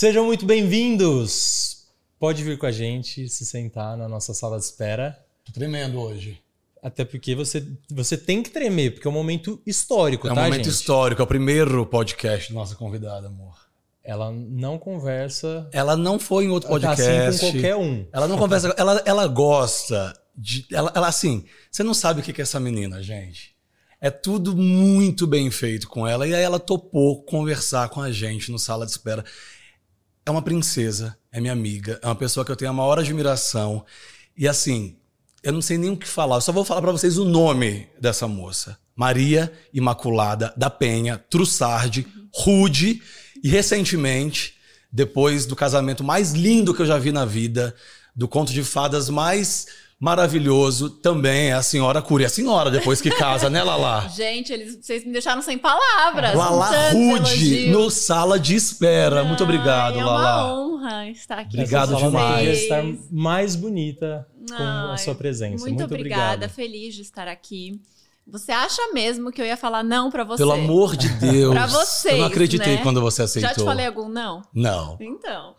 Sejam muito bem-vindos! Pode vir com a gente, se sentar na nossa sala de espera. Tô tremendo hoje. Até porque você, você tem que tremer, porque é um momento histórico, É um tá, momento gente? histórico, é o primeiro podcast da nossa convidada, amor. Ela não conversa Ela não foi em outro podcast. assim com qualquer um. Ela não conversa. Ela, ela gosta de. Ela, ela, assim, você não sabe o que é essa menina, gente. É tudo muito bem feito com ela. E aí ela topou conversar com a gente no sala de espera. É uma princesa, é minha amiga, é uma pessoa que eu tenho a maior admiração. E assim, eu não sei nem o que falar. Eu só vou falar pra vocês o nome dessa moça. Maria Imaculada da Penha Trussardi Rude. E recentemente, depois do casamento mais lindo que eu já vi na vida, do conto de fadas mais maravilhoso, também é a senhora Cury. É a senhora depois que casa, né, Lala? Gente, eles, vocês me deixaram sem palavras. Lala Rude, no sala de espera. Muito obrigado, é Lala. uma honra estar aqui. Obrigado demais. podia vocês. estar mais bonita com a Ai, sua presença. Muito, Muito, obrigada, obrigado. feliz de estar aqui. Você acha mesmo que eu ia falar não pra você? Pelo amor de Deus. Pra vocês, Eu não acreditei né? quando você aceitou. Já te falei algum não? Não. Então.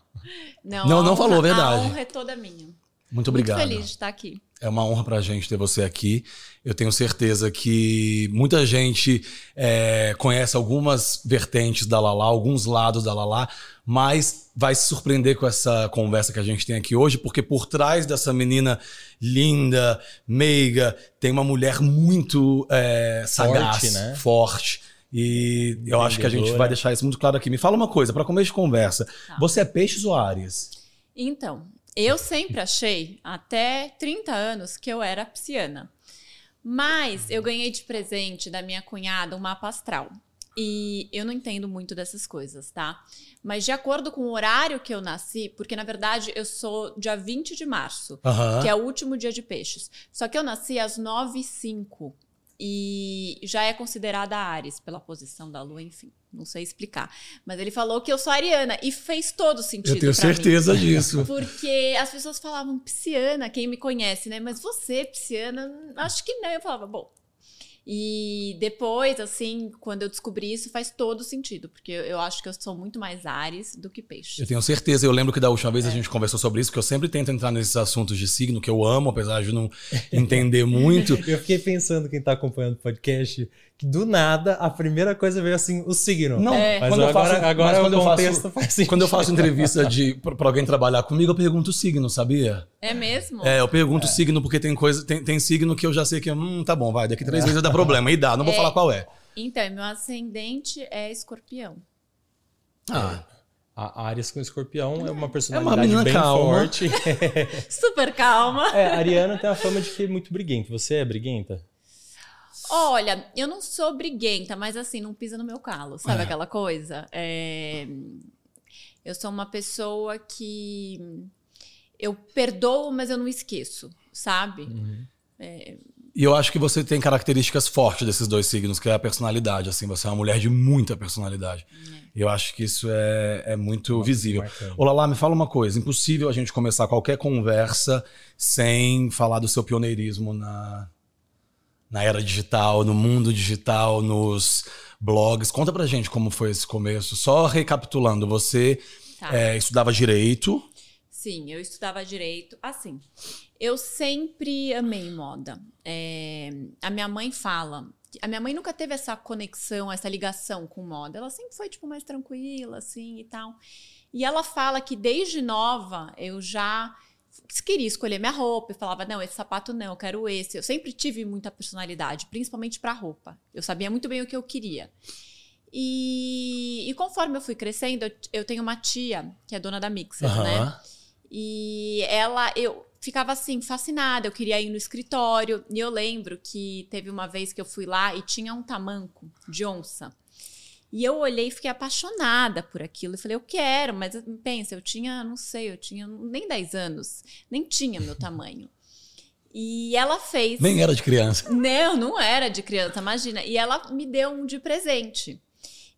Não, Não, a não honra- falou, verdade. A honra é toda minha. Muito obrigado. Muito feliz de estar aqui. É uma honra pra gente ter você aqui. Eu tenho certeza que muita gente é, conhece algumas vertentes da Lala, alguns lados da Lala, mas vai se surpreender com essa conversa que a gente tem aqui hoje, porque por trás dessa menina linda, meiga, tem uma mulher muito é, sagaz, Forte, né? forte. E eu acho que a gente vai deixar isso muito claro aqui. Me fala uma coisa, para começo de conversa. Tá. Você é peixes ou Ares? Então, eu sempre achei, até 30 anos, que eu era pisciana. Mas eu ganhei de presente da minha cunhada um mapa astral. E eu não entendo muito dessas coisas, tá? Mas de acordo com o horário que eu nasci, porque na verdade eu sou dia 20 de março, que é o último dia de peixes. Só que eu nasci às 9 h 05 e já é considerada Ares pela posição da lua, enfim, não sei explicar. Mas ele falou que eu sou ariana e fez todo sentido Eu tenho pra mim. certeza disso. Porque as pessoas falavam pisciana, quem me conhece, né? Mas você, pisciana, acho que não. Eu falava, bom. E depois, assim, quando eu descobri isso, faz todo sentido. Porque eu, acho que eu sou muito mais Ares do que peixe. Eu tenho certeza. Eu lembro que da última vez a gente conversou sobre isso, que eu sempre tento entrar nesses assuntos de signo, que eu amo, apesar de não entender muito. Eu fiquei pensando, quem tá acompanhando o podcast, do nada a primeira coisa veio assim, o signo. Não, É. Mas quando eu agora, faço, agora mas o quando eu contexto faço, faz sentido. quando eu faço entrevista de para alguém trabalhar comigo, eu pergunto o signo, sabia? É mesmo? É, eu pergunto o signo porque tem coisa, tem, tem signo que eu já sei que, hum, tá bom, vai, daqui três meses dá problema. E dá, não vou É. falar qual é. Então, meu ascendente é escorpião. Ah, A Ares com escorpião é uma É personalidade uma menina bem calma. forte. Super calma. é, a Ariana tem a fama de que é muito briguenta. Você é briguenta? Olha, eu não sou briguenta, mas assim, não pisa no meu calo, sabe É. aquela coisa? É, Eu sou uma pessoa que eu perdoo, mas eu não esqueço, sabe? E eu acho que você tem características fortes desses dois signos, que é a personalidade, assim, você é uma mulher de muita personalidade. E eu acho que isso é, é muito visível. marcante. Ô Lala, me fala uma coisa, impossível a gente começar qualquer conversa sem falar do seu pioneirismo na, na era digital, no mundo digital, nos blogs. Conta pra gente como foi esse começo. Só recapitulando, você Tá. é, estudava direito, Sim, eu estudava direito. Assim, eu sempre amei moda. É, a minha mãe fala. A minha mãe nunca teve essa conexão, essa ligação com moda. Ela sempre foi, tipo, mais tranquila, assim e tal. E ela fala que desde nova eu já queria escolher minha roupa e falava: não, esse sapato não, eu quero esse. Eu sempre tive muita personalidade, principalmente para roupa. Eu sabia muito bem o que eu queria. E, e conforme eu fui crescendo, eu, eu tenho uma tia que é dona da Mixer, né? Aham. E ela, eu ficava assim, fascinada, eu queria ir no escritório. E eu lembro que teve uma vez que eu fui lá e tinha um tamanco de onça. E eu olhei e fiquei apaixonada por aquilo. Eu falei, eu quero, mas pensa, eu tinha, não sei, eu tinha nem 10 anos, nem tinha meu tamanho. E ela fez. nem era de criança. Não, não era de criança, imagina. E ela me deu um de presente.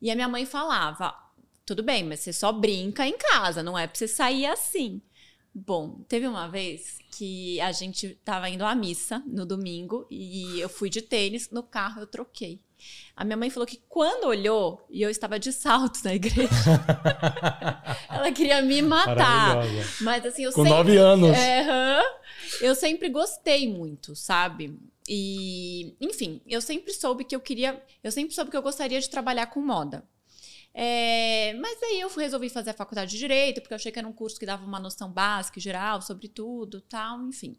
E a minha mãe falava: tudo bem, mas você só brinca em casa, não é pra você sair assim. Bom, teve uma vez que a gente tava indo à missa no domingo e eu fui de tênis, no carro eu troquei. A minha mãe falou que quando olhou, e eu estava de salto na igreja, ela queria me matar. Mas assim, eu Com sempre... nove anos. É, eu sempre gostei muito, sabe? E, enfim, eu sempre soube que eu queria. Eu sempre soube que eu gostaria de trabalhar com moda. É, mas aí eu resolvi fazer a faculdade de Direito, porque eu achei que era um curso que dava uma noção básica e geral sobre tudo, tal, enfim.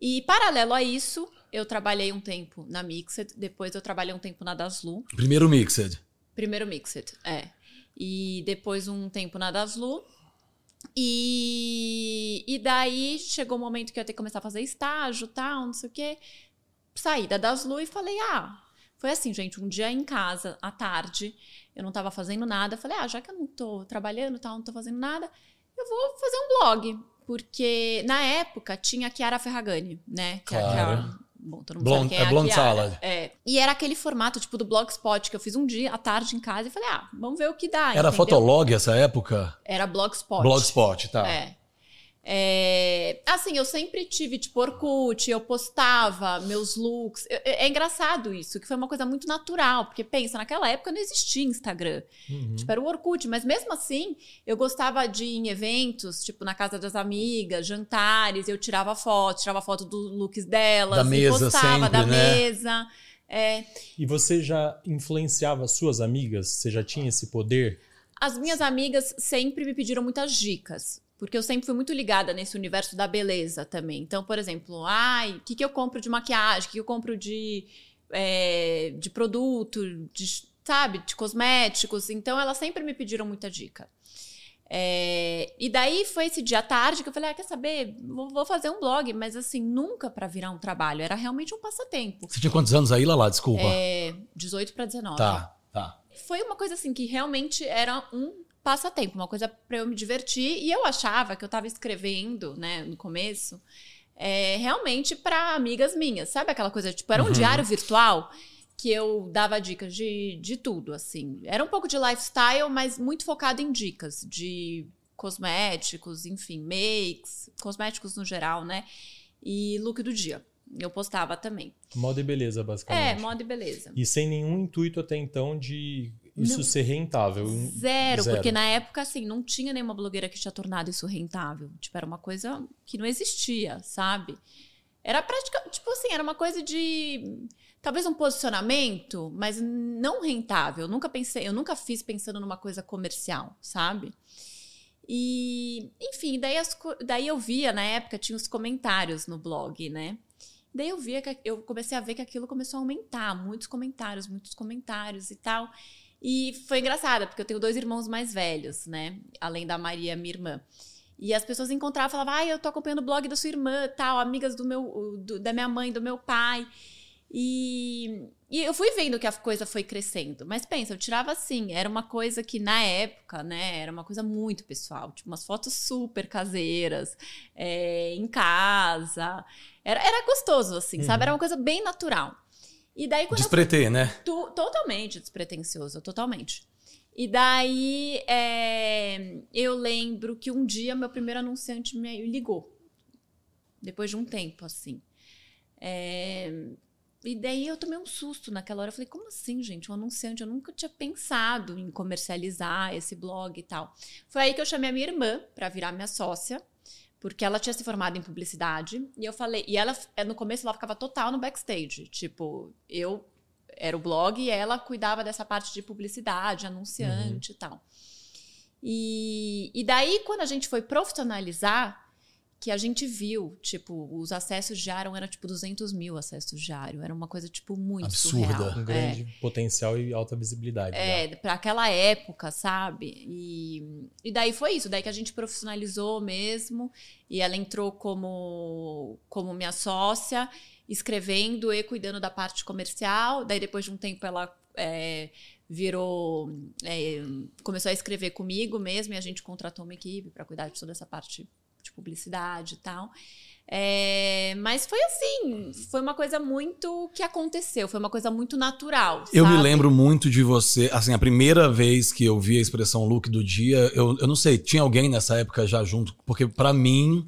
E paralelo a isso, eu trabalhei um tempo na Mixed, depois eu trabalhei um tempo na Daslu. Primeiro Mixed. Primeiro Mixed, é. E depois um tempo na Daslu. E, e daí chegou o momento que eu ia ter que começar a fazer estágio, tal, não sei o quê. Saí da Daslu e falei, ah, foi assim, gente, um dia em casa, à tarde, eu não estava fazendo nada. Falei, ah, já que eu não estou trabalhando, tal, não estou fazendo nada, eu vou fazer um blog. Porque na época tinha a Chiara Ferragani, né? Que, claro. que a, bom, todo mundo Blonde, sabe é, é Blonde. Salad. É. E era aquele formato, tipo, do Blogspot, que eu fiz um dia, à tarde, em casa, e falei, ah, vamos ver o que dá. Era entendeu? Fotolog essa época? Era Blogspot. Blogspot, tá. É. É, assim, eu sempre tive, tipo, Orkut, eu postava meus looks. Eu- É, engraçado isso, que foi uma coisa muito natural, porque pensa, naquela época não existia Instagram. Uhum. Tipo, era o Orkut, mas mesmo assim, eu gostava de ir em eventos, tipo, na casa das amigas, jantares, eu tirava foto, tirava foto dos looks delas, Da e mesa postava sempre, da né? mesa. É, E você já influenciava suas amigas? Você já tinha esse poder? As minhas amigas sempre me pediram muitas dicas. Porque eu sempre fui muito ligada nesse universo da beleza também. Então, por exemplo, ai, o que, que eu compro de maquiagem? O que, que eu compro de, é, de produto, de, sabe, de cosméticos? Então, elas sempre me pediram muita dica. É, e daí foi esse dia tarde que eu falei: ah, quer saber? Vou, vou fazer um blog, mas assim, nunca para virar um trabalho, era realmente um passatempo. Você tinha quantos anos aí, Lala? Desculpa. É, 18 para 19 Tá, tá. foi uma coisa assim que realmente era um passatempo, uma coisa para eu me divertir. E eu achava que eu estava escrevendo, né, no começo, é, realmente para amigas minhas. Sabe aquela coisa, tipo, era um Uhum. diário virtual que eu dava dicas de, de tudo, assim. Era um pouco de lifestyle, mas muito focado em dicas de cosméticos, enfim, makes, cosméticos no geral, né? E look do dia. Eu postava também. Moda e beleza, É, basicamente. moda e beleza. E sem nenhum intuito até então de isso Não. ser rentável. Zero, Zero. porque na época, assim, não tinha nenhuma blogueira que tinha tornado isso rentável. Tipo, era uma coisa que não existia, sabe? Era prática, tipo assim, era uma coisa de talvez um posicionamento, mas não rentável. Eu nunca pensei, eu nunca fiz pensando numa coisa comercial, sabe? E, enfim, daí, as daí eu via, na época, tinha os comentários no blog, né? Daí eu via que eu comecei a ver que aquilo começou a aumentar, muitos comentários, muitos comentários e tal. E foi engraçado, porque eu tenho dois irmãos mais velhos, né? Além da Maria, minha irmã. E as pessoas encontravam e falavam, ah, eu tô acompanhando o blog da sua irmã, tal, amigas do meu, do- da minha mãe, do meu pai. E, e eu fui vendo que a coisa foi crescendo. Mas pensa, eu tirava assim, era uma coisa que na época, né, era uma coisa muito pessoal. Tipo, umas fotos super caseiras, é, em casa. Era, era gostoso, assim, sabe? Uhum. Era uma coisa bem natural. E daí, quando eu Despretei, né? Tu- totalmente despretensioso, totalmente. E daí é, eu lembro que um dia meu primeiro anunciante me ligou. Depois de um tempo, assim. É, e daí eu tomei um susto naquela hora. Eu falei, como assim, gente? Um anunciante? Eu nunca tinha pensado em comercializar esse blog e tal. Foi aí que eu chamei a minha irmã para virar minha sócia. Porque ela tinha se formado em publicidade. E eu falei. E ela, no começo, ela ficava total no backstage. Tipo, eu era o blog e ela cuidava dessa parte de publicidade, anunciante e tal. E, e daí, quando a gente foi profissionalizar, que a gente viu, tipo, os acessos diários eram tipo 200 mil acessos diários. Era uma coisa, tipo, muito Absurda. surreal. Um É. grande potencial e alta visibilidade. É, para aquela época, sabe? E, e daí foi isso, daí que a gente profissionalizou mesmo, e ela entrou como, como minha sócia, escrevendo e cuidando da parte comercial. Daí, depois de um tempo, ela é, virou. é, começou a escrever comigo mesmo, e a gente contratou uma equipe para cuidar de toda essa parte de publicidade e tal. É, mas foi assim, foi uma coisa muito que aconteceu, foi uma coisa muito natural. Eu me sabe? lembro muito de você. Assim, a primeira vez que eu vi a expressão look do dia, eu, eu não sei, tinha alguém nessa época já junto? Porque pra mim,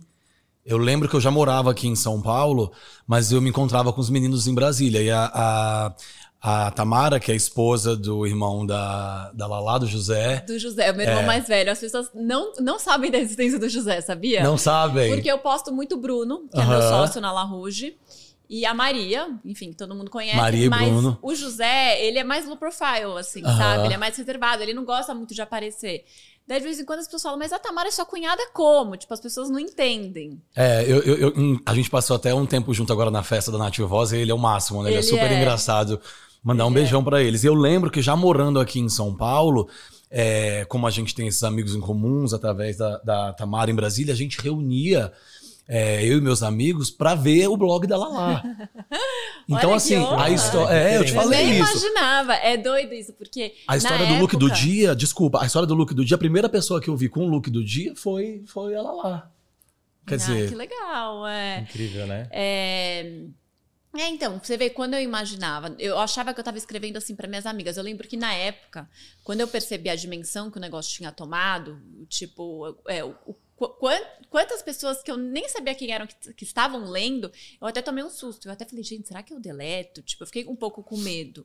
eu lembro que eu já morava aqui em São Paulo, mas eu me encontrava com os meninos em Brasília. E a, a, a Tamara, que é a esposa do irmão da, da Lala, do José. Do José, o meu irmão É. mais velho. As pessoas não, não sabem da existência do José, sabia? Não sabem? Porque eu posto muito Bruno, que é meu sócio na La Rouge. E a Maria, enfim, que todo mundo conhece. Maria e mas Bruno. o José, ele é mais low profile, assim, sabe? Ele é mais reservado, ele não gosta muito de aparecer. Daí, de vez em quando, as pessoas falam, mas a Tamara é sua cunhada como? Tipo, as pessoas não entendem. É, eu, eu- eu- hum, a gente passou até um tempo junto agora na festa da Nativa Voz e ele é o máximo, né? Ele, é Ele super é. engraçado. Mandar um é. beijão pra eles. Eu lembro que já morando aqui em São Paulo, é, como a gente tem esses amigos em comuns através da, da Tamara em Brasília, a gente reunia. é, eu e meus amigos pra ver o blog da Lala. Então, que assim, a história. É, eu te Eu Eu falei nem isso. imaginava. É doido isso, porque. A história do look do época- dia, desculpa, a história do look do dia, a primeira pessoa que eu vi com o look do dia foi, foi a Lala. Quer Ah, dizer, Que legal, é. Incrível, né? É... é, então, você vê, quando eu imaginava, eu achava que eu tava escrevendo assim para minhas amigas. Eu lembro que na época, quando eu percebi a dimensão que o negócio tinha tomado, tipo, é, o, o- qu- quan- quantas pessoas que eu nem sabia quem eram que, que estavam lendo, eu até tomei um susto. Eu até falei, gente, será que eu deleto? Tipo, eu fiquei um pouco com medo.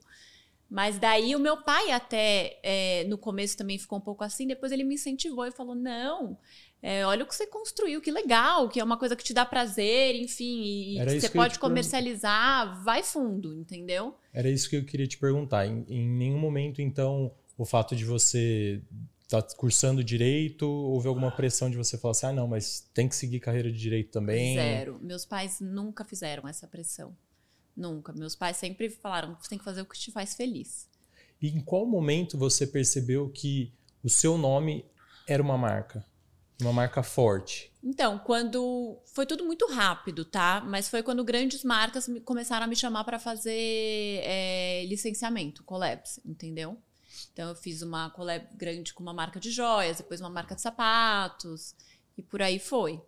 Mas daí o meu pai até é, no começo também ficou um pouco assim, depois ele me incentivou e falou: não, é, olha o que você construiu, que legal, que é uma coisa que te dá prazer, enfim, e Era que você que pode comercializar, vai fundo, entendeu? Era isso que eu queria te perguntar. Em, em nenhum momento, então, o fato de você estar cursando direito, houve alguma pressão de você falar assim, ah, não, mas tem que seguir carreira de direito também? Zero. Meus pais nunca fizeram essa pressão. Nunca. Meus pais sempre falaram que você tem que fazer o que te faz feliz. E em qual momento você percebeu que o seu nome era uma marca? Uma marca forte? Então, quando. Foi tudo muito rápido, tá? Mas foi quando grandes marcas me- começaram a me chamar para fazer é, licenciamento, collabs, entendeu? Então, eu fiz uma collab grande com uma marca de joias, depois uma marca de sapatos, e por aí foi.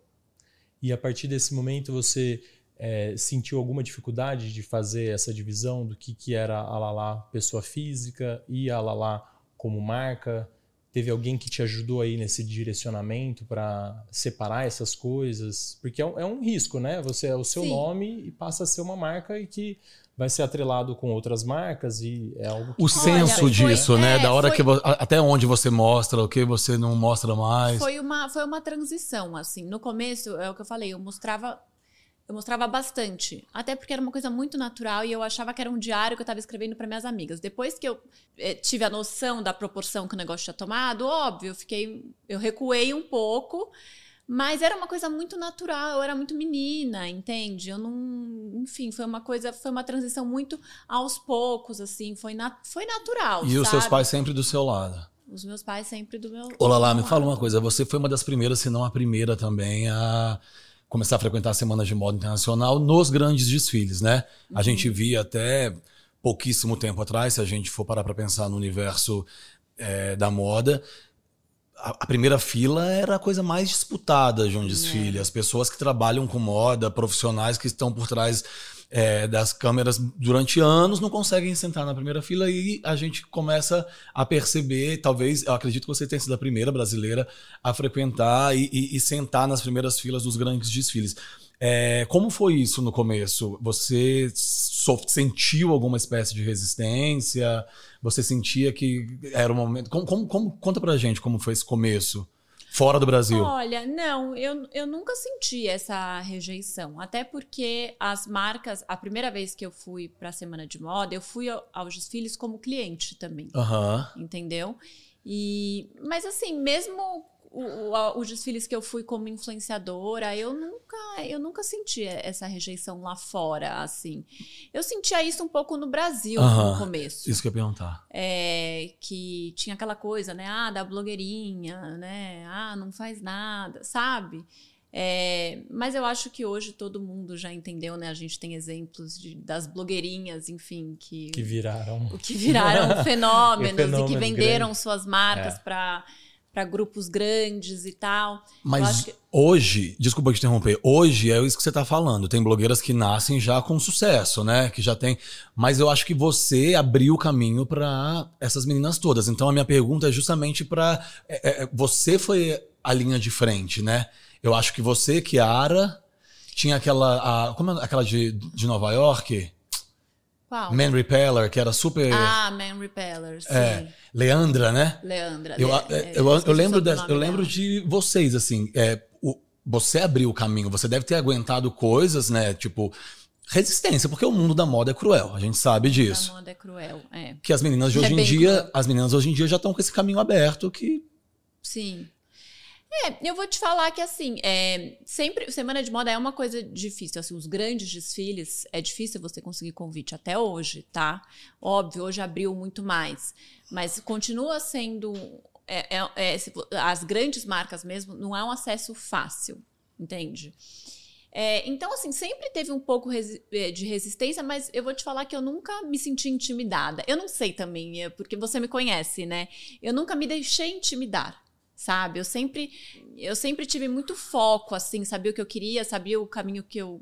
E a partir desse momento você é, sentiu alguma dificuldade de fazer essa divisão do que, que era a Lala pessoa física e a Lala como marca? Teve alguém que te ajudou aí nesse direcionamento para separar essas coisas? Porque é um, é um risco, né? Você é o seu Sim. nome e passa a ser uma marca e que vai ser atrelado com outras marcas e é algo que o senso foi- disso, né? é, da hora foi- que até onde você mostra, o que você não mostra mais. Foi uma, foi uma transição, assim. No começo, é o que eu falei, eu mostrava. Eu mostrava bastante. Até porque era uma coisa muito natural e eu achava que era um diário que eu estava escrevendo para minhas amigas. Depois que eu eh, tive a noção da proporção que o negócio tinha tomado, óbvio, eu fiquei. Eu recuei um pouco. Mas era uma coisa muito natural, eu era muito menina, entende? Eu não. Enfim, foi uma coisa, foi uma transição muito aos poucos, assim, foi, na, foi natural. E os seus sabe? pais sempre do seu lado. Os meus pais sempre do meu. Olá lá, do me fala uma coisa. Você foi uma das primeiras, se não a primeira também, a começar a frequentar semanas de moda internacional nos grandes desfiles, né? A gente via até pouquíssimo tempo atrás, se a gente for parar para pensar no universo eh, da moda, a, a primeira fila era a coisa mais disputada de um desfile. As pessoas que trabalham com moda, profissionais que estão por trás é, das câmeras durante anos não conseguem sentar na primeira fila e a gente começa a perceber, talvez, eu acredito que você tenha sido a primeira brasileira a frequentar e, e- e sentar nas primeiras filas dos grandes desfiles. É, como foi isso no começo? Você sentiu alguma espécie de resistência? Você sentia que era um momento. Como, como, como- conta pra gente como foi esse começo fora do Brasil. Olha, não, eu, eu nunca senti essa rejeição. Até porque as marcas, a primeira vez que eu fui para a Semana de Moda, eu fui ao- aos desfiles como cliente também, Aham. entendeu? E, mas assim, mesmo o- a- os desfiles que eu fui como influenciadora, eu nunca, eu nunca senti essa rejeição lá fora, assim. Eu sentia isso um pouco no Brasil no começo Isso que eu ia perguntar. é, que tinha aquela coisa, né? Ah, da blogueirinha, né? Ah, não faz nada, sabe? É, mas eu acho que hoje todo mundo já entendeu, né? A gente tem exemplos de- das blogueirinhas, enfim, que, Que viraram. o que viraram fenômenos e que Fenômenos venderam suas marcas É. para para grupos grandes e tal. Mas que- hoje, desculpa te interromper, hoje é isso que você tá falando. Tem blogueiras que nascem já com sucesso, né? Que já tem. Mas eu acho que você abriu o caminho para essas meninas todas. Então a minha pergunta é justamente para você foi a linha de frente, né? Eu acho que você, Kiara, tinha aquela. A, como é aquela de, de Nova York? Qual? Man Repeller, que era super. Ah, Man Repeller, sim. é, Leandra, né? Leandra. Eu, Le- eu, é, eu, esqueci lembro, o de, eu lembro de vocês, assim. É, o- você abriu o caminho, você deve ter aguentado coisas, né? Tipo, resistência, porque o mundo da moda é cruel, a gente sabe A disso. moda é cruel, é. Que as meninas de É hoje em bem dia, cruel. as meninas hoje em dia já estão com esse caminho aberto que Sim. É, eu vou te falar que assim, é, sempre semana de moda é uma coisa difícil. Assim, os grandes desfiles é difícil você conseguir convite até hoje, tá? Óbvio, hoje abriu muito mais, mas continua sendo é, é- é, as grandes marcas mesmo não é um acesso fácil, entende? É, então, assim, sempre teve um pouco resi- é, de resistência, mas eu vou te falar que eu nunca me senti intimidada. Eu não sei também, é, porque você me conhece, né? Eu nunca me deixei intimidar, sabe? Eu sempre, eu sempre tive muito foco, assim, sabia o que eu queria, sabia o caminho que eu,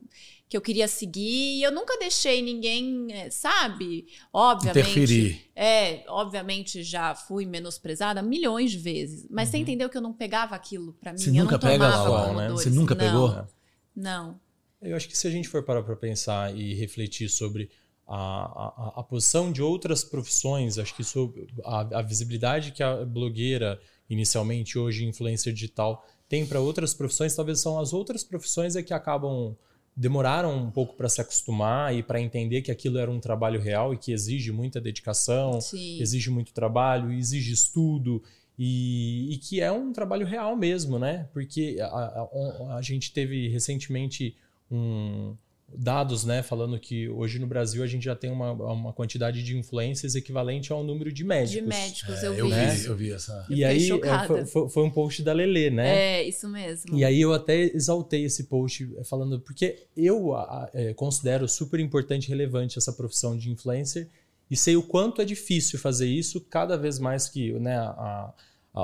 que eu queria seguir, e eu nunca deixei ninguém, é, sabe? Obviamente. interferir. É, obviamente já fui menosprezada milhões de vezes, mas você entendeu que eu não pegava aquilo pra mim? Você eu nunca não pega, como né? Você nunca Não, pegou? Não. Eu acho que se a gente for parar para pensar e refletir sobre a, a, a posição de outras profissões, acho que sobre a, a visibilidade que a blogueira, inicialmente, hoje influencer digital, tem para outras profissões, talvez são as outras profissões é que acabam demoraram um pouco para se acostumar e para entender que aquilo era um trabalho real e que exige muita dedicação, Sim. exige muito trabalho, exige estudo e, e que é um trabalho real mesmo, né? Porque a, a- a gente teve recentemente um, dados, né, falando que hoje no Brasil a gente já tem uma, uma quantidade de influências equivalente ao número de médicos. De médicos, eu, É, eu vi. vi, eu vi essa. E aí é, foi, foi- um post da Lelê, né? É, isso mesmo. E aí eu até exaltei esse post eh, falando, porque eu a- a- eh, considero super importante e relevante essa profissão de influencer e sei o quanto é difícil fazer isso cada vez mais que né, a- a-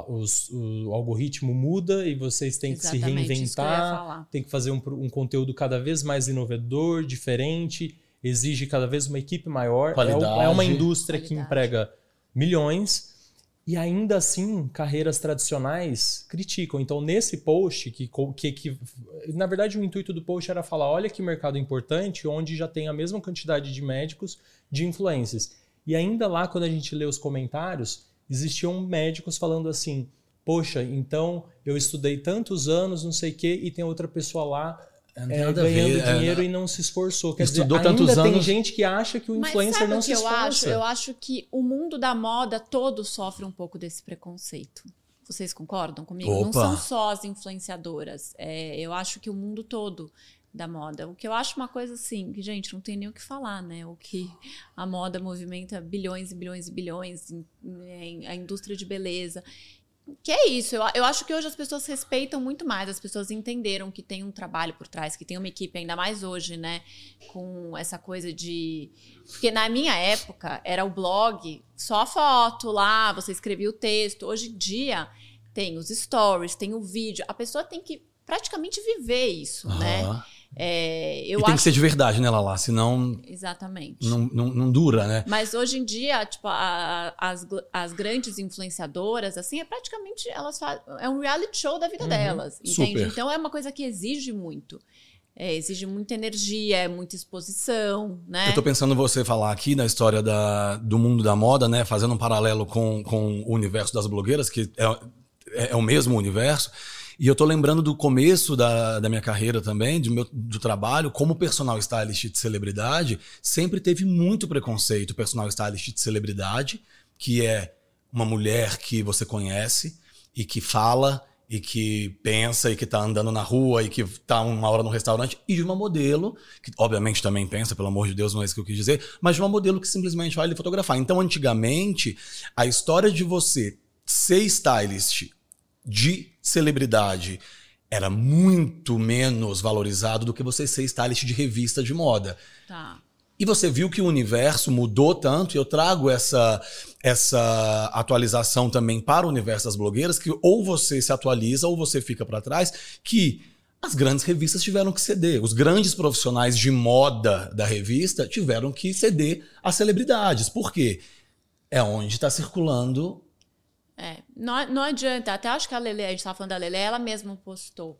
os- o algoritmo muda e vocês têm que se Exatamente, isso que eu ia reinventar, falar. tem que fazer um, um conteúdo cada vez mais inovador, diferente, exige cada vez uma equipe maior. É Qualidade. É, uma indústria que Qualidade. emprega milhões e ainda assim, carreiras tradicionais criticam. Então, nesse post, que, que, que na verdade o intuito do post era falar: olha que mercado importante, onde já tem a mesma quantidade de médicos, de influências. E ainda lá, quando a gente lê os comentários, existiam médicos falando assim: poxa, então eu estudei tantos anos, não sei o quê, e tem outra pessoa lá Não tem é, nada a ver, ganhando é, dinheiro não. e não se esforçou. Quer Estudou dizer, ainda tantos tem anos- gente que acha que o Mas influencer sabe não o se que eu esforça. acho? Eu acho que o mundo da moda todo sofre um pouco desse preconceito. Vocês concordam comigo? Não Opa. são só as influenciadoras. É, eu acho que o mundo todo da moda. O que eu acho uma coisa assim, que, gente, não tem nem o que falar, né? O que a moda movimenta bilhões e bilhões e bilhões, em- em- a indústria de beleza. Que é isso, eu, eu acho que hoje as pessoas respeitam muito mais, as pessoas entenderam que tem um trabalho por trás, que tem uma equipe, ainda mais hoje, né? Com essa coisa de. Porque na minha época era o blog, só foto lá, você escrevia o texto. Hoje em dia tem os stories, tem o vídeo. A pessoa tem que praticamente viver isso, né? É, eu e tem acho que ser de verdade, né, Lala? Senão Exatamente. não, não, não dura, né? Mas hoje em dia, tipo, a- a- as, as grandes influenciadoras, assim, é praticamente elas. É um reality show da vida delas. Entende? super. Então é uma coisa que exige muito. É, exige muita energia, é muita exposição, né? Eu tô pensando você falar aqui na história da, do mundo da moda, né? Fazendo um paralelo com, com o universo das blogueiras, que é, é, é o mesmo universo. E eu tô lembrando do começo da, da minha carreira também, do meu do trabalho, como personal stylist de celebridade, sempre teve muito preconceito. Personal stylist de celebridade, que é uma mulher que você conhece e que fala e que pensa e que tá andando na rua e que tá uma hora no restaurante, e de uma modelo, que obviamente também pensa, pelo amor de Deus, não é isso que eu quis dizer, mas de uma modelo que simplesmente vai ali fotografar. Então, antigamente, a história de você ser stylist de celebridade era muito menos valorizado do que você ser stylist de revista de moda. Tá. E você viu que o universo mudou tanto, e eu trago essa, essa atualização também para o universo das blogueiras, que ou você se atualiza ou você fica para trás, que as grandes revistas tiveram que ceder. Os grandes profissionais de moda da revista tiveram que ceder às celebridades. Por quê? É onde está circulando. É, não, não adianta. Até acho que a Lele, a gente estava falando da Lele, ela mesma postou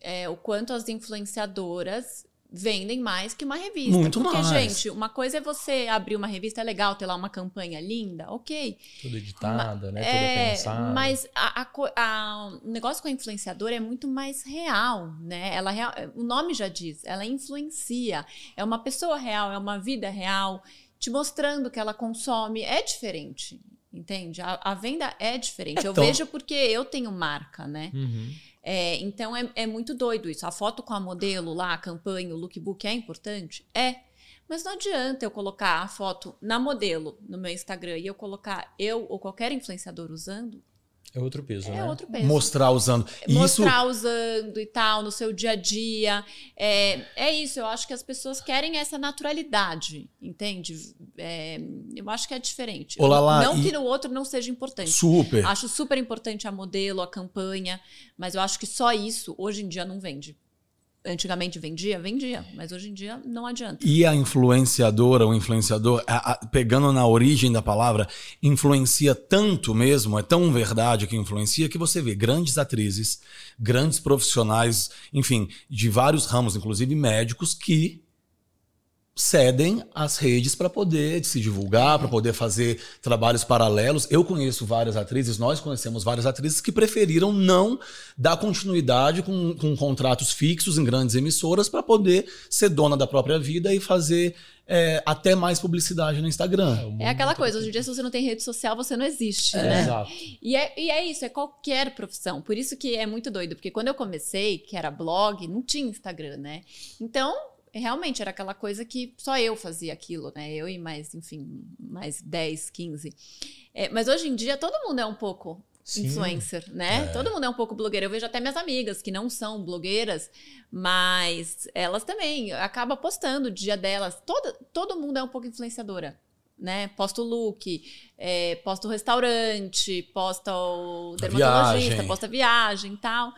é, o quanto as influenciadoras vendem mais que uma revista. Muito Porque, mais. gente, uma coisa é você abrir uma revista, é legal ter lá uma campanha linda, ok. Tudo editada, né? É, Toda pensada. mas a, a a- o negócio com a influenciadora é muito mais real, né? Ela real- o nome já diz, ela influencia. É uma pessoa real, é uma vida real, te mostrando que ela consome. É diferente, entende? A, a venda é diferente. Eu Então- vejo porque eu tenho marca, né? Uhum. É, então é, é muito doido isso. A foto com a modelo lá, a campanha, o lookbook é importante? É. Mas não adianta eu colocar a foto na modelo no meu Instagram e eu colocar eu ou qualquer influenciador usando. É outro peso, É né? outro peso. Mostrar usando. E Isso, Mostrar usando e tal, no seu dia a dia. É, é isso, eu acho que as pessoas querem essa naturalidade, entende? É, eu acho que é diferente. Ô, Lala, não e- que no outro não seja importante. super. Acho super importante a modelo, a campanha, mas eu acho que só isso hoje em dia não vende. Antigamente vendia? Vendia, mas hoje em dia não adianta. E a influenciadora, o influenciador, a- a- pegando na origem da palavra, influencia tanto mesmo, é tão verdade que influencia, que você vê grandes atrizes, grandes profissionais, enfim, de vários ramos, inclusive médicos, que cedem às redes para poder se divulgar, para poder fazer trabalhos paralelos. Eu conheço várias atrizes, nós conhecemos várias atrizes que preferiram não dar continuidade com, com contratos fixos em grandes emissoras para poder ser dona da própria vida e fazer é, até mais publicidade no Instagram. mundo É aquela coisa, hoje em dia, se você não tem rede social, você não existe, É, né? Exato. E é, e é isso, é qualquer profissão. Por isso que é muito doido, porque quando eu comecei, que era blog, não tinha Instagram, né? Então, realmente era aquela coisa que só eu fazia aquilo, né? Eu e mais, enfim, mais 10, 15. É, mas hoje em dia todo mundo é um pouco Sim. influencer, né? Todo mundo é um pouco blogueira. Eu vejo até minhas amigas que não são blogueiras, mas elas também acabam postando o dia delas. Toda, todo mundo é um pouco influenciadora. Né? Posta o look, é, posta o restaurante, posta o dermatologista, viagem. posta a viagem e tal.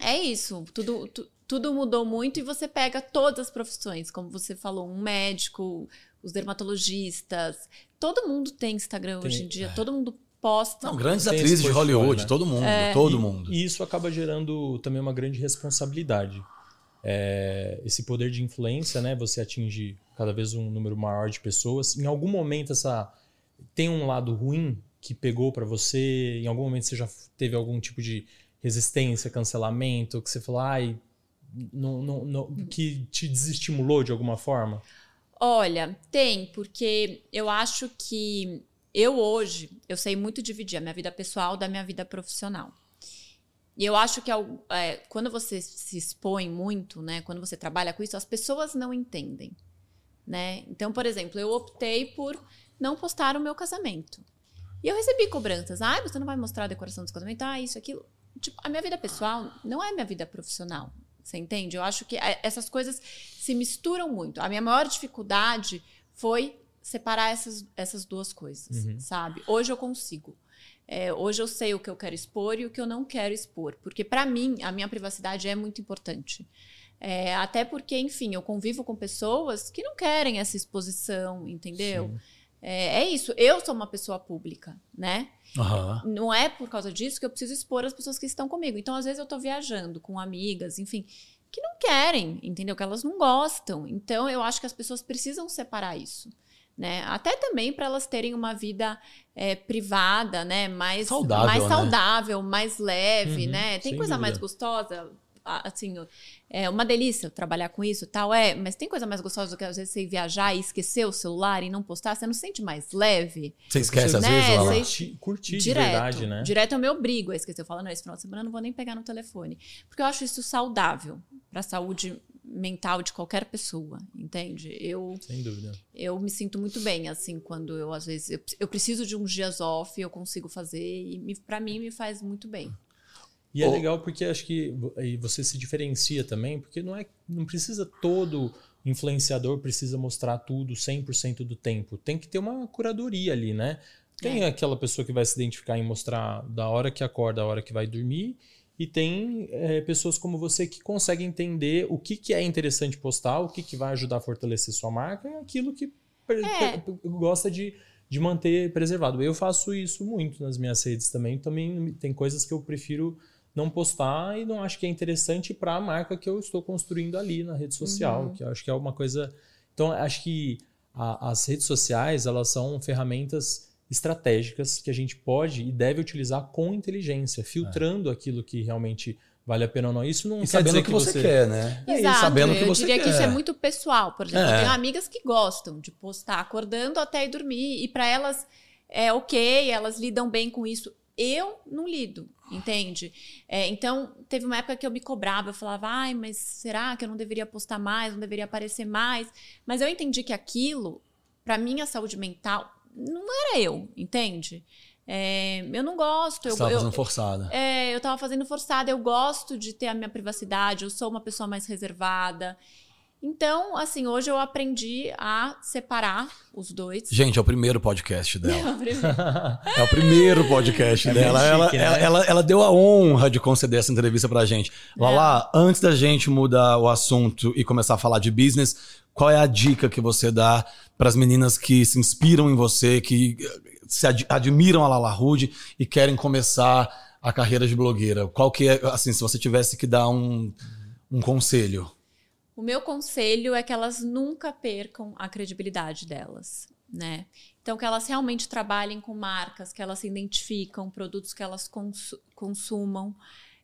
É isso. Tudo, tu- tudo mudou muito e você pega todas as profissões, como você falou, um médico, os dermatologistas. Todo mundo tem Instagram Tem, hoje em dia, todo mundo posta. Não, grandes Tem atrizes de Hollywood, né? todo mundo, É. todo E- mundo. E isso acaba gerando também uma grande responsabilidade. É, esse poder de influência, né? Você atinge cada vez um número maior de pessoas. Em algum momento essa tem um lado ruim que pegou pra você. Em algum momento você já teve algum tipo de resistência, cancelamento, que você falou, ai, que te desestimulou de alguma forma. Olha, tem, porque eu acho que eu hoje, eu sei muito dividir a minha vida pessoal da minha vida profissional. E eu acho que é, quando você se expõe muito, né, quando você trabalha com isso, as pessoas não entendem, né? Então, por exemplo, eu optei por não postar o meu casamento. E eu recebi cobranças. Ah, você não vai mostrar a decoração do casamento? Ah, isso, aquilo. Tipo, a minha vida pessoal não é minha vida profissional. Você entende? Eu acho que é, essas coisas se misturam muito. A minha maior dificuldade foi separar essas, essas duas coisas, Uhum. sabe? Hoje eu consigo. É, hoje eu sei o que eu quero expor e o que eu não quero expor. Porque, para mim, a minha privacidade é muito importante. É, até porque, enfim, eu convivo com pessoas que não querem essa exposição, entendeu? Sim. É, é isso. Eu sou uma pessoa pública, né? Aham. não é por causa disso que eu preciso expor as pessoas que estão comigo. Então, às vezes, eu tô viajando com amigas, enfim, que não querem, entendeu? Que elas não gostam. Então, eu acho que as pessoas precisam separar isso. Né? Até também para elas terem uma vida é, privada, né? Mais Saudável, mais né? saudável, mais leve, Uhum, né? Tem coisa mais dúvida. gostosa, a- assim, é uma delícia trabalhar com isso, tal é. Mas tem coisa mais gostosa do que às vezes você ir viajar e esquecer o celular e não postar. Você não se sente mais leve? Você esquece às Né, vezes, Lala? você- Curtir, curtir de direto. verdade, né? Direto eu me obrigo a esquecer. Eu falo, não, esse final de semana eu não vou nem pegar no telefone. Porque eu acho isso saudável para a saúde mental de qualquer pessoa, entende? Eu, Sem dúvida. eu me sinto muito bem, assim, quando eu, às vezes, eu, eu preciso de uns dias off, eu consigo fazer, e para mim me faz muito bem. E é Ô- legal porque acho que você se diferencia também, porque não é não precisa todo influenciador precisa mostrar tudo 100% do tempo. Tem que ter uma curadoria ali, né? Tem aquela pessoa que vai se identificar em mostrar da hora que acorda, da hora que vai dormir, e tem é, pessoas como você que conseguem entender o que, que é interessante postar, o que, que vai ajudar a fortalecer sua marca e aquilo que É. gosta de, de manter preservado. Eu faço isso muito nas minhas redes também. Também tem coisas que eu prefiro não postar e não acho que é interessante para a marca que eu estou construindo ali na rede social, Uhum. que eu acho que é uma coisa. Então, acho que a- as redes sociais elas são ferramentas estratégicas que a gente pode e deve utilizar com inteligência, filtrando aquilo que realmente vale a pena ou não. Isso não E quer sabendo dizer o que você, quer, né? É, e Exato, sabendo o que eu você diria que quer. isso é muito pessoal. Por exemplo, É. eu tenho amigas que gostam de postar acordando até ir dormir. E para elas é ok, elas lidam bem com isso. Eu não lido, entende? É, então, teve uma época que eu me cobrava, eu falava, ai, mas será que eu não deveria postar mais, não deveria aparecer mais? Mas eu entendi que aquilo, para minha saúde mental, não era eu, entende? É, eu não gosto. Eu, tava fazendo forçada. é, eu tava fazendo forçada. Eu gosto de ter a minha privacidade. Eu sou uma pessoa mais reservada. Então, assim, hoje eu aprendi a separar os dois. Gente, é o primeiro podcast dela. Primeiro. É o primeiro podcast É dela. ela, chique, né? ela, ela, ela deu a honra de conceder essa entrevista pra gente. Lala, antes da gente mudar o assunto e começar a falar de business, qual é a dica que você dá para as meninas que se inspiram em você, que eh, se ad- admiram a Lala Rude e querem começar a carreira de blogueira? Qual que é, assim, se você tivesse que dar um, um conselho? O meu conselho é que elas nunca percam a credibilidade delas, né? Então, que elas realmente trabalhem com marcas, que elas se identificam, produtos que elas consu- consumam.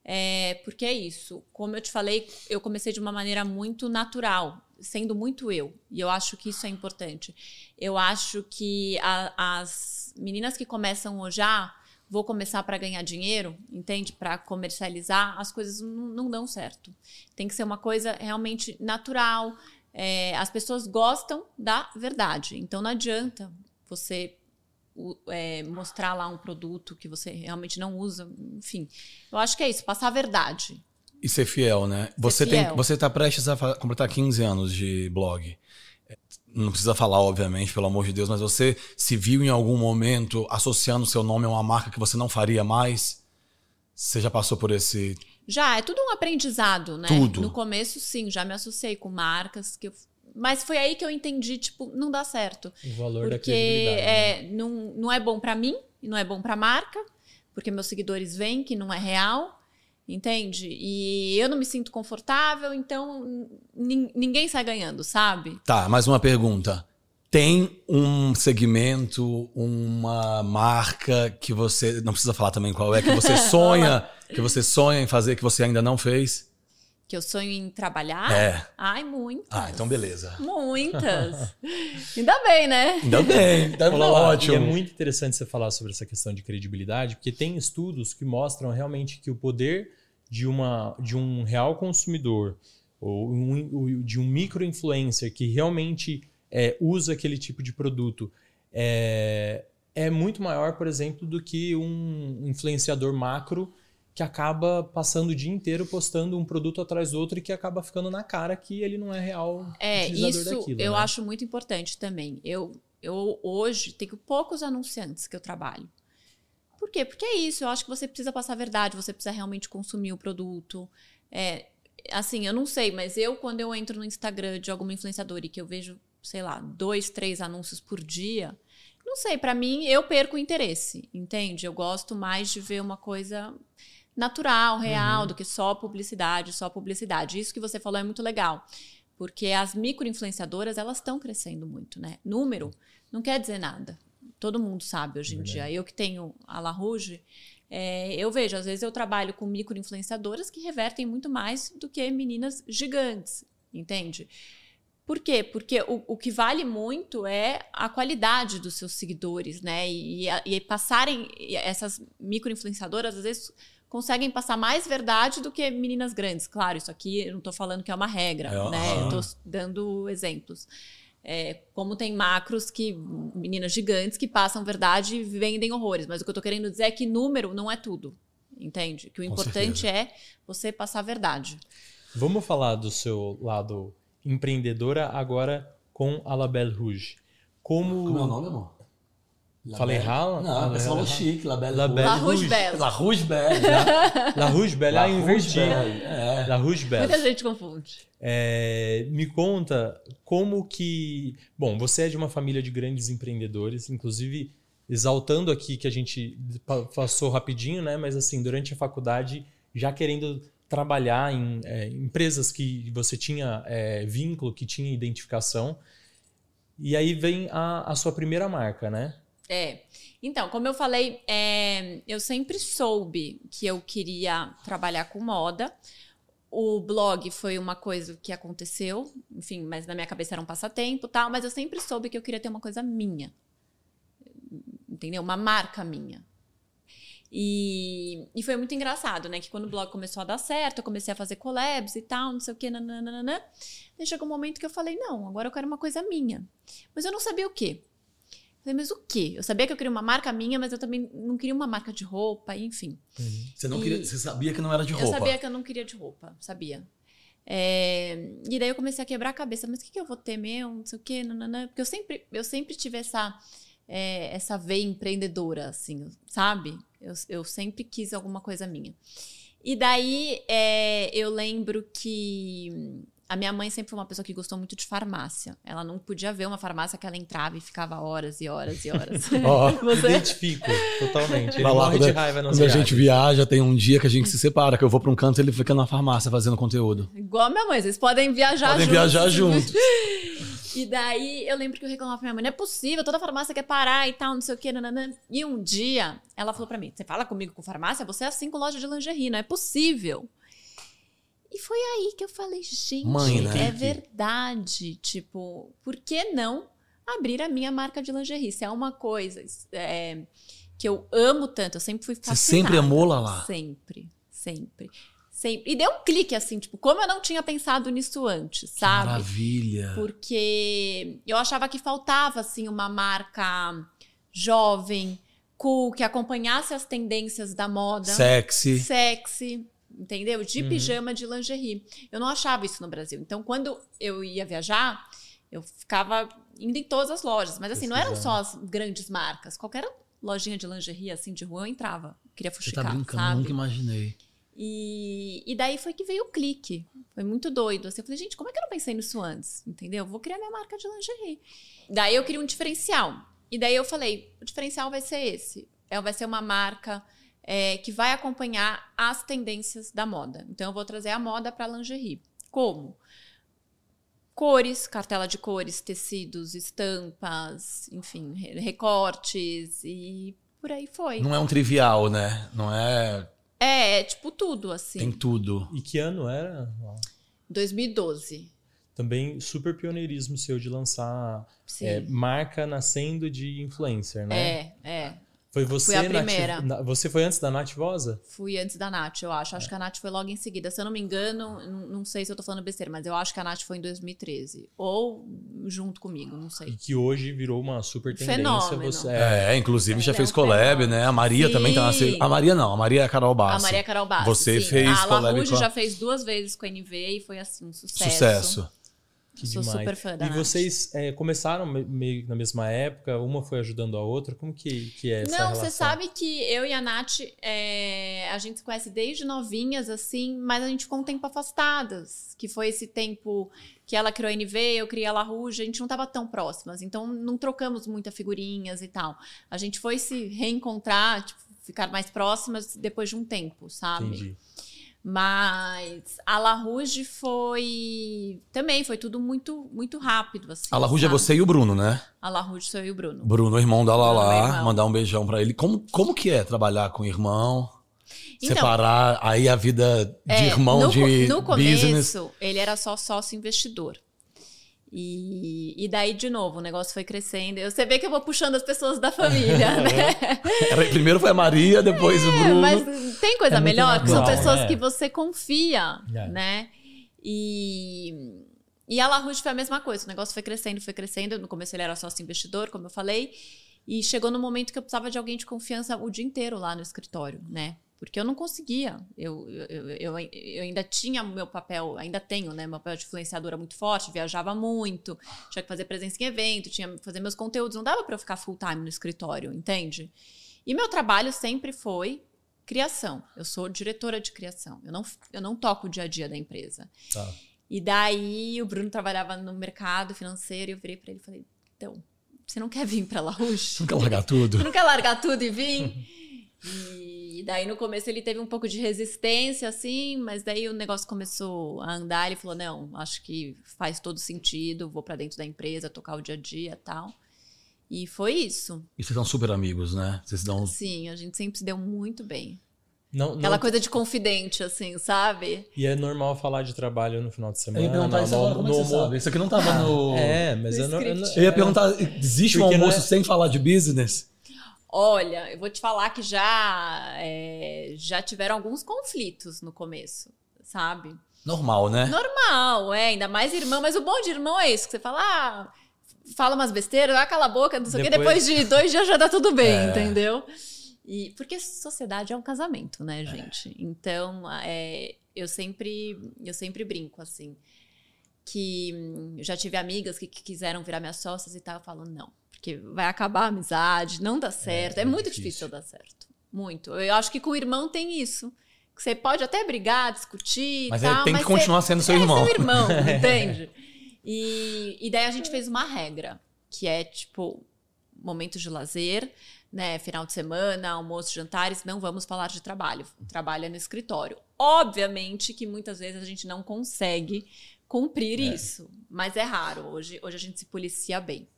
É, porque é isso. Como eu te falei, eu comecei de uma maneira muito natural, sendo muito eu. E eu acho que isso é importante. Eu acho que a- as meninas que começam hoje, ah, vou começar para ganhar dinheiro, entende? Para comercializar, as coisas não, não dão certo. Tem que ser uma coisa realmente natural. É, as pessoas gostam da verdade. Então não adianta você é, mostrar lá um produto que você realmente não usa. Enfim, eu acho que é isso, passar a verdade. E ser fiel, né? você tem, você tá prestes a completar 15 anos de blog. Não precisa falar, obviamente, pelo amor de Deus, mas você se viu em algum momento associando seu nome a uma marca que você não faria mais? Você já passou por esse. Já, é tudo um aprendizado, né? Tudo. No começo, sim, já me associei com marcas que eu. Mas foi aí que eu entendi, tipo, não dá certo. o valor da Porque credibilidade. né? é, não, não é bom pra mim e não é bom pra marca, porque meus seguidores veem que não é real, entende? E eu não me sinto confortável, então nin- ninguém sai ganhando, sabe? Tá, mais uma pergunta. Tem um segmento, uma marca que você. Não precisa falar também qual é, que você sonha, que você sonha em fazer, que você ainda não fez? Que eu sonho em trabalhar. É. Ai, muitas. Ah, então beleza. Muitas. Ainda bem, né? Ainda bem, tá Olá, lá, ótimo. E é muito interessante você falar sobre essa questão de credibilidade, porque tem estudos que mostram realmente que o poder de, uma, de um real consumidor ou um- de um micro-influencer que realmente é, usa aquele tipo de produto é, é muito maior, por exemplo, do que um influenciador macro que acaba passando o dia inteiro postando um produto atrás do outro e que acaba ficando na cara que ele não é real É, utilizador isso daquilo. eu né? acho muito importante também. Eu, eu hoje tenho poucos anunciantes que eu trabalho. Por quê? Porque é isso. Eu acho que você precisa passar a verdade, você precisa realmente consumir o produto. É, assim, eu não sei, mas eu, quando eu entro no Instagram de alguma influenciadora e que eu vejo, sei lá, dois, três anúncios por dia, não sei, pra mim eu perco o interesse, entende? Eu gosto mais de ver uma coisa natural, real, Uhum. do que só publicidade, só publicidade. Isso que você falou é muito legal. Porque as micro-influenciadoras, elas estão crescendo muito, né? Número não quer dizer nada. Todo mundo sabe hoje em Verdade. dia. Eu que tenho a La Rouge, é, eu vejo, às vezes eu trabalho com micro-influenciadoras que revertem muito mais do que meninas gigantes, entende? Por quê? Porque o, o que vale muito é a qualidade dos seus seguidores, né? E, e, e passarem, essas micro-influenciadoras, às vezes, conseguem passar mais verdade do que meninas grandes. Claro, isso aqui eu não estou falando que é uma regra, É, né? aham. Eu estou dando exemplos. É, como tem macros que meninas gigantes que passam verdade e vendem horrores, mas o que eu estou querendo dizer é que número não é tudo, entende? Que o Com importante é você passar a verdade. Vamos falar do seu lado empreendedora agora com a La Belle Rouge. Como. Como é o nome, amor? Falei errado? Não, você falou chique, La Belle La Rouge. Belle La Rouge. La Rouge Belle. La Rouge Belle, ah, eu inverti. É. La Rouge Belle. Muita gente confunde. É, me conta como que. Bom, você é de uma família de grandes empreendedores, inclusive exaltando aqui que a gente pa- passou rapidinho, né? Mas assim, durante a faculdade já querendo trabalhar em é, empresas que você tinha é, vínculo, que tinha identificação. E aí vem a, a sua primeira marca, né? É. Então, como eu falei, é, eu sempre soube que eu queria trabalhar com moda. O blog foi uma coisa que aconteceu, enfim, mas na minha cabeça era um passatempo tal, mas eu sempre soube que eu queria ter uma coisa minha. Entendeu? Uma marca minha. E, e foi muito engraçado, né? Que quando o blog começou a dar certo, eu comecei a fazer collabs e tal, não sei o quê, nananana. Aí chegou um momento que eu falei, não, agora eu quero uma coisa minha. Mas eu não sabia o quê. Falei, mas o quê? Eu sabia que eu queria uma marca minha, mas eu também não queria uma marca de roupa, enfim. Uhum. Você, não E- queria, você sabia que não era de roupa. Eu sabia que eu não queria de roupa, sabia. É, e daí eu comecei a quebrar a cabeça, mas o que, que eu vou ter meu, não sei o quê, nananã. porque eu sempre, eu sempre tive essa, é, essa veia empreendedora, assim, sabe? Eu, eu sempre quis alguma coisa minha. E daí é, eu lembro que a minha mãe sempre foi uma pessoa que gostou muito de farmácia. Ela não podia ver uma farmácia que ela entrava e ficava horas e horas e horas. Ó, Você? Identifico totalmente. Ele lá, morre quando, de raiva nas quando a gente viaja, tem um dia que a gente se separa, que eu vou pra um canto e ele fica na farmácia fazendo conteúdo. Igual a minha mãe, vocês podem viajar Podem juntos. viajar juntos. E daí eu lembro que eu reclamava pra minha mãe, não é possível, toda farmácia quer parar e tal, não sei o que, nananã. E um dia ela falou pra mim: você fala comigo com farmácia? Você é assim com loja de lingerie, não é possível. E foi aí que eu falei, gente, Mãe, né? é verdade. Tipo, por que não abrir a minha marca de lingerie? Se é uma coisa é, que eu amo tanto, eu sempre fui Você fascinada. sempre amou Lala? Sempre, sempre. Sempre. E deu um clique, assim, tipo, como eu não tinha pensado nisso antes, sabe? Maravilha. Porque eu achava que faltava, assim, uma marca jovem, cool, que acompanhasse as tendências da moda. Sexy. Sexy, entendeu? De Uhum. pijama de lingerie. Eu não achava isso no Brasil. Então, quando eu ia viajar, eu ficava indo em todas as lojas. Mas, assim, não eram só as grandes marcas. Qualquer lojinha de lingerie, assim, de rua, eu entrava. Queria Você fuxicar, tá brincando, sabe? nunca imaginei. E, e daí foi que veio o clique. Foi muito doido. Assim, eu falei, gente, como é que eu não pensei nisso antes? Entendeu? Vou criar minha marca de lingerie. Daí eu queria um diferencial. E daí eu falei, o diferencial vai ser esse. É, vai ser uma marca é, que vai acompanhar as tendências da moda. Então eu vou trazer a moda para lingerie. Como? Cores, cartela de cores, tecidos, estampas, enfim, re- recortes e por aí foi. Não é um trivial, né? Não é. É, é tipo tudo, assim. Tem tudo. E que ano era? 2012. Também super pioneirismo seu de lançar é, marca nascendo de influencer, né? é, é. Foi você, Fui a Nath- primeira. Na- você foi antes da Nath Vosa? Fui antes da Nath, eu acho. Acho que a Nath foi logo em seguida. Se eu não me engano, não, sei se eu tô falando besteira, mas eu acho que a Nath foi em 2013. Ou junto comigo, não E sei. que hoje virou uma super tendência. Fenômeno. Você, é, É, inclusive já É fez um collab, fenômeno. né? A Maria também tá na. Sim. A Maria não, a Maria é a Carol Bassi. A Maria Carol Bassi. Você sim. fez A collab com a- já fez duas vezes com a NV e foi assim, um sucesso. Sucesso. Que Sou demais. super fã da E Nath. vocês é, começaram me- meio na mesma época, uma foi ajudando a outra. Como que, que é essa Não, relação? você sabe que eu e a Nath, é, a gente se conhece desde novinhas, assim, mas a gente ficou um tempo afastadas. Que foi esse tempo que ela criou a NV, eu criei a La Rouge, a gente não tava tão próximas. Então, não trocamos muita figurinhas e tal. A gente foi se reencontrar, tipo, ficar mais próximas depois de um tempo, sabe? Entendi. Mas a La Rouge foi... Também foi tudo muito, muito rápido, assim. A La Rouge é sabe? você e o Bruno, né? A La Rouge sou eu e o Bruno. Bruno, irmão da Lala, mandar um beijão pra ele. Como, como que é trabalhar com o irmão? Então, Separar aí a vida de É, irmão no, de co- no começo, business. ele era só sócio investidor. E, e daí, de novo, o negócio foi crescendo. Você vê que eu vou puxando as pessoas da família, né? Era- primeiro foi a Maria, depois o É, Bruno. mas tem coisa É melhor, que são pessoas né? que você confia, É. né? E, e a La Rouge foi a mesma coisa. O negócio foi crescendo, foi crescendo. No começo ele era sócio investidor, como eu falei. E chegou no momento que eu precisava de alguém de confiança o dia inteiro lá no escritório, né? Porque eu não conseguia. Eu, eu, eu, eu ainda tinha o meu papel, ainda tenho, né? Meu papel de influenciadora muito forte, viajava muito, tinha que fazer presença em evento, tinha que fazer meus conteúdos. Não dava para eu ficar full time no escritório, entende? E meu trabalho sempre foi criação. Eu sou diretora de criação. Eu não, eu não toco o dia a dia da empresa. Tá. E daí o Bruno trabalhava no mercado financeiro e eu virei para ele e falei: então, você não quer vir para La Rouge? Não quer largar tudo? Você não quer largar tudo e vir? E daí no começo ele teve um pouco de resistência, assim, mas daí o negócio começou a andar. Ele falou: não, acho que faz todo sentido, vou para dentro da empresa, tocar o dia a dia e tal. E foi isso. E vocês são super amigos, né? Vocês dão. Sim, a gente sempre se deu muito bem. Não, Aquela não- coisa de confidente, assim, sabe? E é normal falar de trabalho no final de Eu semana. ia perguntar isso no- agora, como é no você sabe? Isso aqui não tava no. É, mas No eu não. Eu, não-. Eu ia perguntar, existe um Porque não almoço é- sem falar de business? Olha, eu vou te falar que já, é, já tiveram alguns conflitos no começo, sabe? Normal, né? Normal, é, ainda mais irmão, mas o bom de irmão é isso, que você fala, ah, fala umas besteiras, ah, cala a boca, não sei o que, Depois- de dois dias já dá tudo bem, É. entendeu? E, porque sociedade é um casamento, né, gente? Então, é, eu sempre eu sempre brinco, assim, que hum, já tive amigas que, que quiseram virar minhas sócias e tal, eu falo, não, porque vai acabar a amizade, não dá certo, é, é muito difícil. difícil dar certo, muito. Eu acho que com o irmão tem isso, que você pode até brigar, discutir Mas e tal, tem que mas você- continuar sendo seu é irmão. seu irmão, entende? E, e daí a gente fez uma regra, que é tipo, momentos de lazer, né? Final de semana, almoço, jantares, não vamos falar de trabalho. Trabalho é no escritório. Obviamente que muitas vezes a gente não consegue cumprir isso, mas é raro. Hoje, hoje a gente se policia bem.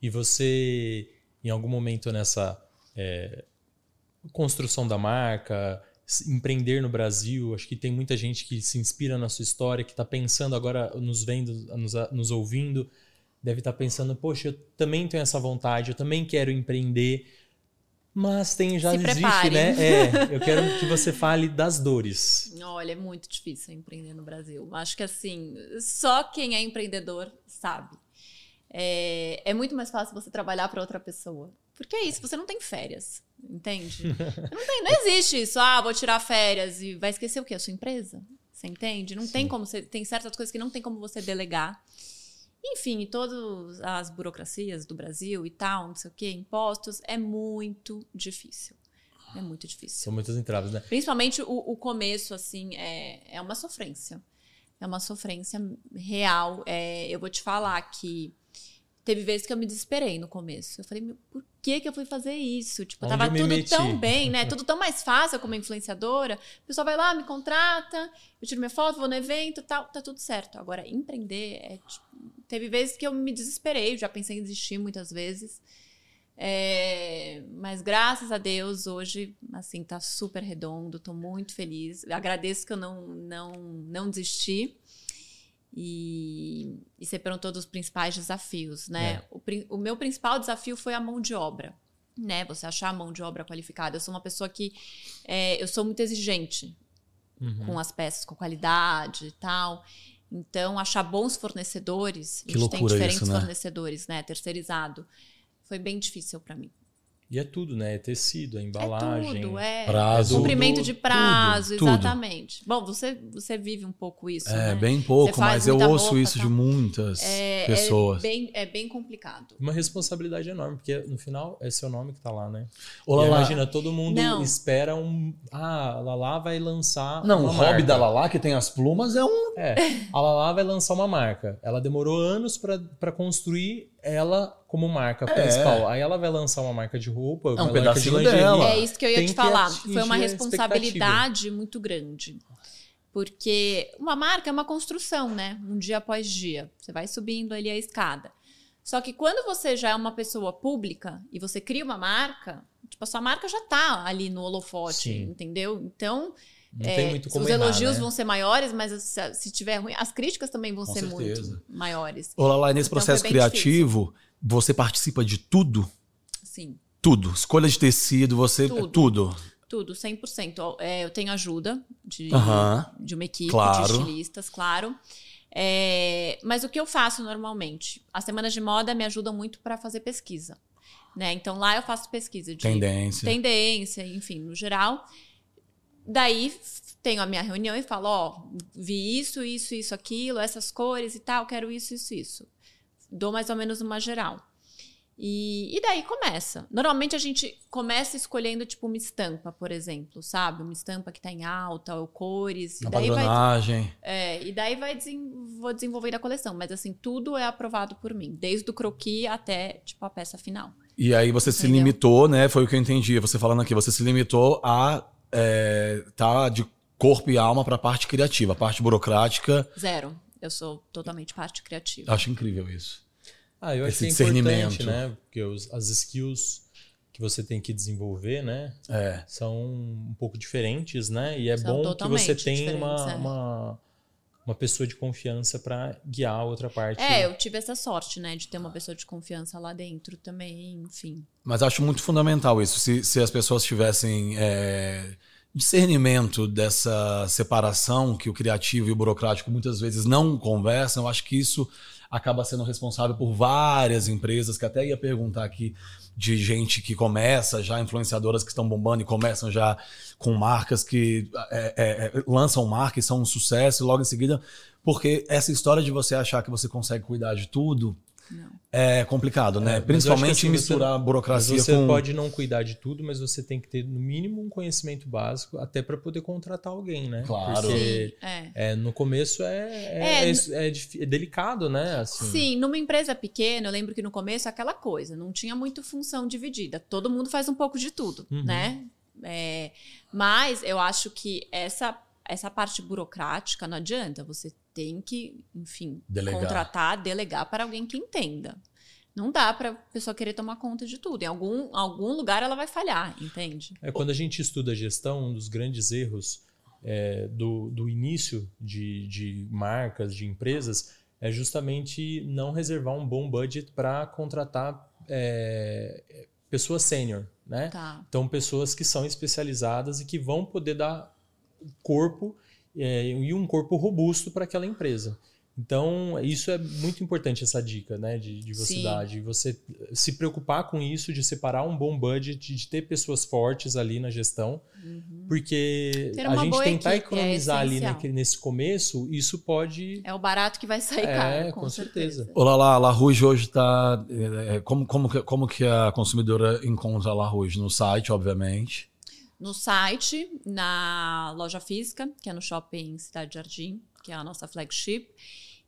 E você, em algum momento nessa é, construção da marca, empreender no Brasil, acho que tem muita gente que se inspira na sua história, que está pensando agora, nos vendo, nos, nos ouvindo, deve estar pensando, poxa, eu também tenho essa vontade, eu também quero empreender, mas tem já Se existe, prepare. né? É, eu quero que você fale das dores. Olha, é muito difícil empreender no Brasil. Acho que assim, só quem é empreendedor sabe. É, é muito mais fácil você trabalhar para outra pessoa. Porque é isso, você não tem férias, entende? Não, tem, não existe isso. Ah, vou tirar férias e vai esquecer o quê? A sua empresa? Você entende? Não tem como você. Tem certas coisas que não tem como você delegar. Enfim, todas as burocracias do Brasil e tal, não sei o quê, impostos, é muito difícil. É muito difícil. São muitas entraves, né? Principalmente o, o começo, assim, é, é uma sofrência. É uma sofrência real. É, eu vou te falar que teve vezes que eu me desesperei no começo. Eu falei, meu, por que, que eu fui fazer isso? Tipo, Onde tava me tudo tão bem, né? Tudo tão mais fácil como influenciadora. O pessoal vai lá, me contrata, eu tiro minha foto, vou no evento tal, tá tudo certo. Agora, empreender é. tipo, teve vezes que eu me desesperei, já pensei em desistir muitas vezes. É, mas graças a Deus, hoje, assim, tá super redondo, tô muito feliz. Agradeço que eu não, não, não desisti. E, e você perguntou dos principais desafios, né? É. O, o meu principal desafio foi a mão de obra, né? Você achar a mão de obra qualificada. Eu sou uma pessoa que é, eu sou muito exigente Uhum. com as peças, com qualidade e tal. Então, achar bons fornecedores, Que a gente tem diferentes isso, né? fornecedores, né? Terceirizado. Foi bem difícil para mim. E é tudo, né? É tecido, é É embalagem. tudo, é prazo. cumprimento de prazo, tudo. exatamente. Bom, você, você vive um pouco isso, É, né? bem pouco, mas eu ouço roupa, isso de tá? muitas É, pessoas. É bem, é bem complicado. Uma responsabilidade enorme, porque no final é seu nome que tá lá, né? Ô, Lala, imagina, todo mundo Não. espera um. Ah, a Lala vai lançar. Não, uma o hobby marca. da Lala, que tem as plumas, é um. É, a Lala vai lançar uma marca. Ela demorou anos pra construir ela como marca É. principal. Aí ela vai lançar uma marca de roupa, um uma marca de dela. É isso que eu ia Tem te falar. Foi uma responsabilidade muito grande. Porque uma marca é uma construção, né? Um dia após dia. Você vai subindo ali a escada. Só que quando você já é uma pessoa pública e você cria uma marca, tipo, a sua marca já tá ali no holofote, Sim. entendeu? Então, Não é, tem muito como os errar, elogios né? vão ser maiores, mas se, se tiver ruim, as críticas também vão Com ser certeza. muito maiores. Ô, Lala, nesse Então, processo criativo, você participa de tudo? Sim. Tudo. Escolha de tecido, você. Tudo. Tudo. Tudo, 100%. É, eu tenho ajuda de, de uma equipe Claro. de estilistas, claro. É, mas o que eu faço normalmente? As semanas de moda me ajudam muito para fazer pesquisa. Né? Então lá eu faço pesquisa de Tendência. tendência, enfim, no geral. Daí tenho a minha reunião e falo, ó, vi isso, isso, isso, aquilo, essas cores e tal, quero isso, isso, isso. Dou mais ou menos uma geral. E, e daí começa. Normalmente a gente começa escolhendo, tipo, uma estampa, por exemplo, sabe? Uma estampa que tá em alta, ou cores. Na daí vai, padronagem. é, e daí vai vou desenvolvendo a coleção. Mas assim, tudo é aprovado por mim. Desde o croquis até, tipo, a peça final. E aí você se Entendeu? limitou, né? Foi o que eu entendi. Você falando aqui, você se limitou a é, tá de corpo e alma para a parte criativa, a parte burocrática. Zero. Eu sou totalmente parte criativa. Acho incrível isso. Ah, eu acho Esse que é importante, discernimento. né? Porque os- as skills que você tem que desenvolver, né? É. São um pouco diferentes, né? E é São bom que você tenha uma, é. uma, uma pessoa de confiança para guiar a outra parte. É, eu tive essa sorte, né? De ter uma pessoa de confiança lá dentro também, enfim. Mas acho muito fundamental isso. Se, se as pessoas tivessem é, discernimento dessa separação que o criativo e o burocrático muitas vezes não conversam, eu acho que isso acaba sendo responsável por várias empresas, que até ia perguntar aqui de gente que começa já, influenciadoras que estão bombando e começam já com marcas que é, é, é, lançam marcas e são um sucesso e logo em seguida. Porque essa história de você achar que você consegue cuidar de tudo Não. é complicado, né? que Principalmente assim, misturar Mas burocracia você com. pode não cuidar de tudo, mas você tem que ter, no mínimo, um conhecimento básico até para poder contratar alguém, né? Claro. Porque Sim, é. é, no começo é, É, é, é, é é delicado, né? Assim, Sim, numa empresa pequena, eu lembro que no começo é aquela coisa, não tinha muito função dividida. Todo mundo faz um pouco de tudo, Uhum. né? É, mas eu acho que essa, essa parte burocrática não adianta. Você tem que, enfim, Delegar. contratar, delegar para alguém que entenda. Não dá para a pessoa querer tomar conta de tudo. Em algum, algum lugar ela vai falhar, entende? É, quando a gente estuda gestão, um dos grandes erros é, do, do início de, de marcas, de empresas, é justamente não reservar um bom budget para contratar é, pessoas sênior, né? Tá. Então, pessoas que são especializadas e que vão poder dar corpo é, e um corpo robusto para aquela empresa. Então, isso é muito importante, essa dica, né? De, de você Sim. dar, de você se preocupar com isso, de separar um bom budget, de ter pessoas fortes ali na gestão, porque Ter a gente tentar é economizar ali essencial. naquele- nesse começo, isso pode. É o barato que vai sair É, caro, com, com certeza. certeza. Olá lá, a La Rouge hoje está. como, como, que, como que a consumidora encontra a La Rouge? No site, obviamente. No site, na loja física, que é no shopping Cidade Jardim, que é a nossa flagship.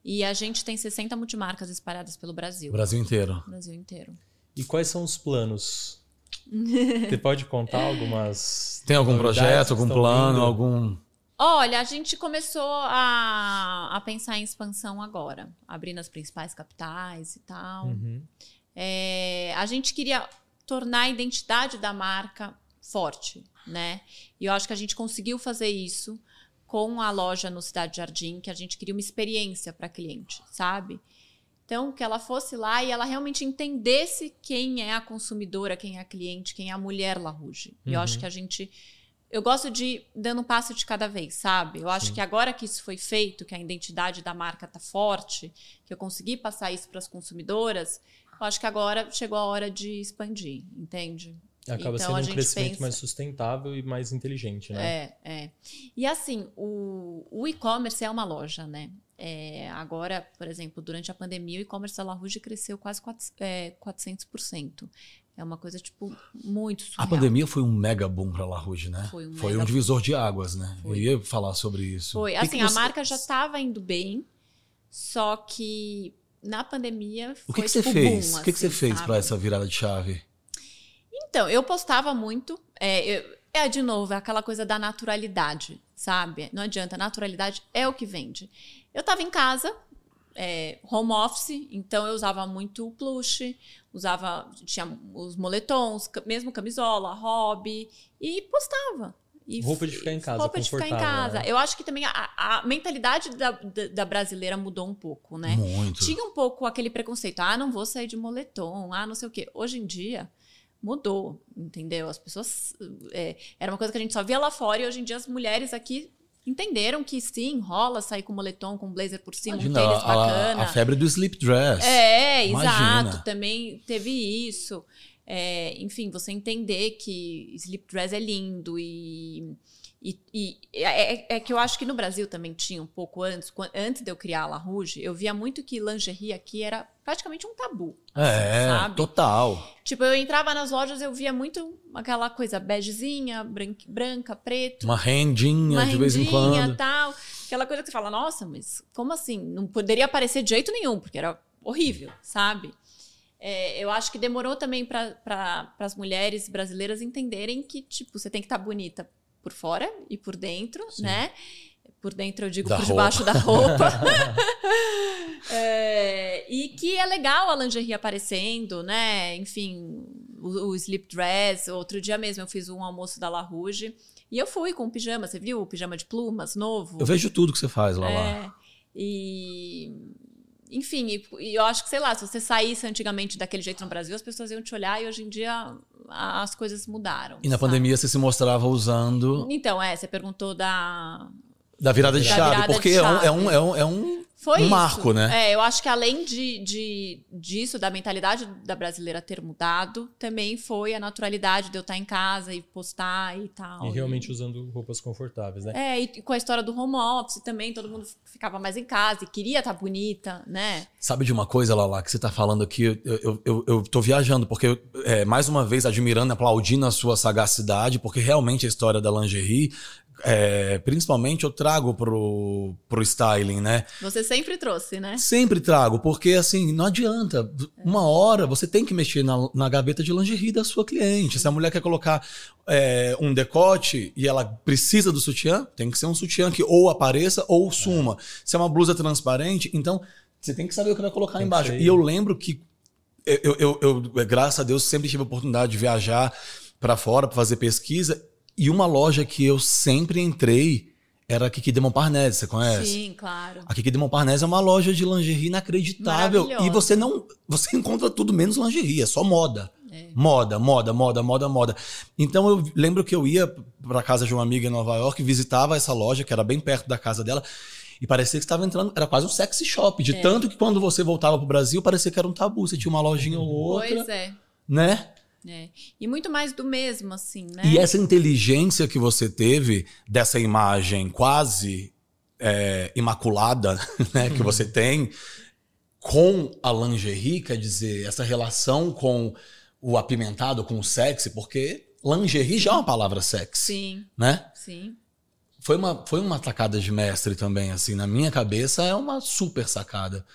E a gente tem 60 multimarcas espalhadas pelo Brasil. Brasil inteiro. Brasil inteiro. E quais são os planos? Você pode contar algumas. Tem algum projeto, algum plano, vindo? algum. Olha, a gente começou a, a pensar em expansão agora, abrindo as principais capitais e tal. Uhum. É, a gente queria tornar a identidade da marca forte, né? E eu acho que a gente conseguiu fazer isso com a loja no Cidade Jardim, que a gente queria uma experiência para cliente, sabe? Então, que ela fosse lá e ela realmente entendesse quem é a consumidora, quem é a cliente, quem é a mulher La Rouge. E eu Uhum. acho que a gente. Eu gosto de ir dando um passo de cada vez, sabe? Eu acho Sim. que agora que isso foi feito, que a identidade da marca tá forte, que eu consegui passar isso para as consumidoras, eu acho que agora chegou a hora de expandir, entende? Acaba Então, sendo a um crescimento pensa- mais sustentável e mais inteligente, né? É, é. E assim, o, o e-commerce é uma loja, né? É, agora, por exemplo, durante a pandemia, o e-commerce da La Rouge cresceu quase quatro- é, 400%. É uma coisa, tipo, muito A surreal. pandemia foi um mega boom para La Rouge, né? Foi um Foi um divisor de águas, né? Foi. Eu ia falar sobre isso. Foi. Que Assim, que a você- marca já estava indo bem, só que na pandemia foi O que, que você tipo, fez? boom, o que, que você assim, fez sabe? para essa virada de chave? Então, eu postava muito. É, eu- é, de novo, é aquela coisa da naturalidade, sabe? Não adianta, naturalidade é o que vende. Eu tava em casa, é, home office, então eu usava muito plush, usava, tinha os moletons, mesmo camisola, hobby, e postava. E Roupa de ficar em casa, Roupa de ficar em casa. né? Eu acho que também a, a mentalidade da, da, da brasileira mudou um pouco, né? Muito. Tinha um pouco aquele preconceito, ah, não vou sair de moletom, ah, não sei o quê. Hoje em dia mudou, entendeu? As pessoas é, era uma coisa que a gente só via lá fora e hoje em dia as mulheres aqui entenderam que sim, rola sair com moletom, com blazer por cima, um Imagina, tênis a, bacana. a febre do sleep dress. É, Imagina. exato. Também teve isso. É, enfim, você entender que sleep dress é lindo e. E, e é, é- é que eu acho que no Brasil também tinha um pouco antes, antes de eu criar a La Rouge, eu via muito que lingerie aqui era praticamente um tabu. É, sabe? total. Tipo, eu entrava nas lojas, eu via muito aquela coisa begezinha, bran- branca, preto, Uma rendinha uma de vez em quando. tal. Aquela coisa que você fala, nossa, mas como assim? Não poderia aparecer de jeito nenhum, porque era horrível, sabe? é, eu acho que demorou também para pra, as mulheres brasileiras entenderem que, tipo, você tem que estar tá bonita por fora e por dentro, Sim. né? Por dentro eu digo da por roupa. debaixo da roupa. é, e que é legal a lingerie aparecendo, né? Enfim, o, o slip dress. Outro dia mesmo eu fiz um almoço da La Rouge. E eu fui com pijama, você viu o pijama de plumas novo? Eu vejo tudo que você faz lá. É, lá. E enfim, e, e, eu acho que, sei lá, se você saísse antigamente daquele jeito no Brasil, as pessoas iam te olhar e hoje em dia as coisas mudaram. E na sabe? pandemia você se mostrava usando. Então, é, você perguntou da. Da virada de da chave, virada porque de chave. É, um, é, um, é, um, é um foi um marco, né? É, eu acho que além de, de, disso, da mentalidade da brasileira ter mudado, também foi a naturalidade de eu estar em casa e postar e tal. E realmente e... usando roupas confortáveis, né? É, e com a história do home office também, todo mundo ficava mais em casa e queria estar bonita, né? Sabe de uma coisa, Lala, que você está falando aqui? Eu, eu, eu, eu tô viajando, porque, é, mais uma vez, admirando, aplaudindo a sua sagacidade, porque realmente a história da lingerie é, principalmente eu trago pro, pro styling, né? Você sempre trouxe, né? Sempre trago, porque assim, não adianta. Uma hora você tem que mexer na, na gaveta de lingerie da sua cliente. Se a mulher quer colocar é, um decote e ela precisa do sutiã, tem que ser um sutiã que ou apareça ou suma. Se é uma blusa transparente, então você tem que saber o que vai colocar tem embaixo. E eu lembro que eu, eu, eu, graças a Deus, sempre tive a oportunidade de viajar para fora para fazer pesquisa e uma loja que eu sempre entrei era a Kiki de Montparnasse, você conhece? Sim, claro. A Kiki de Montparnasse é uma loja de lingerie inacreditável. E você não. Você encontra tudo menos lingerie, é só moda. É. Moda, moda, moda, moda, moda. Então eu lembro que eu ia para casa de uma amiga em Nova York, visitava essa loja, que era bem perto da casa dela, e parecia que estava entrando, era quase um sexy shop, de é. tanto que quando você voltava pro Brasil, parecia que era um tabu. Você tinha uma lojinha ou outra. Pois é. Né? É. E muito mais do mesmo, assim, né? E essa inteligência que você teve dessa imagem quase é, imaculada né, que você tem com a lingerie, quer dizer, essa relação com o apimentado, com o sexy, porque lingerie já é uma palavra sexy. Sim. Né? Sim. Foi uma, foi uma tacada de mestre também, assim. Na minha cabeça é uma super sacada.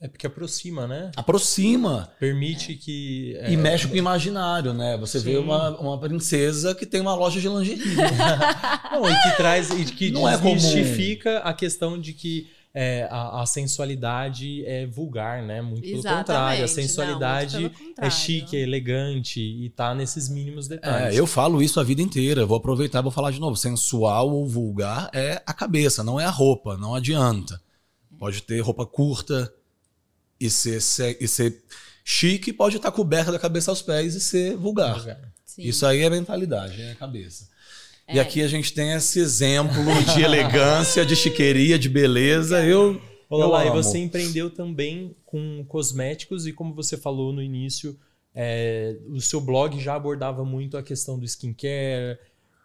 É porque aproxima, né? Aproxima. Permite que. É... E mexe com o imaginário, né? Você Sim. vê uma, uma princesa que tem uma loja de lingerie. Não, e que traz. E que Não desmistifica é a questão de que é, a, a, sensualidade é vulgar, né? Muito Exatamente. pelo contrário. A sensualidade Não, é chique, é elegante e tá nesses mínimos detalhes. É, eu falo isso a vida inteira. vou aproveitar e vou falar de novo. Sensual ou vulgar é a cabeça, não é a roupa. Não adianta. Pode ter roupa curta e ser, e ser chique, pode estar coberta da cabeça aos pés e ser vulgar. Isso aí é mentalidade, é a cabeça. É. E aqui a gente tem esse exemplo de elegância, de chiqueria, de beleza. Eu. Olá, eu e você empreendeu também com cosméticos e como você falou no início, é, o seu blog já abordava muito a questão do skincare.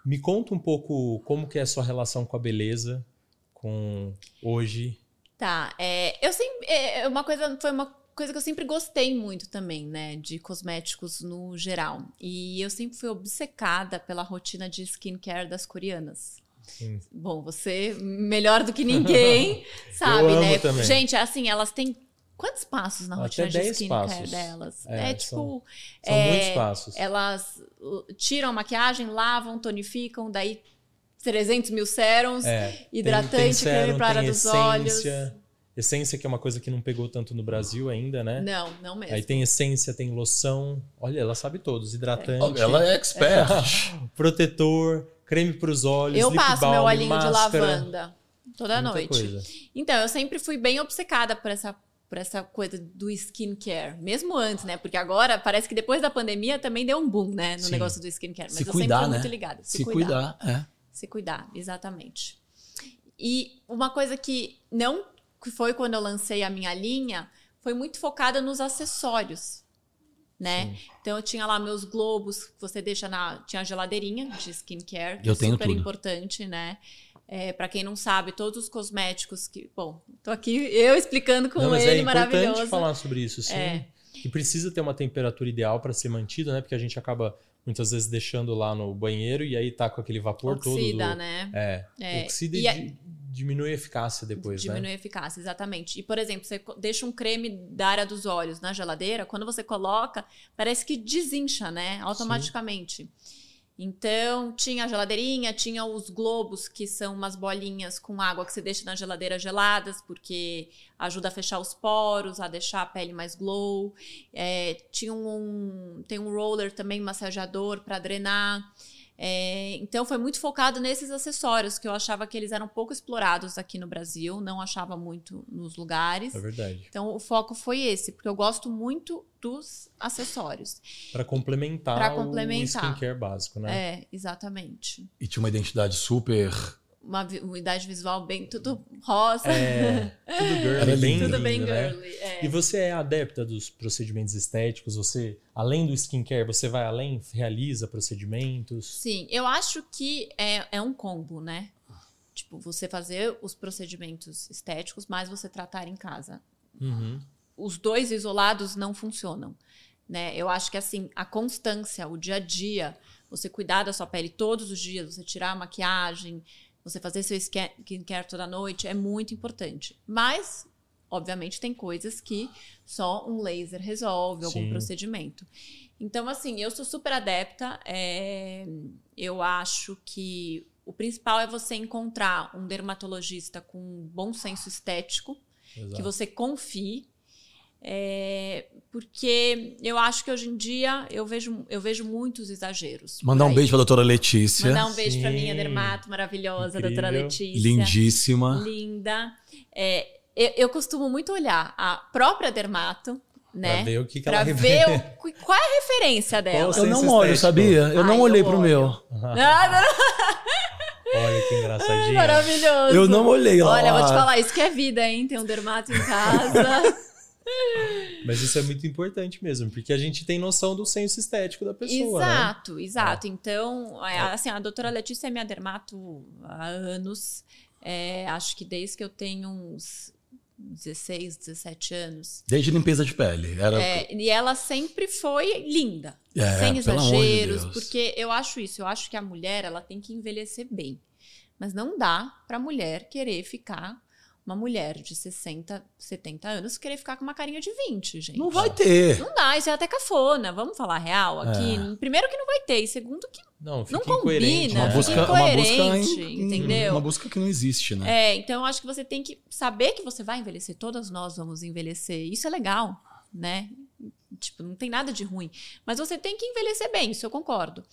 Me conta um pouco como que é a sua relação com a beleza, com hoje Tá, é, eu sempre. É, é, uma coisa, foi uma coisa que eu sempre gostei muito também, né? De cosméticos no geral. E eu sempre fui obcecada pela rotina de skincare das coreanas. Sim. Bom, você melhor do que ninguém, sabe, eu né? Também. Gente, assim, elas têm quantos passos na rotina de skincare passos. delas? É, é tipo. São, são é, muitos passos. Elas uh, tiram a maquiagem, lavam, tonificam, daí 300 mil sérums, é, hidratante, tem, tem sérum, creme para dos essência, olhos. Essência, que é uma coisa que não pegou tanto no Brasil ainda, né? Não, não mesmo. Aí tem essência, tem loção. Olha, ela sabe todos. Hidratante. É. Ela é expert. protetor, creme para os olhos. Eu passo balm, meu olhinho máscara, de lavanda toda noite. Coisa. Então, eu sempre fui bem obcecada por essa por essa coisa do skincare, mesmo antes, né? Porque agora parece que depois da pandemia também deu um boom, né, no Sim. negócio do skincare. Mas Se eu cuidar, sempre fui né? muito ligada. Se, Se cuidar. cuidar, é. Se cuidar, exatamente. E uma coisa que não foi quando eu lancei a minha linha, foi muito focada nos acessórios, né? Sim. Então eu tinha lá meus globos, você deixa na, tinha a geladeirinha de skincare, que eu é tenho super tudo. importante, né? É, para quem não sabe, todos os cosméticos que, bom, tô aqui eu explicando com não, ele é maravilhoso. É importante falar sobre isso, sim. É. E precisa ter uma temperatura ideal para ser mantido, né? Porque a gente acaba muitas vezes deixando lá no banheiro e aí tá com aquele vapor oxida, todo. Oxida, né? É. é. Oxida e, de, diminui a eficácia depois, diminui né? a eficácia, exatamente. E, por exemplo, você deixa um creme da área dos olhos na geladeira, quando você coloca, parece que desincha, né? Automaticamente. Então, tinha a geladeirinha, tinha os globos, que são umas bolinhas com água que você deixa na geladeira geladas, porque ajuda a fechar os poros, a deixar a pele mais glow. É, tinha um, tem um roller também massageador para drenar. É, então foi muito focado nesses acessórios que eu achava que eles eram pouco explorados aqui no Brasil, não achava muito nos lugares. É verdade. Então o foco foi esse, porque eu gosto muito dos acessórios. Pra complementar, Pra o complementar. skincare básico, né? É, exatamente. E tinha uma identidade super. Uma, uma idade visual bem tudo rosa, É, tudo girly, Era bem lindo. tudo bem lindo, né? girly. é. E você é adepta dos procedimentos estéticos? Você, além do skincare, você vai além, realiza procedimentos? Sim, eu acho que é, é um combo, né? Tipo, você fazer os procedimentos estéticos, mas você tratar em casa. Uhum. os dois isolados não funcionam. Né? Eu acho que assim, a constância, o dia a dia, você cuidar da sua pele todos os dias, você tirar a maquiagem, você fazer seu skin- skincare toda noite é muito importante. Mas, obviamente, tem coisas que só um laser resolve, algum Sim. procedimento. Então, assim, eu sou super adepta. é, Eu acho que o principal é você encontrar um dermatologista com um bom senso estético Exato. que você confie. É, porque eu acho que hoje em dia eu vejo, eu vejo muitos exageros. Mandar um beijo pra doutora Letícia. Mandar um beijo pra minha Sim. dermato maravilhosa, Incrível. doutora Letícia. Lindíssima. Linda. É, eu, eu costumo muito olhar a própria dermato, né? Pra ver o que, que Pra ela ver o- qual é a referência dela. Eu não olho, estético. sabia? Eu Ai, não eu olhei pro olho. meu. Ah, não, Olha que engraçadinha. maravilhoso. Eu não olhei lá. Olha, vou te falar, isso que é vida, hein? Tem um dermato em casa. Mas isso é muito importante mesmo, porque a gente tem noção do senso estético da pessoa, né? Exato, exato. Então, é, assim, a doutora Letícia é minha dermato há anos. É, acho que desde que eu tenho uns 16, 17 anos. Desde limpeza de pele. Era... É, e ela sempre foi linda, É, sem de exageros, Deus. porque eu acho isso, eu acho que a mulher ela tem que envelhecer bem. Mas não dá pra mulher querer ficar uma mulher de 60, 70 anos querer ficar com uma carinha de 20, gente. Não vai ter. Não dá, isso é até cafona, vamos falar real aqui. É. Primeiro que não vai ter, e segundo que Não, não combina. Uma né? fica busca, uma busca incoerente, em- entendeu? Uma busca que não existe, né? É, então eu acho que você tem que saber que você vai envelhecer, todas nós vamos envelhecer. Isso é legal, né? Tipo, não tem nada de ruim. Mas você tem que envelhecer bem, isso eu concordo.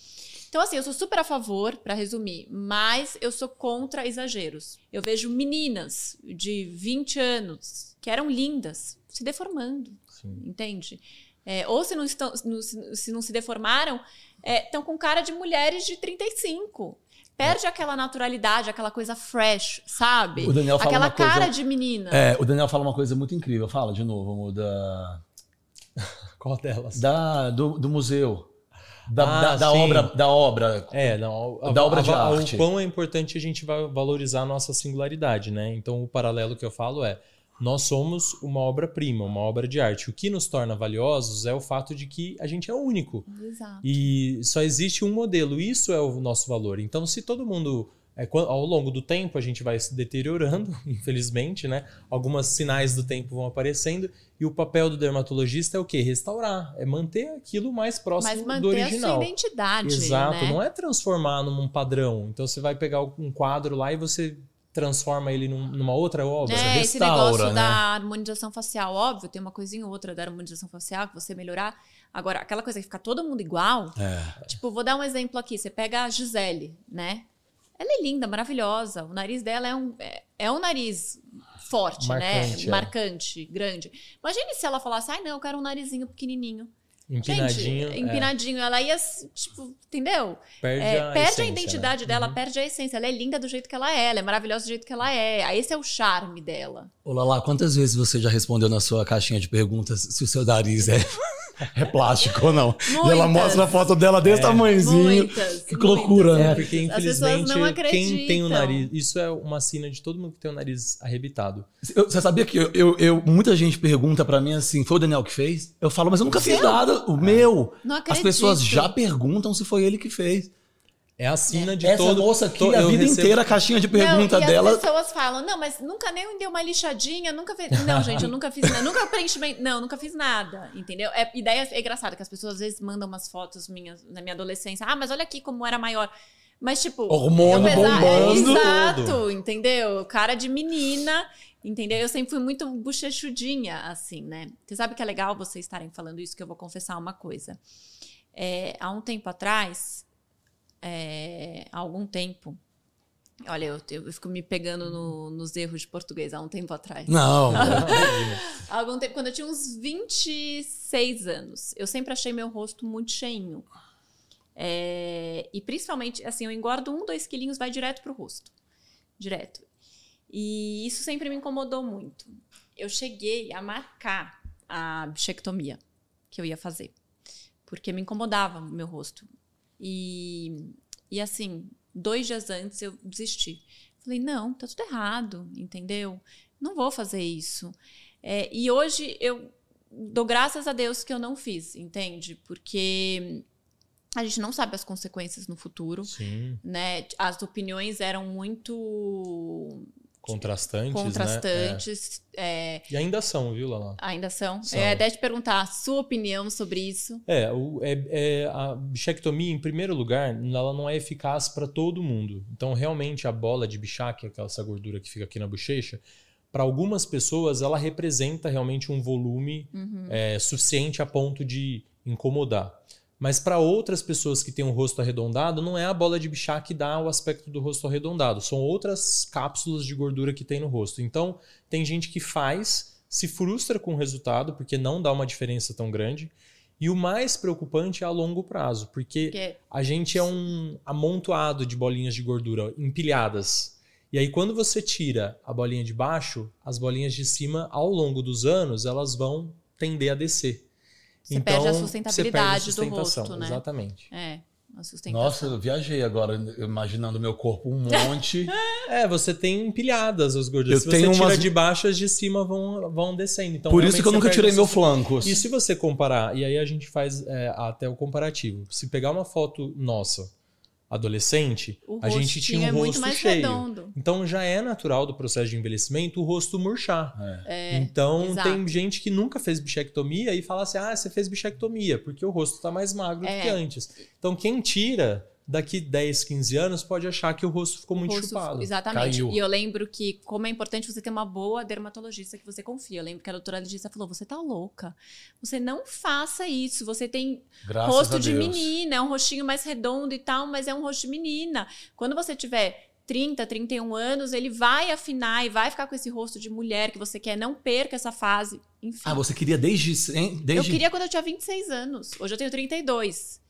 Então, assim, eu sou super a favor, pra resumir, mas eu sou contra exageros. Eu vejo meninas de 20 anos que eram lindas se deformando Sim. entende? É, ou se não, estão, se, não se deformaram, estão com cara de mulheres de 35. Perde aquela naturalidade, aquela coisa fresh, sabe? O Daniel fala aquela uma coisa- cara de menina. É, o Daniel fala uma coisa muito incrível. Fala de novo, amor, da, Qual delas? da, do, do museu. Da, Ah, da, da obra, da obra. É, não, a, Da obra a- de a- arte. O quão é importante a gente va- valorizar a nossa singularidade, né? Então, o paralelo que eu falo é: nós somos uma obra-prima, uma obra de arte. O que nos torna valiosos é o fato de que a gente é único. Exato. E só existe um modelo, isso é o nosso valor. Então, se todo mundo. É, ao longo do tempo a gente vai se deteriorando, infelizmente, né? Algumas sinais do tempo vão aparecendo. E o papel do dermatologista é o quê? Restaurar. É manter aquilo mais próximo Mas do manter a original. sua identidade. Exato, né? não é transformar num padrão. Então você vai pegar um quadro lá e você transforma ele num- numa outra obra. É, esse restaura, negócio né? da harmonização facial, óbvio, tem uma coisinha ou outra da harmonização facial que você melhorar. Agora, aquela coisa que fica todo mundo igual, É. Tipo, vou dar um exemplo aqui. Você pega a Gisele, né? Ela é linda, maravilhosa. O nariz dela é um, é, é um nariz forte, Marcante, né? é. Marcante, grande. Imagine se ela falasse, ai, não, eu quero um narizinho pequenininho. Empinadinho. Gente, é, empinadinho. Ela ia, tipo, entendeu? perde É, a, perde a essência, identidade né? dela, Uhum. perde a essência. Ela é linda do jeito que ela é, ela é maravilhosa do jeito que ela é. Esse é o charme dela. Ô, Lala, quantas vezes você já respondeu na sua caixinha de perguntas se o seu nariz é, é plástico ou não? E ela Muitas. mostra a foto dela desse É. tamanhozinho. Muitas. Que loucura, muitas. né? É, porque infelizmente não quem tem o nariz. Isso é uma sina de todo mundo que tem o nariz arrebitado. Eu- você sabia que eu, eu- eu- muita gente pergunta pra mim assim, foi o Daniel que fez? Eu falo, mas eu nunca fiz nada. O meu. Não As pessoas já perguntam se foi ele que fez. É a sina de Essa todo. moça aqui, to- a eu vida recebo- inteira, a caixinha de pergunta não, e dela. as pessoas falam, não, mas nunca nem deu uma lixadinha, nunca fez. Não, gente, eu nunca fiz nada. Nunca preenchimento. Não, nunca fiz nada. Entendeu? É, ideia é engraçada, que as pessoas às vezes mandam umas fotos minhas na minha adolescência. Ah, mas olha aqui como era maior. Mas, tipo. Hormônio pesa- bombando. É, exato, entendeu? Cara de menina. Entendeu? Eu sempre fui muito bochechudinha, assim, né? Você sabe que é legal vocês estarem falando isso, que eu vou confessar uma coisa. É, há um tempo atrás, é, há algum tempo, olha, eu, eu fico me pegando no- nos erros de português há um tempo atrás. Não, Há algum tempo, quando eu tinha uns 26 anos, eu sempre achei meu rosto muito cheinho. É, e principalmente, assim, eu engordo um, dois quilinhos, vai direto pro rosto. Direto. E isso sempre me incomodou muito. Eu cheguei a marcar a bichectomia que eu ia fazer. Porque me incomodava o meu rosto. E, e assim, dois dias antes eu desisti. Falei, não, tá tudo errado, entendeu? Não vou fazer isso. É, e hoje eu dou graças a Deus que eu não fiz, entende? Porque a gente não sabe as consequências no futuro, Sim, né? As opiniões eram muito contrastantes. Né? contrastantes. é, É. E ainda são, viu, Lala? ainda são. São. Eu ia até te perguntar a sua opinião sobre isso. É, o, é, é, a bichectomia, em primeiro lugar, ela não é eficaz para todo mundo. Então, realmente, a bola de bichac, aquela essa gordura que fica aqui na bochecha, para algumas pessoas, ela representa realmente um volume Uhum. é, suficiente a ponto de incomodar. Mas para outras pessoas que têm um rosto arredondado, não é a bola de bichá que dá o aspecto do rosto arredondado, são outras cápsulas de gordura que tem no rosto. Então, tem gente que faz, se frustra com o resultado, porque não dá uma diferença tão grande. E o mais preocupante é a longo prazo, porque Porque a gente é um amontoado de bolinhas de gordura empilhadas. E aí, quando você tira a bolinha de baixo, as bolinhas de cima, ao longo dos anos, elas vão tender a descer. Você perde a Então, sustentabilidade você perde a do rosto, né? Exatamente. é. Nossa, eu viajei agora, imaginando meu corpo um monte. É, você tem empilhadas as gorduras. Eu Se você tenho tira umas- de baixo, as de cima vão, vão descendo. Então, Por isso que eu nunca tirei meu flanco. E se você comparar, e aí a gente faz é, até o comparativo. Se pegar uma foto nossa, adolescente, O a gente tinha um é rosto cheio. redondo. Então já é natural do processo de envelhecimento o rosto murchar. É. É, então exato. tem gente que nunca fez bichectomia e fala assim: ah, você fez bichectomia, porque o rosto está mais magro É. do que antes. Então quem tira, daqui 10, 15 anos, pode achar que o rosto ficou muito rosto- chupado. Exatamente. Caiu. E eu lembro que, como é importante você ter uma boa dermatologista que você confia. Eu lembro que a doutora Letícia falou: você tá louca. Você não faça isso. Você tem Graças rosto de Deus. menina, é um rostinho mais redondo e tal, mas é um rosto de menina. Quando você tiver 30, 31 anos, ele vai afinar e vai ficar com esse rosto de mulher que você quer. Não perca essa fase. Enfim. Ah, você queria desde. sem- Eu desde... queria quando eu tinha 26 anos. Hoje eu tenho 32.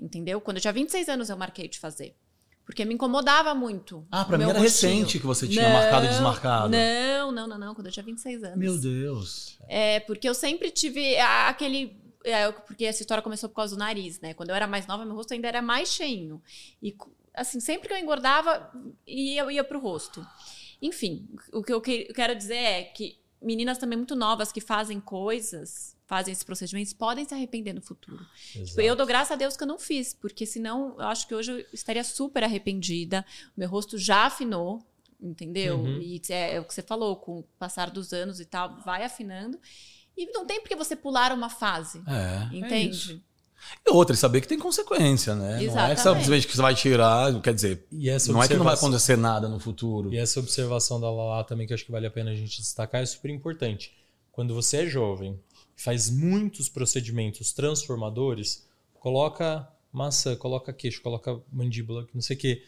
Entendeu? Quando eu tinha 26 anos eu marquei de fazer. Porque me incomodava muito. Ah, pra mim era rostinho. recente que você tinha Não, marcado e desmarcado. Não, não, não, não. Quando eu tinha 26 anos. Meu Deus. É, porque eu sempre tive aquele. é, porque essa história começou por causa do nariz, né? Quando eu era mais nova, meu rosto ainda era mais cheinho. E, assim, sempre que eu engordava, ia, eu ia pro rosto. Enfim, o que- eu quero dizer é que meninas também muito novas que fazem coisas, fazem esses procedimentos, podem se arrepender no futuro. Tipo, eu dou graças a Deus que eu não fiz, porque senão eu acho que hoje eu estaria super arrependida. O meu rosto já afinou, entendeu? Uhum. E é, é o que você falou, com o passar dos anos e tal, vai afinando. E não tem porque você pular uma fase, É. é entende? isso. e outra, e saber que tem consequência, né? Não é que Exatamente. simplesmente que você vai tirar, quer dizer, E essa não é que não vai acontecer nada no futuro. E essa observação da Lala também, que acho que vale a pena a gente destacar, é super importante. Quando você é jovem, faz muitos procedimentos transformadores, coloca maçã, coloca queixo, coloca mandíbula, não sei o quê,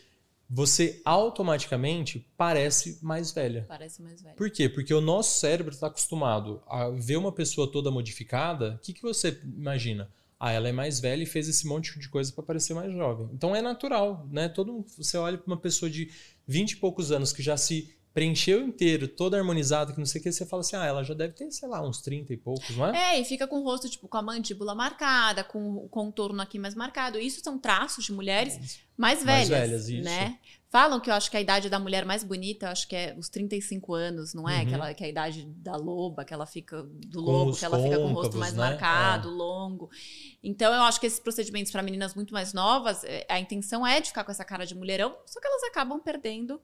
você automaticamente parece mais velha. Parece mais velho. Por quê? Porque o nosso cérebro está acostumado a ver uma pessoa toda modificada. O que, que você imagina? Ah, ela é mais velha e fez esse monte de coisa para parecer mais jovem. Então é natural, né? Todo você olha para uma pessoa de 20 e poucos anos que já se preencheu inteiro, todo harmonizado, que não sei o que, você fala assim, ah, ela já deve ter, sei lá, uns 30 e poucos, não é? É, e fica com o rosto, tipo, com a mandíbula marcada, com o contorno aqui mais marcado. Isso são traços de mulheres mais velhas, Mais velhas, isso. né? Falam que eu acho que a idade da mulher mais bonita, eu acho que é os 35 anos, não é? Uhum. Aquela que é a idade da loba, que ela fica do lobo, que ela fica com o rosto mais né? marcado, longo. Então eu acho que esses procedimentos para meninas muito mais novas, é, a intenção é de ficar com essa cara de mulherão, só que elas acabam perdendo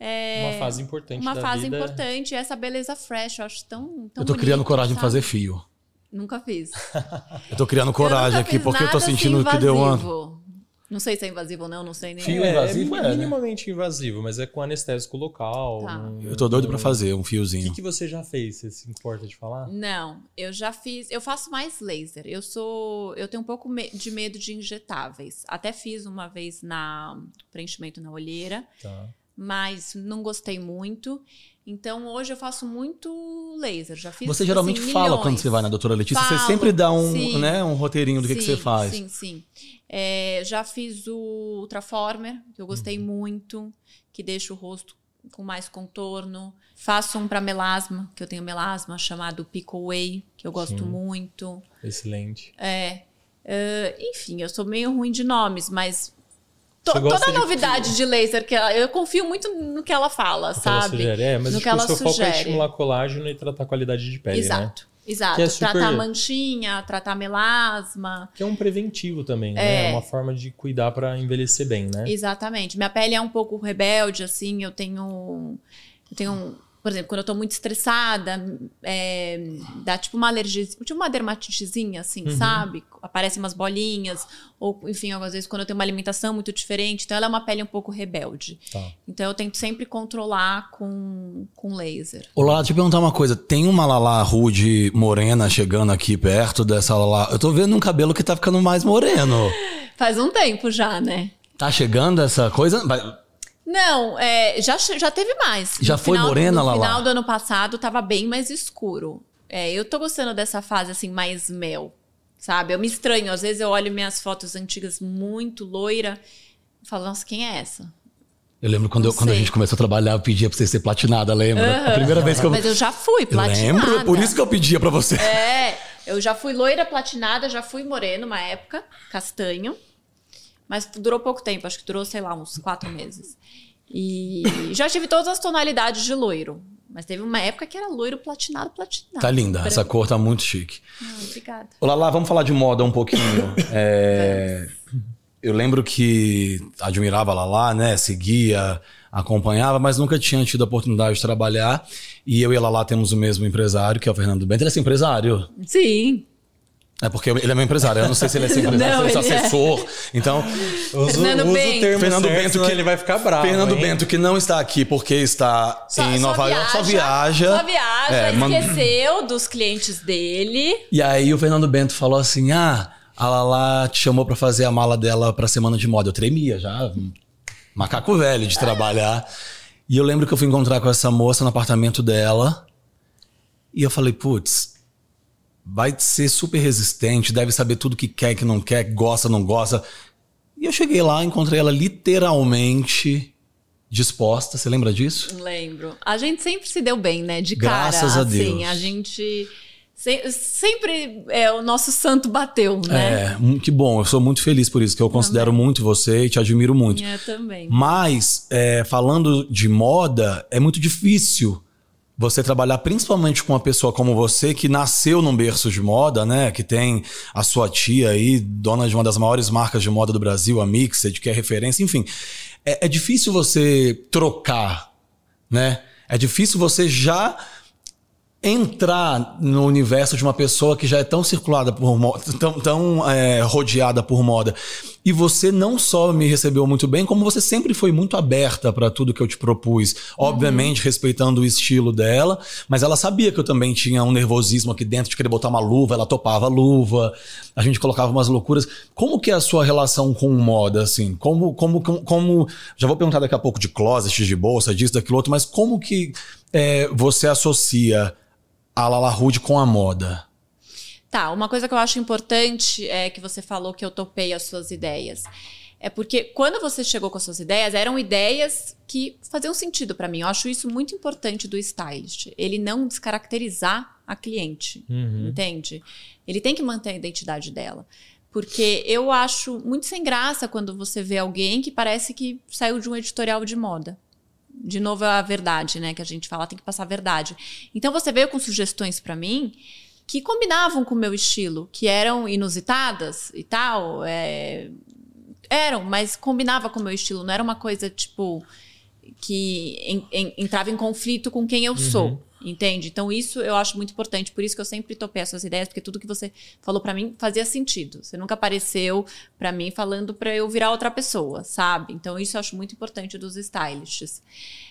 é, Uma fase importante uma da fase vida. importante. E essa beleza fresh, eu acho tão, tão Eu tô criando bonito, coragem de fazer fio. Nunca fiz. Eu tô criando coragem aqui, porque eu tô nada sentindo assim que deu uma. invasivo. Não sei se é invasivo ou não, não sei nem. Fio é, invasivo é, é, né? minimamente invasivo, mas é com anestésico local. Tá. não- Eu tô doido pra não- fazer um O que, fiozinho. que você já fez? Você se importa de falar? Não, eu já fiz. Eu faço mais laser. Eu sou. Eu tenho um pouco me- de medo de injetáveis. Até fiz uma vez na preenchimento na olheira, Tá. Mas não gostei muito. Então hoje eu faço muito laser. Já fiz. Você geralmente assim, fala quando você vai na doutora Letícia, você Falo, sempre dá um, sim. né, um roteirinho do que, que você Sim, faz. Sim, sim. É, já fiz o Ultraformer, que eu gostei Uhum. muito, que deixa o rosto com mais contorno. Faço um para melasma, que eu tenho melasma, chamado Pico Way, que eu gosto Sim. muito. Excelente. É, é, enfim, eu sou meio ruim de nomes, mas to- toda de- novidade de laser que ela, eu confio muito no que ela fala, que ela sabe? sugere. É, mas No tipo, que ela o seu foco é sugere. estimular colágeno e tratar a qualidade de pele, né? Exato. Exato. Que é super- Tratar manchinha, tratar melasma. Que é um preventivo também, né? É. É uma forma de cuidar pra envelhecer bem, né? Exatamente. Minha pele é um pouco rebelde, assim, eu tenho. Eu tenho. Por exemplo, quando eu tô muito estressada, é, dá tipo uma alergia, tipo uma dermatitezinha, assim, Uhum. sabe? Aparecem umas bolinhas, ou enfim, algumas vezes quando eu tenho uma alimentação muito diferente. Então, ela é uma pele um pouco rebelde. Tá. Então, eu tento sempre controlar com, com laser. Olá, deixa eu perguntar uma coisa. Tem uma Lala Rude morena chegando aqui perto dessa Lala. Eu tô vendo um cabelo que tá ficando mais moreno. Faz um tempo já, né? Tá chegando essa coisa? Não, é, já, já teve mais. Já No foi final- morena, No Lala? final do ano passado tava bem mais escuro. É, eu tô gostando dessa fase assim, mais mel, sabe? Eu me estranho. Às vezes eu olho minhas fotos antigas muito loira e falo, nossa, quem é essa? Eu lembro quando, eu- quando a gente começou a trabalhar, eu pedia pra você ser platinada, lembra? A primeira vez que eu. Mas eu já fui platinada. lembro, por isso que eu pedia pra você. É, eu já fui loira platinada, já fui moreno uma época, castanho. Mas durou pouco tempo, acho que durou, sei lá, uns quatro meses. E já tive todas as tonalidades de loiro. Mas teve uma época que era loiro platinado, platinado. Tá linda, essa cor tá muito chique. Ah, obrigada. Olá, lá, vamos falar de moda um pouquinho. É, eu lembro que admirava a Lala, né? Seguia, acompanhava, mas nunca tinha tido a oportunidade de trabalhar. E eu e a Lala temos o mesmo empresário, que é o Fernando Bento. Ele é seu empresário? Sim. É porque ele é meu empresário. Eu não sei se ele é seu empresário, Não, se ele é seu é. assessor. Então, Usa, Fernando usa Bento. o termo Fernando certo, Bento que- ele vai ficar bravo, Fernando hein? Bento, que não está aqui porque está em Nova York, só viaja. Só viaja, É, man- esqueceu dos clientes dele. E aí o Fernando Bento falou assim: ah, a Lala te chamou pra fazer a mala dela pra semana de moda. Eu tremia já, macaco velho de trabalhar. E eu lembro que eu fui encontrar com essa moça no apartamento dela. E eu falei, putz, vai ser super resistente, deve saber tudo que quer, que não quer, que gosta, não gosta. E eu cheguei lá, encontrei ela literalmente disposta. Você lembra disso? Lembro. A gente sempre se deu bem, né? De Graças cara. a assim, Deus. a gente. se- sempre é, o nosso santo bateu, né? É, hum, que bom, eu sou muito feliz por isso, que eu considero muito você e te admiro muito. Eu também. Mas, é, falando de moda, é muito difícil você trabalhar principalmente com uma pessoa como você, que nasceu num berço de moda, né? Que tem a sua tia aí, dona de uma das maiores marcas de moda do Brasil, a Mixed, que é referência, enfim. É, é difícil você trocar, né? É difícil você já entrar no universo de uma pessoa que já é tão circulada por moda, tão, tão é, rodeada por moda. E você não só me recebeu muito bem, como você sempre foi muito aberta para tudo que eu te propus. Obviamente, respeitando o estilo dela, mas ela sabia que eu também tinha um nervosismo aqui dentro de querer botar uma luva, ela topava a luva, a gente colocava umas loucuras. Como que é a sua relação com moda, assim? Como, como, como, como- já vou perguntar daqui a pouco de closet, de bolsa, disso, daquilo outro, mas como que é, você associa a Lala Rude com a moda? Tá, uma coisa que eu acho importante é que você falou que eu topei as suas ideias. é porque quando você chegou com as suas ideias, eram ideias que faziam sentido para mim. Eu acho isso muito importante do stylist. Ele não descaracterizar a cliente, Uhum. entende? Ele tem que manter a identidade dela. Porque eu acho muito sem graça quando você vê alguém que parece que saiu de um editorial de moda. De novo, é a verdade, né? Que a gente fala, tem que passar a verdade. Então você veio com sugestões para mim que combinavam com o meu estilo, que eram inusitadas e tal. é, Eram, mas combinava com o meu estilo. Não era uma coisa, tipo, que en- en- entrava em conflito com quem eu sou. Entende? Então, isso eu acho muito importante. Por isso que eu sempre topei as suas ideias, porque tudo que você falou pra mim fazia sentido. Você nunca apareceu pra mim falando pra eu virar outra pessoa, sabe? Então, isso eu acho muito importante dos stylists.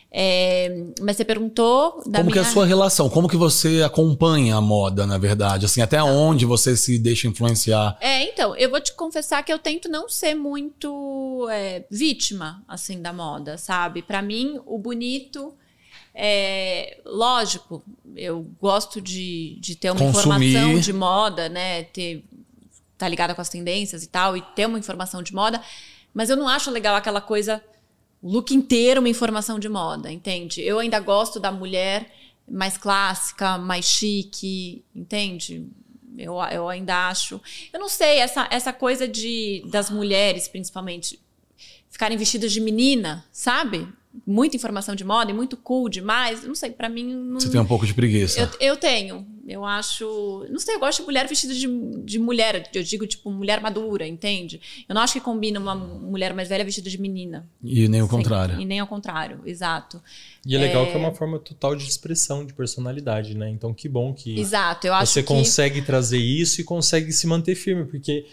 É, mas você perguntou da Como que é minha... a sua relação? Como que você acompanha a moda, na verdade? Assim, até onde você se deixa influenciar? É, então, eu vou te confessar que eu tento não ser muito é, vítima, assim, da moda, sabe? Pra mim, o bonito é lógico, eu gosto de, de ter uma Consumir. informação de moda, né? Ter, tá ligada com as tendências e tal, e ter uma informação de moda, mas eu não acho legal aquela coisa, o look inteiro uma informação de moda, entende? Eu ainda gosto da mulher mais clássica, mais chique, entende? Eu, eu ainda acho. Eu não sei, essa, essa coisa de das mulheres, principalmente, ficarem vestidas de menina, sabe? Muita informação de moda e muito cool demais. Não sei, pra mim. Não, Você tem um pouco de preguiça. eu, eu tenho. Eu acho. Não sei, eu gosto de mulher vestida de, de mulher. Eu digo, tipo, mulher madura, entende? Eu não acho que combina uma mulher mais velha vestida de menina. E nem o contrário. E nem ao contrário, exato. E é legal que é uma forma total de expressão de personalidade, né? Então que bom que Exato, eu acho você que. consegue trazer isso e consegue se manter firme, porque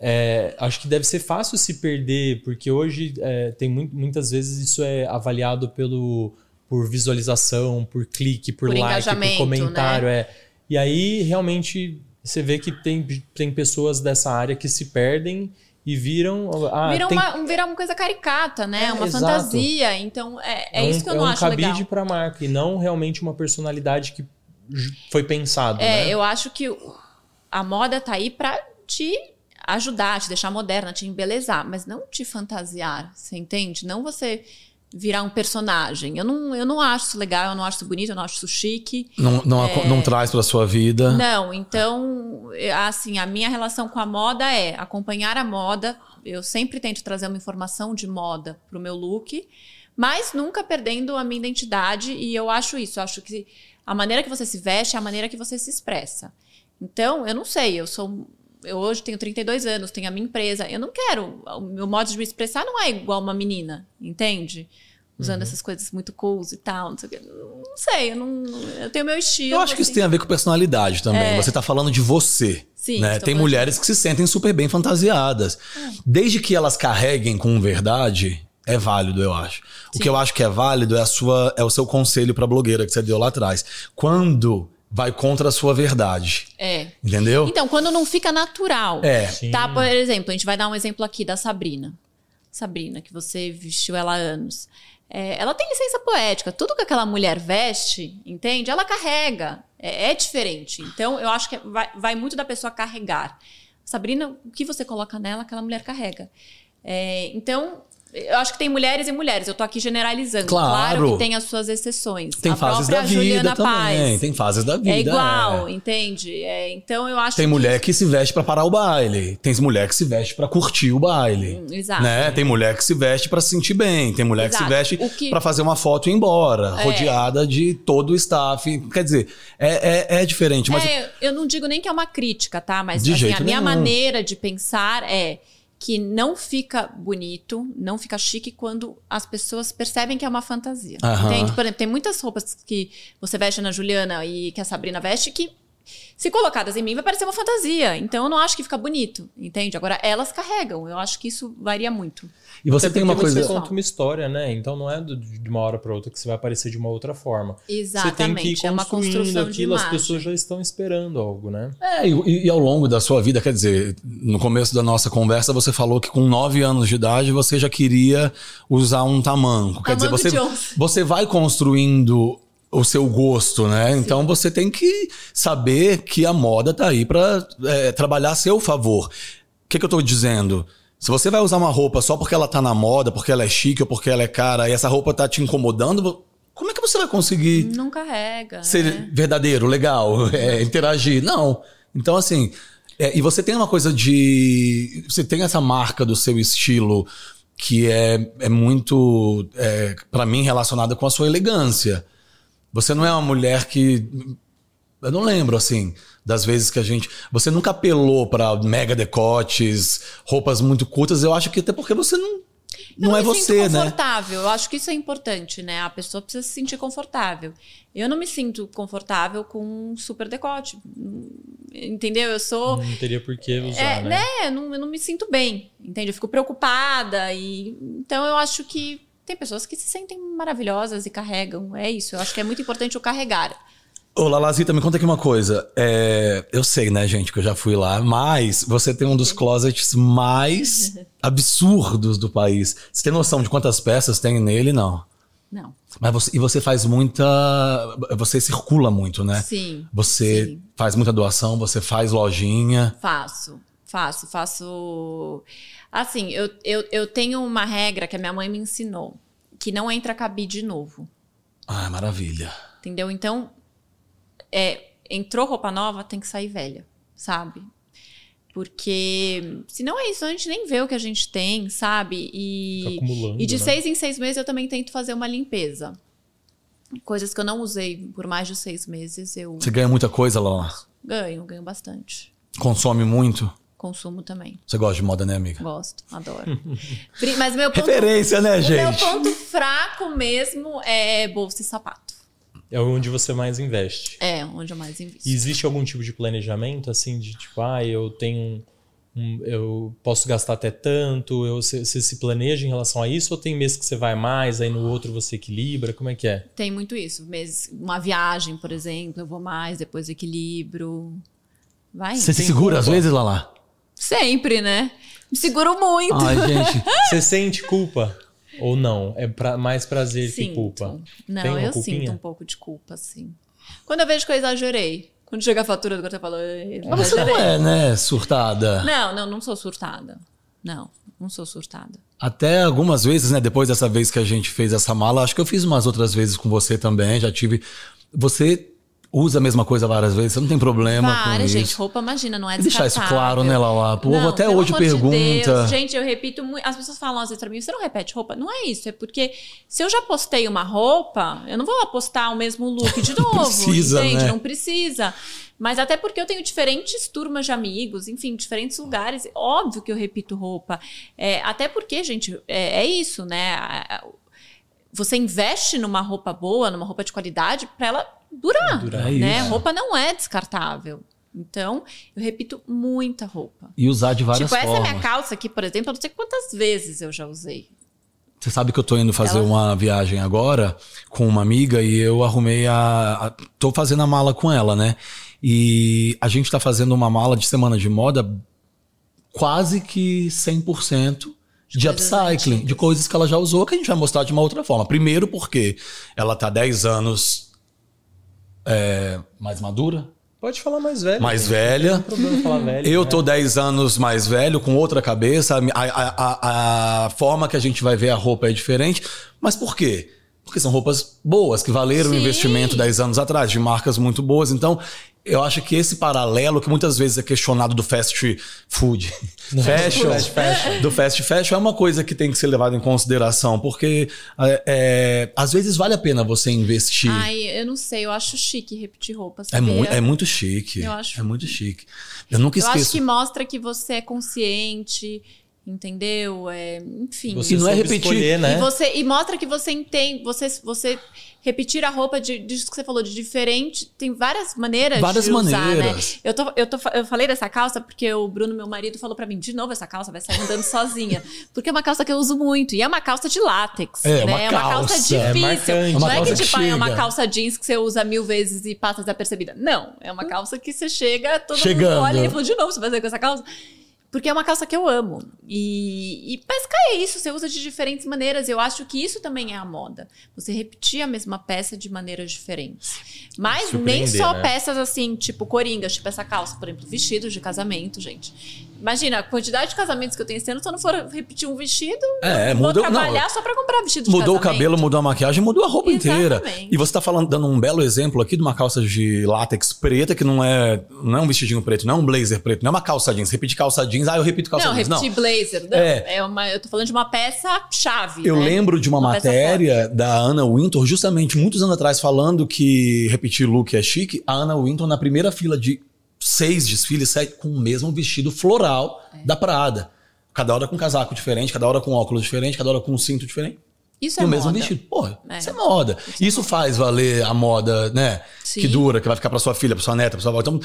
é, acho que deve ser fácil se perder, porque hoje é, tem mu- muitas vezes isso é avaliado pelo por visualização, por clique, por, Por like, por né? comentário, é. E aí realmente você vê que tem, tem pessoas dessa área que se perdem e viram ah, Vira tem- uma, um- uma coisa caricata, né? É, uma exato. fantasia. Então, é, é, isso que eu não é um acho legal. cabide para marca e não realmente uma personalidade que foi pensado, É, né? eu acho que a moda tá aí pra te ajudar, te deixar moderna, te embelezar, mas não te fantasiar, você entende? Não você virar um personagem. Eu não, eu não acho isso legal, eu não acho isso bonito, eu não acho isso chique. Não, não, aco- não traz pra sua vida. Não, então, é, assim, a minha relação com a moda é acompanhar a moda. Eu sempre tento trazer uma informação de moda pro meu look, mas nunca perdendo a minha identidade. E eu acho isso. Eu acho que a maneira que você se veste é a maneira que você se expressa. Então, eu não sei, eu sou. Eu hoje tenho 32 anos, tenho a minha empresa. Eu não quero. O meu modo de me expressar não é igual uma menina, entende? Usando essas coisas muito cools e tal. Não sei, o. Não sei, eu, não, eu tenho meu estilo. Eu acho que isso assim. tem a ver com personalidade também. É. Você tá falando de você. Sim, né? Tem mulheres que se sentem super bem fantasiadas. É. Desde que elas carreguem com verdade, é válido, eu acho. O Sim. que eu acho que é válido é, a sua, é o seu conselho pra blogueira que você deu lá atrás. Quando vai contra a sua verdade. É. Entendeu? Então, quando não fica natural. É. Sim. Tá, por exemplo, a gente vai dar um exemplo aqui da Sabrina. Sabrina, que você vestiu ela há anos. É, ela tem licença poética. Tudo que aquela mulher veste, entende? Ela carrega. É, é diferente. Então, eu acho que vai, vai muito da pessoa carregar. Sabrina, o que você coloca nela, aquela mulher carrega. É, então, eu acho que tem mulheres e mulheres. Eu tô aqui generalizando. Claro. que tem as suas exceções. Tem a fases da vida Juliana também. Paz. Tem fases da vida. É igual, é. entende? É, então, eu acho Tem que... mulher que se veste pra parar o baile. Tem mulher que se veste pra curtir o baile. Exato. Né? Tem mulher que se veste pra se sentir bem, tem mulher que Exato. se veste que- pra fazer uma foto e ir embora, É. rodeada de todo o staff. Quer dizer, é, é, é diferente, mas É, eu não digo nem que é uma crítica, tá? Mas assim, a minha nenhum. maneira de pensar é que não fica bonito, não fica chique quando as pessoas percebem que é uma fantasia. Aham. Entende? Por exemplo, tem muitas roupas que você veste na Juliana e que a Sabrina veste que, se colocadas em mim, vai parecer uma fantasia. Então eu não acho que fica bonito, entende? Agora, elas carregam. Eu acho que isso varia muito. e você Até tem uma coisa. Você conta uma história, né? Então não é do- de uma hora para outra que você vai aparecer de uma outra forma. Exatamente. Você tem que ir é uma construindo construção de aquilo, as pessoas já estão esperando algo, né? É, e, e ao longo da sua vida, quer dizer, no começo da nossa conversa, você falou que com 9 anos de idade você já queria usar um tamanco. Quer dizer, você, você vai construindo o seu gosto, né? Então você tem que saber que a moda tá aí pra é, trabalhar a seu favor. O que, que eu tô dizendo? Se você vai usar uma roupa só porque ela tá na moda, porque ela é chique ou porque ela é cara, e essa roupa tá te incomodando, como é que você vai conseguir Não carrega. ser né? verdadeiro, legal, é, interagir? Não. Então, assim, é, e você tem uma coisa de. Você tem essa marca do seu estilo que é, é muito, é, para mim, relacionada com a sua elegância. Você não é uma mulher que. Eu não lembro, assim, das vezes que a gente. Você nunca apelou pra mega decotes, roupas muito curtas. Eu acho que até porque você não. Não, é você, sinto né? confortável. Eu acho que isso é importante, né? A pessoa precisa se sentir confortável. Eu não me sinto confortável com um super decote. Entendeu? Eu sou. Não teria por que usar, É, né? né? Eu não, eu não me sinto bem, entende? Eu fico preocupada e então eu acho que tem pessoas que se sentem maravilhosas e carregam. É isso. Eu acho que é muito importante o carregar. Ô, Lalazita, me conta aqui uma coisa. É, eu sei, né, gente, que eu já fui lá, mas você tem um dos closets mais absurdos do país. Você tem noção de quantas peças tem nele? Não. Não. Mas você, e você faz muita. Você circula muito, né? Sim. Você Sim. faz muita doação, você faz lojinha. Faço, faço, faço. Assim, eu, eu, eu tenho uma regra que a minha mãe me ensinou, que não entra cabide novo. Ah, maravilha. Entendeu? Então, é, entrou roupa nova, tem que sair velha, sabe? Porque senão é isso, a gente nem vê o que a gente tem, sabe? E, e de né? seis em seis meses eu também tento fazer uma limpeza. Coisas que eu não usei por mais de seis meses, eu Você ganha muita coisa, Lala? ganho, ganho bastante. Consome muito? Consumo também. Você gosta de moda, né, amiga? Gosto, adoro. Mas meu ponto, Referência, né, o meu gente? ponto fraco mesmo é bolsa e sapato. É onde você mais investe. É onde eu mais invisto. E existe algum tipo de planejamento, assim, de tipo, ah, eu tenho um, um- eu posso gastar até tanto, eu, você, você se planeja em relação a isso, ou tem mês que você vai mais, aí no outro você equilibra, como é que é? Tem muito isso. Meses, uma viagem, por exemplo, eu vou mais, depois equilibro. Vai. Você se segura às vezes, Lala? Sempre, né? Me seguro muito. Ai, gente. Você sente culpa? Ou não? É pra, mais prazer que Sinto. culpa? Não, eu culpinha? sinto um pouco de culpa, sim. Quando eu vejo que eu exagerei. Quando chega a fatura do que eu falo, "Ei, Mas você não é, né, surtada? Não, não, não sou surtada. Não, não sou surtada. Até algumas vezes, né? Depois dessa vez que a gente fez essa mala, acho que eu fiz umas outras vezes com você também. Já tive. Você usa a mesma coisa várias vezes, você não tem problema com Várias, isso. gente. Roupa, imagina, não é E deixar isso descartável. claro, né, Lala? O povo Não, até hoje amor de pergunta. Deus. Gente, eu repito muito. As pessoas falam às vezes pra mim: você não repete roupa? Não é isso. É porque se eu já postei uma roupa, eu não vou lá postar o mesmo look de novo. precisa, entende? né? Não precisa. Mas até porque eu tenho diferentes turmas de amigos, enfim, diferentes lugares. Óbvio que eu repito roupa. É, até porque, gente, é, é isso, né? Você investe numa roupa boa, numa roupa de qualidade, pra ela durar. Durar. É né? isso. Roupa não é descartável. Então, eu repito muita roupa. E usar de várias tipo, essa é formas. minha calça aqui, por exemplo, eu não sei quantas vezes eu já usei. Você sabe que eu tô indo fazer Ela- uma viagem agora com uma amiga e eu arrumei a, a. Tô fazendo a mala com ela, né? E a gente tá fazendo uma mala de semana de moda quase que 100% de coisas upcycling, antigas. de coisas que ela já usou, que a gente vai mostrar de uma outra forma. Primeiro, porque ela tá 10 anos é, mais madura, Pode falar mais velho. mais gente. velha. Não tem problema falar velho. Eu né? tô 10 anos mais velho, com outra cabeça. A, a- a- a forma que a gente vai ver a roupa é diferente. Mas por quê? Porque são roupas boas, que valeram o Sim. investimento 10 anos atrás, de marcas muito boas. Então, eu acho que esse paralelo, que muitas vezes é questionado do fast food, fashion, Fast fashion. do fast fashion, é uma coisa que tem que ser levada em consideração. Porque, é, é, às vezes, vale a pena você investir. Ai, eu não sei, eu acho chique repetir roupa. é, mu é muito chique. Eu acho- É muito chique. Eu nunca Eu esqueço. acho que mostra que você é consciente, entendeu? É, enfim. Você E não é repetir. escolher, né? E, você, e mostra que você entende, você, você repetir a roupa de, disso que você falou, de diferente, tem várias maneiras Várias de usar, maneiras. né? Eu, tô, eu, tô, eu falei dessa calça porque o Bruno, meu marido, falou pra mim, de novo essa calça vai sair andando sozinha. Porque é uma calça que eu uso muito. E é uma calça de látex. É, né? uma é uma calça calça. difícil. É. É não é calça que, que tipo, ah, é uma calça jeans que você usa mil vezes e passa desapercebida. Não, é uma calça que você chega, todo Chegando. mundo olha e fala, de novo, você vai fazer com essa calça? Porque é uma calça que eu amo. E, e pesca é isso, você usa de diferentes maneiras. Eu acho que isso também é a moda. Você repetir a mesma peça de maneiras diferentes. Mas nem só né? peças assim, tipo coringas, tipo essa calça, por exemplo, vestidos de casamento, gente. Imagina, a quantidade de casamentos que eu tenho esse ano, se eu não for repetir um vestido, É, vou mudou- trabalhar não, só pra comprar vestido de Mudou o casamento. cabelo, mudou a maquiagem, mudou a roupa inteira. Exatamente. E você tá falando, dando um belo exemplo aqui de uma calça de látex preta, que não é, não é um vestidinho preto, não é um blazer preto, não é uma calça jeans. Repetir calça jeans, ah, eu repito calça Não, jeans. repetir Não. blazer. Não, É. é. uma, eu tô falando de uma peça-chave. Eu né? lembro de uma, peça matéria da Anna Wintour, justamente muitos anos atrás, falando que repetir look é chique. A Anna Wintour, na primeira fila de seis desfiles, sete, com o mesmo vestido floral É. da Prada. Cada hora com um casaco diferente, cada hora com óculos diferente, cada hora com um cinto diferente. Isso e é o mesmo moda. vestido. Porra, É. isso é moda. Isso faz valer a moda, né? Sim. Que dura, que vai ficar pra sua filha, pra sua neta, pra sua avó. Então,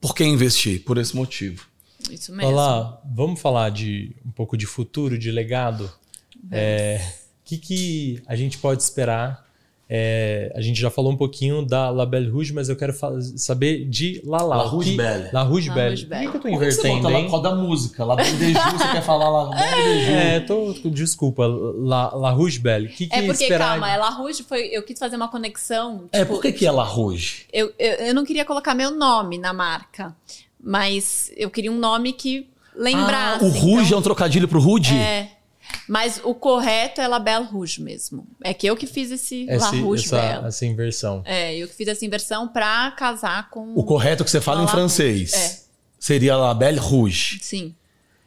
por que investir? Por esse motivo. Isso mesmo. Olá, vamos falar de um pouco de futuro, de legado. É, O que, que a gente pode esperar? É, a gente já falou um pouquinho da La Belle Rouge, mas eu quero saber de Lala. La O Rouge que- Belle. La Rouge La Belle. Por que, que eu tô Por que você invertendo, hein? causa da música? Lá Belle você quer falar lá Belle É, tô, desculpa, La, La Rouge Belle. O que, que É porque, esperar? calma, ela Rouge foi. Eu quis fazer uma conexão. É, tipo, por que, que é La Rouge? eu, eu, eu não queria colocar meu nome na marca, mas eu queria um nome que lembrasse. Ah, o Rouge então, é um trocadilho pro Rude? É. Mas o correto é La Belle Rouge mesmo. É que eu que fiz esse La Esse- Rouge essa, Belle. essa inversão. É, eu que fiz essa inversão pra casar com. O correto que você fala La em Rouge, francês. é. Seria La Belle Rouge. Sim.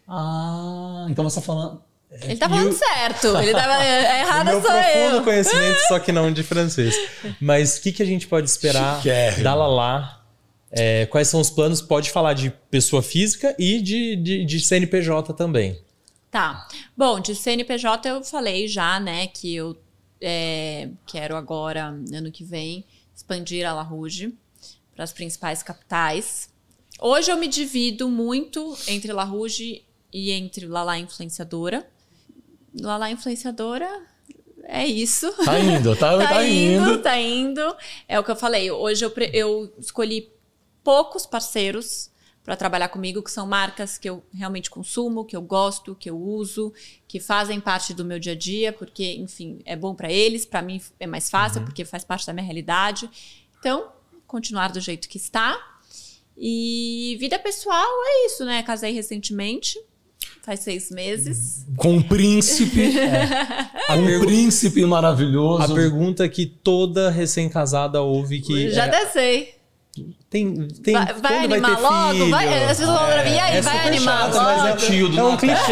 Ah, então você tá falando. Ele tá falando o- certo. Ele tava. É, O errada meu sou profundo eu. conhecimento, só que não de francês. Mas o que, que a gente pode esperar Chiquérrimo. da Lala? É, quais são os planos? Pode falar de pessoa física e de, de, de CNPJ também. Tá. Bom, de CNPJ eu falei já, né, que eu é, quero agora, ano que vem, expandir a La Rouge para as principais capitais. Hoje eu me divido muito entre La Rouge e entre Lala Influenciadora. Lala Influenciadora é isso. Tá indo, tá, tá, indo. tá indo. É o que eu falei. Hoje eu, eu escolhi poucos parceiros para trabalhar comigo, que são marcas que eu realmente consumo, que eu gosto, que eu uso, que fazem parte do meu dia a dia, porque, enfim, é bom para eles, para mim é mais fácil, porque faz parte da minha realidade. Então, continuar do jeito que está. E vida pessoal é isso, né? Casei recentemente, faz seis meses. Com um príncipe. Um pergu- príncipe maravilhoso. A pergunta que toda recém-casada ouve que Já é. Tem, tem Vai, vai vai animar ter logo? filho? Vai, as pessoas vão pra mim, e aí, é vai super animar chato, mas logo? é tio do É um Natal, clichê.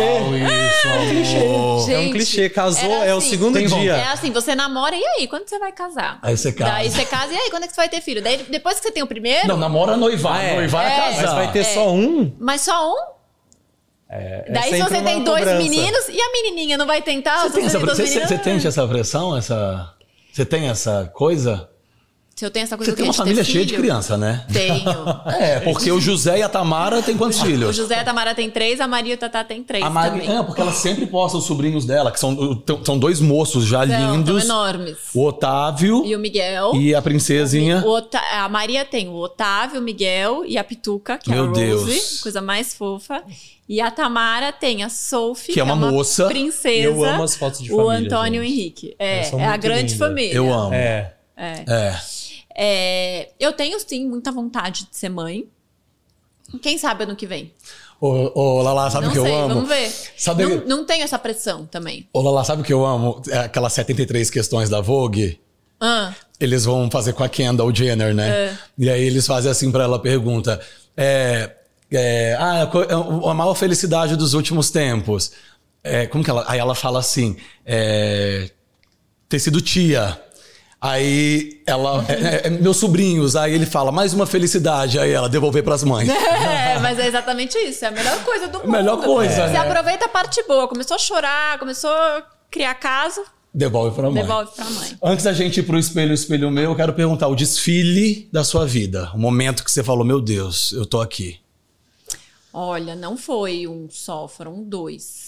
Isso, É um clichê. é um Gente, clichê. Casou, era é o assim, segundo dia. É assim, você namora, e aí, quando você vai casar? Aí você casa. Daí você casa, e aí, quando é que você vai ter filho? Daí, depois que você tem o primeiro, Não, namora noivar. É. Noivar é, É. casar. Mas vai ter É. só um? mas só um? É Daí se você tem dois cobrança. meninos, e a menininha não vai tentar? Você tem, essa, você, você tem essa pressão? Essa, você tem essa coisa? Se eu tenho essa coisa Você tem uma família cheia de criança, né? Tenho. É, porque o José e a Tamara têm quantos O filhos? José e a Tamara tem três, a Maria e o Tatá tem três A Mari, também. é, porque ela sempre posta os sobrinhos dela, que são, são dois moços já São, são lindos. enormes. O Otávio E o Miguel. e a princesinha. O a Maria tem o Otávio, o Miguel e a Pituca, que é Meu a Rose, Deus. coisa mais fofa. E a Tamara tem a Sophie, Que é uma moça. princesa. Eu amo as fotos de o família, Antônio gente. Henrique. É, é a grande lindas. família. Eu amo. É. É. É, eu tenho, sim, muita vontade de ser mãe. Quem sabe ano que vem? Ô, ô, Lala, sabe o que sei, eu amo? vamos ver. Sabe- Não, não tenho essa pressão também. Ô, Lala, sabe o que eu amo? É aquelas 73 questões da Vogue. Ah, Eles vão fazer com a Kendall Jenner, né? É. E aí eles fazem assim pra ela, pergunta. É, é, ah, a co- a maior felicidade dos últimos tempos. É, como que ela... Aí ela fala assim, é, ter sido tia. Aí ela, é, é, é, meus sobrinhos, aí ele fala, mais uma felicidade, aí ela devolver pras mães. É, mas é exatamente isso. É a melhor coisa do mundo. Melhor coisa, Você né? aproveita a parte boa. Começou a chorar, começou a criar caso, Devolve pra mãe. devolve pra mãe. Antes da gente ir pro espelho, espelho meu, eu quero perguntar o desfile da sua vida. O momento que você falou, meu Deus, eu tô aqui. Olha, não foi um só, foram dois.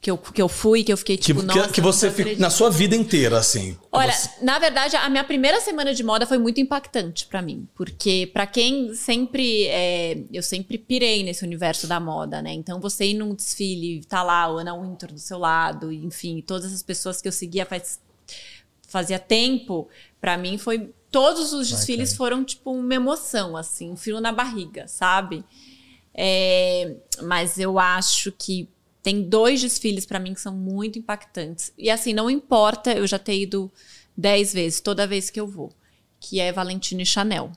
Que eu, que eu fui, que eu fiquei Que, tipo, que- nossa, que você acreditando. na sua vida inteira, assim. Olha, Você- na verdade, a minha primeira semana de moda foi muito impactante pra mim, porque pra quem sempre, é, eu sempre pirei nesse universo da moda, né? Então você ir num desfile, tá lá o Ana Wintour do seu lado, enfim, todas essas pessoas que eu seguia faz fazia tempo, pra mim foi todos os desfiles foram tipo uma emoção, assim, um frio na barriga, sabe? É, mas eu acho que tem dois desfiles para mim que são muito impactantes. E assim, não importa eu já ter ido dez vezes, toda vez que eu vou. Que é Valentino e Chanel.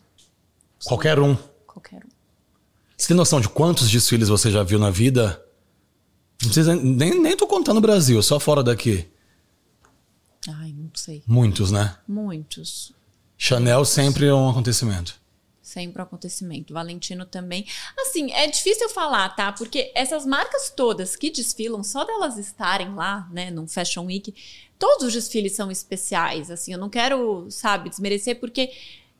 Qualquer um. Qualquer um. Você tem noção de quantos desfiles você já viu na vida? Não precisa, nem, nem tô contando o Brasil, só fora daqui. Ai, não sei. Muitos, né? Muitos. Chanel sempre é um acontecimento. Sempre um acontecimento. Valentino também. Assim, é difícil falar, tá? Porque essas marcas todas que desfilam, só delas estarem lá, né, num Fashion Week, todos os desfiles são especiais. Assim, eu não quero, sabe, desmerecer, porque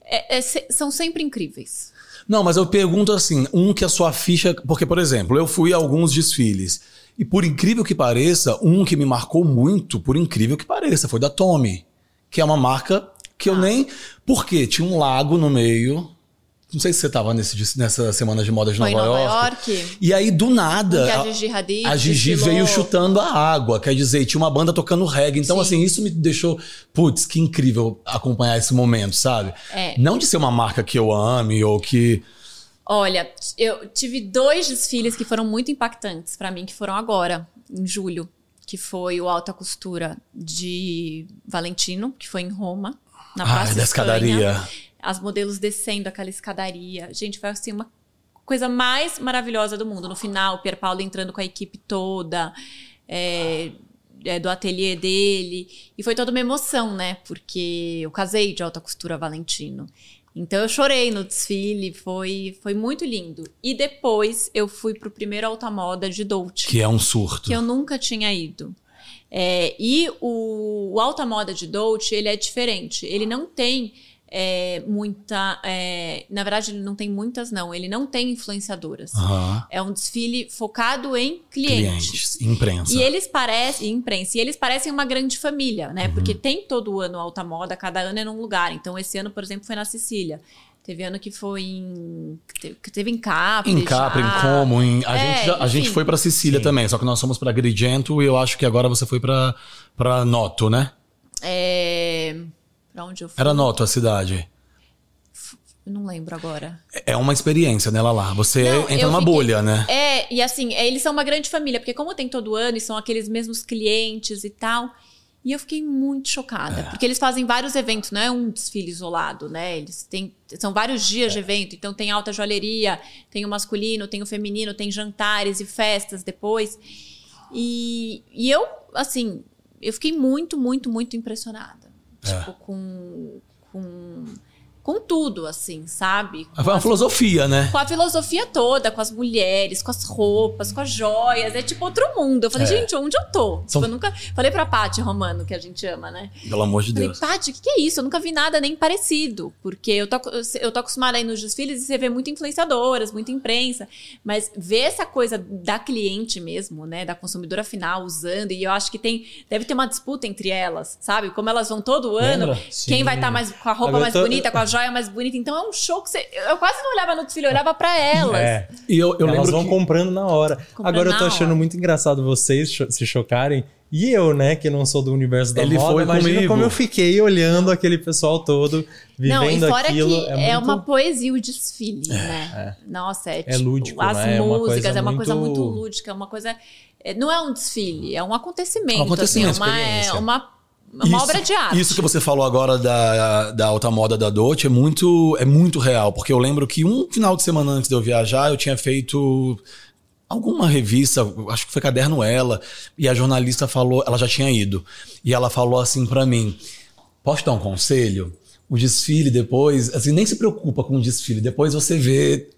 é, é, são sempre incríveis. Não, mas eu pergunto assim, um que a sua ficha. Porque, por exemplo, eu fui a alguns desfiles. E por incrível que pareça, um que me marcou muito, por incrível que pareça, foi da Tommy. Que é uma marca que eu ah. nem. Por quê? Tinha um lago no meio. Não sei se você estava nessa semana de moda de Nova, Nova York. York. E aí, do nada. a Gigi Hadid A Gigi veio chutando a água. Quer dizer, tinha uma banda tocando reggae. Então, Sim. assim, isso me deixou. Putz, que incrível acompanhar esse momento, sabe? É. Não de ser uma marca que eu ame ou que. Olha, eu tive dois desfiles que foram muito impactantes para mim, que foram agora, em julho, que foi o Alta Costura de Valentino, que foi em Roma, na Praça ah, da escadaria. As modelos descendo aquela escadaria. Gente, foi assim uma coisa mais maravilhosa do mundo. No final, o Pier Paulo entrando com a equipe toda. É, é, do ateliê dele. E foi toda uma emoção, né? Porque eu casei de alta costura Valentino. Então eu chorei no desfile, foi, foi muito lindo. E depois eu fui pro primeiro alta moda de Dolce. Que é um surto. Que eu nunca tinha ido. É, e o, o alta moda de Dolce, ele é diferente. Ele não tem é, muita. É, na verdade, ele não tem muitas, não. Ele não tem influenciadoras. Uhum. É um desfile focado em clientes. clientes imprensa. E eles parecem. Imprensa. E eles parecem uma grande família, né? Uhum. Porque tem todo ano alta moda, cada ano é num lugar. Então, esse ano, por exemplo, foi na Sicília. Teve ano que foi em. que teve em Capri. Em Capri, em Como. Em, a, é, gente, a gente foi para Sicília Sim. também, só que nós fomos para Agrigento e eu acho que agora você foi para Noto, né? É. Pra onde eu fui? Era Noto a cidade. Eu não lembro agora. É uma experiência, né, Lala? Você não, entra numa fiquei... bolha, né? É, e assim, é, eles são uma grande família, porque como tem todo ano e são aqueles mesmos clientes e tal. E eu fiquei muito chocada, é. porque eles fazem vários eventos, não é um desfile isolado, né? Eles têm. São vários dias é. de evento, então tem alta joalheria, tem o masculino, tem o feminino, tem jantares e festas depois. E, e eu, assim, eu fiquei muito, muito, muito impressionada. É. Tipo, com, com com tudo, assim, sabe? Com a filosofia, né? Com a filosofia toda, com as mulheres, com as roupas, com as joias. É tipo outro mundo. Eu falei, é. gente, onde eu tô? São... Tipo, eu nunca. Falei pra Paty Romano, que a gente ama, né? Pelo amor de falei, Deus. Paty, o que, que é isso? Eu nunca vi nada nem parecido. Porque eu tô, eu tô acostumada aí nos desfiles e você vê muito influenciadoras, muita imprensa. Mas ver essa coisa da cliente mesmo, né? Da consumidora final usando. E eu acho que tem. Deve ter uma disputa entre elas, sabe? Como elas vão todo ano. Quem vai estar tá mais com a roupa mais tô... bonita, com a joia mais bonita. Então é um show que você. Eu quase não olhava no desfile, eu olhava pra elas. É. E eu, eu elas vão que... comprando na hora. Comprando Agora eu tô achando hora. muito engraçado vocês se chocarem. E eu, né, que não sou do universo da Ele moda, foi imagina comigo. como eu fiquei olhando aquele pessoal todo, vivendo não, e fora aquilo. Que é, é muito... uma poesia o desfile, é, né? É. Nossa, é, é tipo, lúdico, as né? músicas, é uma, coisa, muito... muito lúdica, é uma coisa... É, não é um desfile, é um acontecimento. Um acontecimento, assim, é uma, é uma uma isso, obra de arte. Isso que você falou agora da, da alta moda da Dolce é muito, é muito real, porque eu lembro que um final de semana antes de eu viajar, eu tinha feito alguma revista, acho que foi Caderno Ela, e a jornalista falou, ela já tinha ido, e ela falou assim para mim: "Posso dar um conselho? O desfile depois, assim, nem se preocupa com o desfile, depois você vê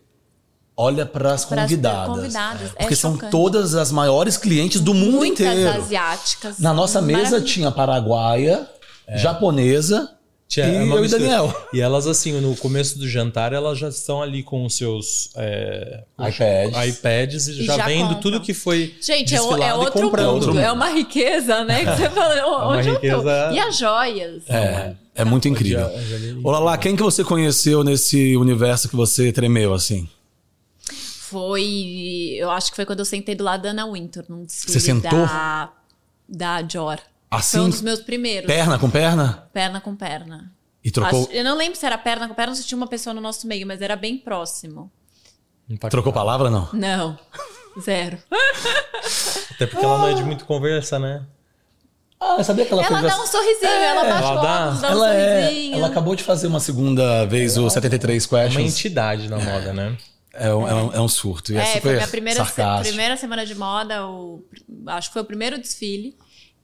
olha para as convidadas. convidadas. É porque é são todas as maiores clientes do mundo Muitas inteiro. asiáticas. Na nossa mesa tinha paraguaia, é. japonesa. Tinha, e eu e Daniel. E elas, assim, no começo do jantar, elas já estão ali com os seus é, iPads. iPads e já, já vendo tudo que foi. Gente, é, é outro mundo. É uma riqueza, né? Que você fala, é onde riqueza... eu tô? E as joias. É, é muito incrível. Olá lá, quem que você conheceu nesse universo que você tremeu assim? Foi. Eu acho que foi quando eu sentei do lado da Ana Winter, num desfile Você sentou? da, da Dior. Assim? Foi um dos meus primeiros. Perna com perna? Perna com perna. E trocou. Acho, eu não lembro se era perna com perna ou se tinha uma pessoa no nosso meio, mas era bem próximo. Trocou palavra, não? Não, zero. Até porque ela não é de muito conversa, né? Ah, sabia que ela, Ela fez... dá um sorrisinho, ela baixa ela dá- óculos, dá um ela, é... sorrisinho. ela acabou de fazer uma segunda vez o 73 Uma Questions. entidade na moda, né? É um, é um- é um surto. E é, É, super foi minha primeira, se- primeira semana de moda, o, acho que foi o primeiro desfile,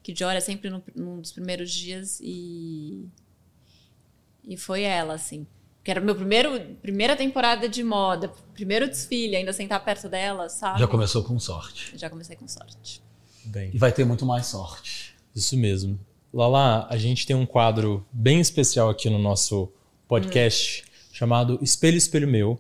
que Dior é sempre no, num dos primeiros dias, e, e foi ela, assim. Que era meu primeiro, primeira temporada de moda, primeiro desfile, ainda sentar perto dela, sabe? Já começou com sorte. Já comecei com sorte. Bem. E vai ter muito mais sorte. Isso mesmo. Lala, a gente tem um quadro bem especial aqui no nosso podcast chamado Espelho Espelho Meu.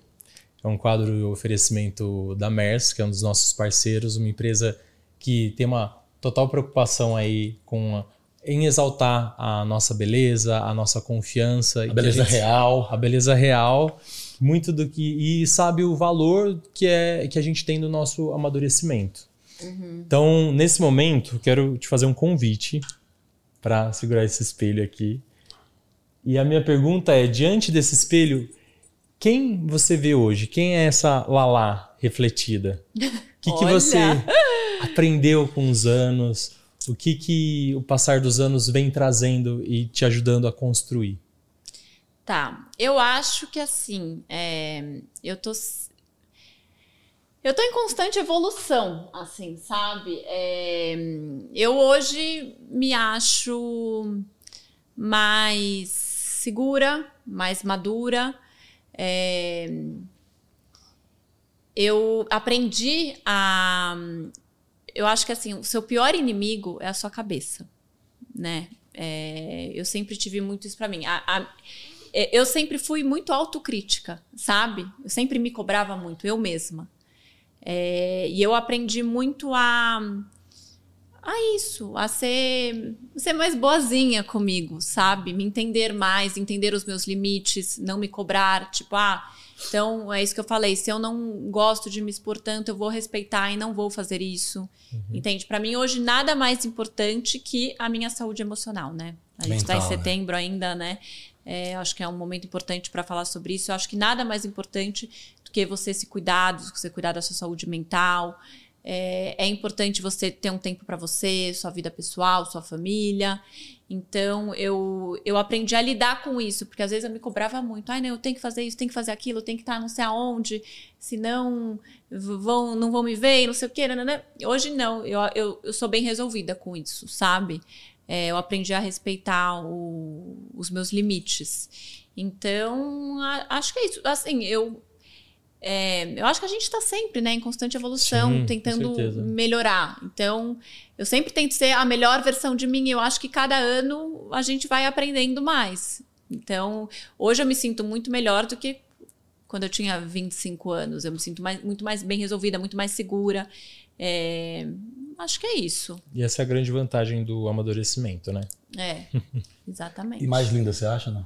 É um quadro de oferecimento da Mers, que é um dos nossos parceiros, uma empresa que tem uma total preocupação aí com a- em exaltar a nossa beleza, a nossa confiança, e A beleza gente- real. a beleza real, muito do que e sabe o valor que é que a gente tem do nosso amadurecimento. Então, nesse momento, quero te fazer um convite para segurar esse espelho aqui. E a minha pergunta é: diante desse espelho, quem você vê hoje? Quem é essa Lala refletida? O que, que você aprendeu com os anos? O que, que o passar dos anos vem trazendo e te ajudando a construir? Tá, eu acho que assim, é, eu tô. Eu tô em constante evolução, assim, sabe? É, eu hoje me acho mais segura, mais madura. É, eu aprendi a. Eu acho que assim, o seu pior inimigo é a sua cabeça, né? É, eu sempre tive muito isso pra mim. A- a- é, eu sempre fui muito autocrítica, sabe? Eu sempre me cobrava muito, eu mesma. É, e eu aprendi muito a, a isso, a ser, ser mais boazinha comigo, sabe? Me entender mais, entender os meus limites, não me cobrar, tipo, ah, então é isso que eu falei, se eu não gosto de me expor tanto, eu vou respeitar e não vou fazer isso. Entende? Pra mim hoje nada mais importante que a minha saúde emocional, né? A gente está em Mental, né? setembro ainda, né? É, acho que é um momento importante para falar sobre isso. Eu acho que nada mais importante do que você se cuidar, do que você cuidar da sua saúde mental. É, é importante você ter um tempo para você, sua vida pessoal, sua família. Então, eu, eu aprendi a lidar com isso, porque às vezes eu me cobrava muito. Ai, não, eu tenho que fazer isso, tenho que fazer aquilo, tenho que estar não sei aonde, senão vão, não vão me ver, não sei o quê. nananã. Hoje não, eu, eu, eu sou bem resolvida com isso, sabe? É, eu aprendi a respeitar o- os meus limites. Então, a- acho que é isso. Assim, eu. É, eu acho que a gente está sempre né, em constante evolução, Sim, tentando melhorar. Então, eu sempre tento ser a melhor versão de mim. e Eu acho que cada ano a gente vai aprendendo mais. Então, hoje eu me sinto muito melhor do que quando eu tinha 25 anos. Eu me sinto mais- muito mais bem resolvida, muito mais segura. É, acho que é isso. E essa é a grande vantagem do amadurecimento, né? É, exatamente. E mais linda, você acha, não?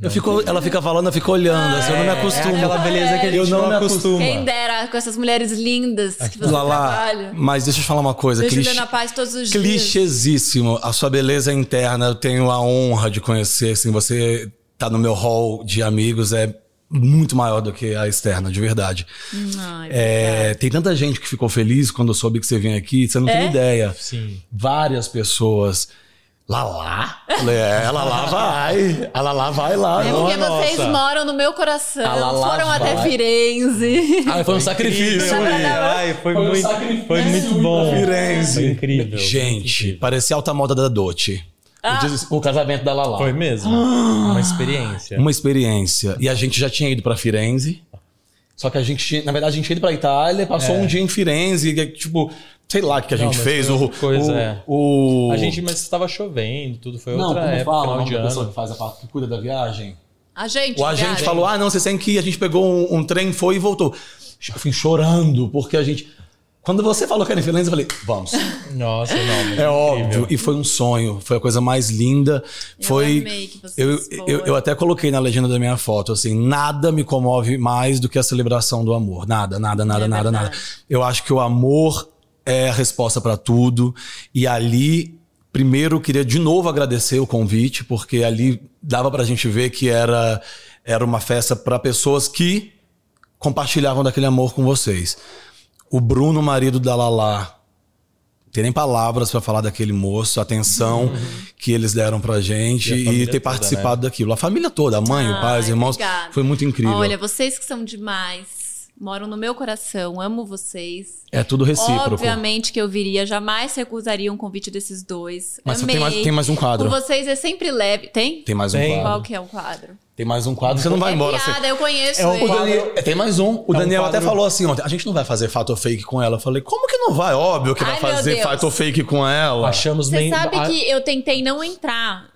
Eu fico, ela fica falando, eu fico olhando, assim, eu não me acostumo. É aquela beleza que a Eu gente não não, me acostuma. Quem dera com essas mulheres lindas que você Lala, trabalha. mas deixa eu te falar uma coisa. Vejo clichê- Juliana Paz todos os dias. Clichêsíssimo. A sua beleza interna, eu tenho a honra de conhecer. Assim, você tá no meu hall de amigos, é muito maior do que a externa, de verdade. Ai, É, tem tanta gente que ficou feliz quando eu soube que você vinha aqui, você não tem É? ideia. Sim. Várias pessoas. Lala? Falei, É, a Lala vai. A Lala vai lá. É porque Nossa. vocês moram no meu coração. A Lala Foram até vai. Firenze. Ai, foi um sacrifício. Incrível, Ai, foi, Foi um muito, sacrifício foi muito bom. Firenze. Foi incrível. Gente, Incrível. parecia alta moda da Dote. O des- O casamento da Lala. Foi mesmo. Uma experiência. Uma experiência. E a gente já tinha ido pra Firenze. Só que a gente, na verdade, a gente tinha ido pra Itália, passou É. um dia em Firenze, que, tipo, sei lá o que, a Não, gente mas fez. O, coisa, o, é. o- A gente, mas estava chovendo, tudo foi Não, outra como época, fala o final nome de da pessoa ano. que faz a parte que cuida da viagem? A gente. O agente viagem. falou: ah, não, vocês têm que ir. A gente pegou um, um trem, foi e voltou. Eu fui chorando, porque a gente. Quando você falou que era em eu falei, vamos. Nossa, não. É incrível. óbvio. E foi um sonho. Foi a coisa mais linda. Eu foi. amei que vocês Eu, eu, eu até coloquei na legenda da minha foto, assim, nada me comove mais do que a celebração do amor. Nada, nada, nada, É nada, nada. verdade. Eu acho que o amor é a resposta para tudo. E ali, primeiro, eu queria de novo agradecer o convite, porque ali dava pra gente ver que era, era uma festa para pessoas que compartilhavam daquele amor com vocês. O Bruno, marido da Lala, tem nem palavras para falar daquele moço, a atenção uhum. que eles deram pra gente e, e ter toda, participado né? daquilo. A família toda, a mãe, Ai, o pai, os irmãos, obrigada. foi muito incrível. Olha, vocês que são demais moram no meu coração, amo vocês. É tudo recíproco. Obviamente que eu viria, jamais recusaria um convite desses dois. Mas tem mais, tem mais um quadro. Com vocês é sempre leve. Tem? Tem mais um tem. quadro. Qual que é o quadro? Tem mais um quadro, você não vai é embora. Piada, você... eu conheço é um ele. Daniel, tem mais um. O é Daniel um até falou assim ontem: a gente não vai fazer fato ou fake com ela. Eu falei, como que não vai? Óbvio que Ai, vai fazer fato ou fake com ela. Achamos Você nem... sabe que eu tentei não entrar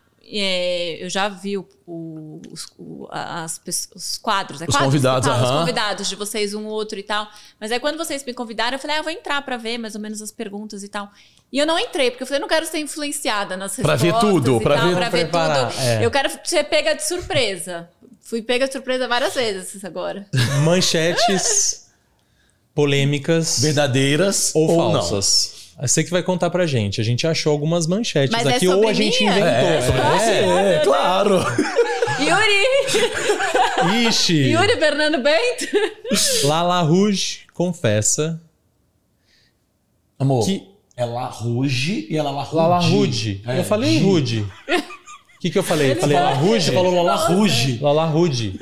é, eu já vi o, o, os, o, as, os quadros, é os quadros, convidados, os convidados de vocês, um outro e tal. Mas aí quando vocês me convidaram, eu falei, ah, eu vou entrar para ver mais ou menos as perguntas e tal. E eu não entrei, porque eu falei, eu não quero ser influenciada nas pra respostas. Pra ver tudo, pra ver, pra ver tudo. É. Eu quero ser pega de surpresa. Fui pega de surpresa várias vezes agora. Manchetes polêmicas. Verdadeiras ou, ou falsas. Não. Você que vai contar pra gente. A gente achou algumas manchetes Mas aqui, é ou a gente inventou. É, é, é, é claro. Yuri! Ixi! Yuri Fernando Bento! Lala Rouge confessa. Amor, que... é La Rouge e ela é La Rouge. Lala Rouge. É, eu falei Rude. O que, que eu falei? Ele falei La Rouge? Você falou Lala Rouge. Lala Rude.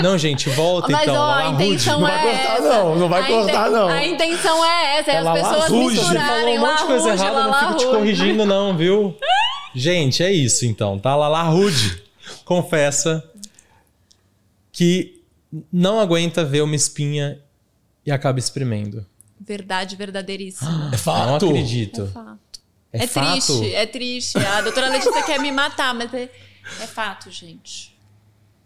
Não, gente, volta Mas, então. Ó, a intenção não é vai cortar, essa. não. Não vai a cortar, não. A intenção é essa, é, as pessoas Ruge. misturarem Falou um monte de coisa errada, não fico te corrigindo, não, viu? gente, é isso então, tá? Lala Rude confessa que não aguenta ver uma espinha e acaba espremendo. Verdade verdadeiríssima. É fato. Não acredito. É fato. É, é triste, é triste. A doutora Letícia quer me matar, mas é, é fato, gente.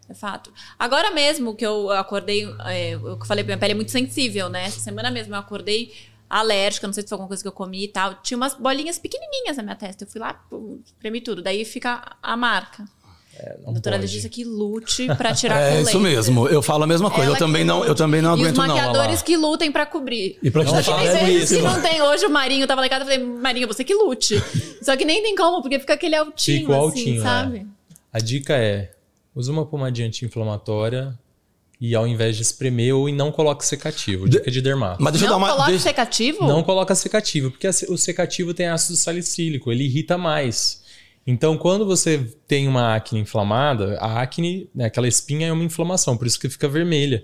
É fato. Agora mesmo que eu acordei, é, eu falei, minha pele é muito sensível, né? Essa semana mesmo eu acordei alérgica, não sei se foi alguma coisa que eu comi e tal. Tinha umas bolinhas pequenininhas na minha testa. Eu fui lá, espremi tudo. Daí fica a marca. É, a doutora pode. Letícia que lute para tirar É com isso mesmo. Eu falo a mesma coisa. eu também não, eu também não aguento não. E os maquiadores não, que lutem para cobrir. E pra Só que tem vezes que não tem. Hoje o Marinho tava lá em casa, eu falei, Marinho, você que lute. Só que nem tem como, porque fica aquele altinho, Fica assim, altinho, sabe? É. A dica é, Usa uma pomadinha anti-inflamatória e ao invés de espremer ou não coloque secativo. Dica de dermato. Mas deixa não eu dar uma. Coloca deixa... secativo? Não coloca secativo, porque o secativo tem ácido salicílico, ele irrita mais. Então, quando você tem uma acne inflamada, a acne, né, aquela espinha é uma inflamação, por isso que fica vermelha.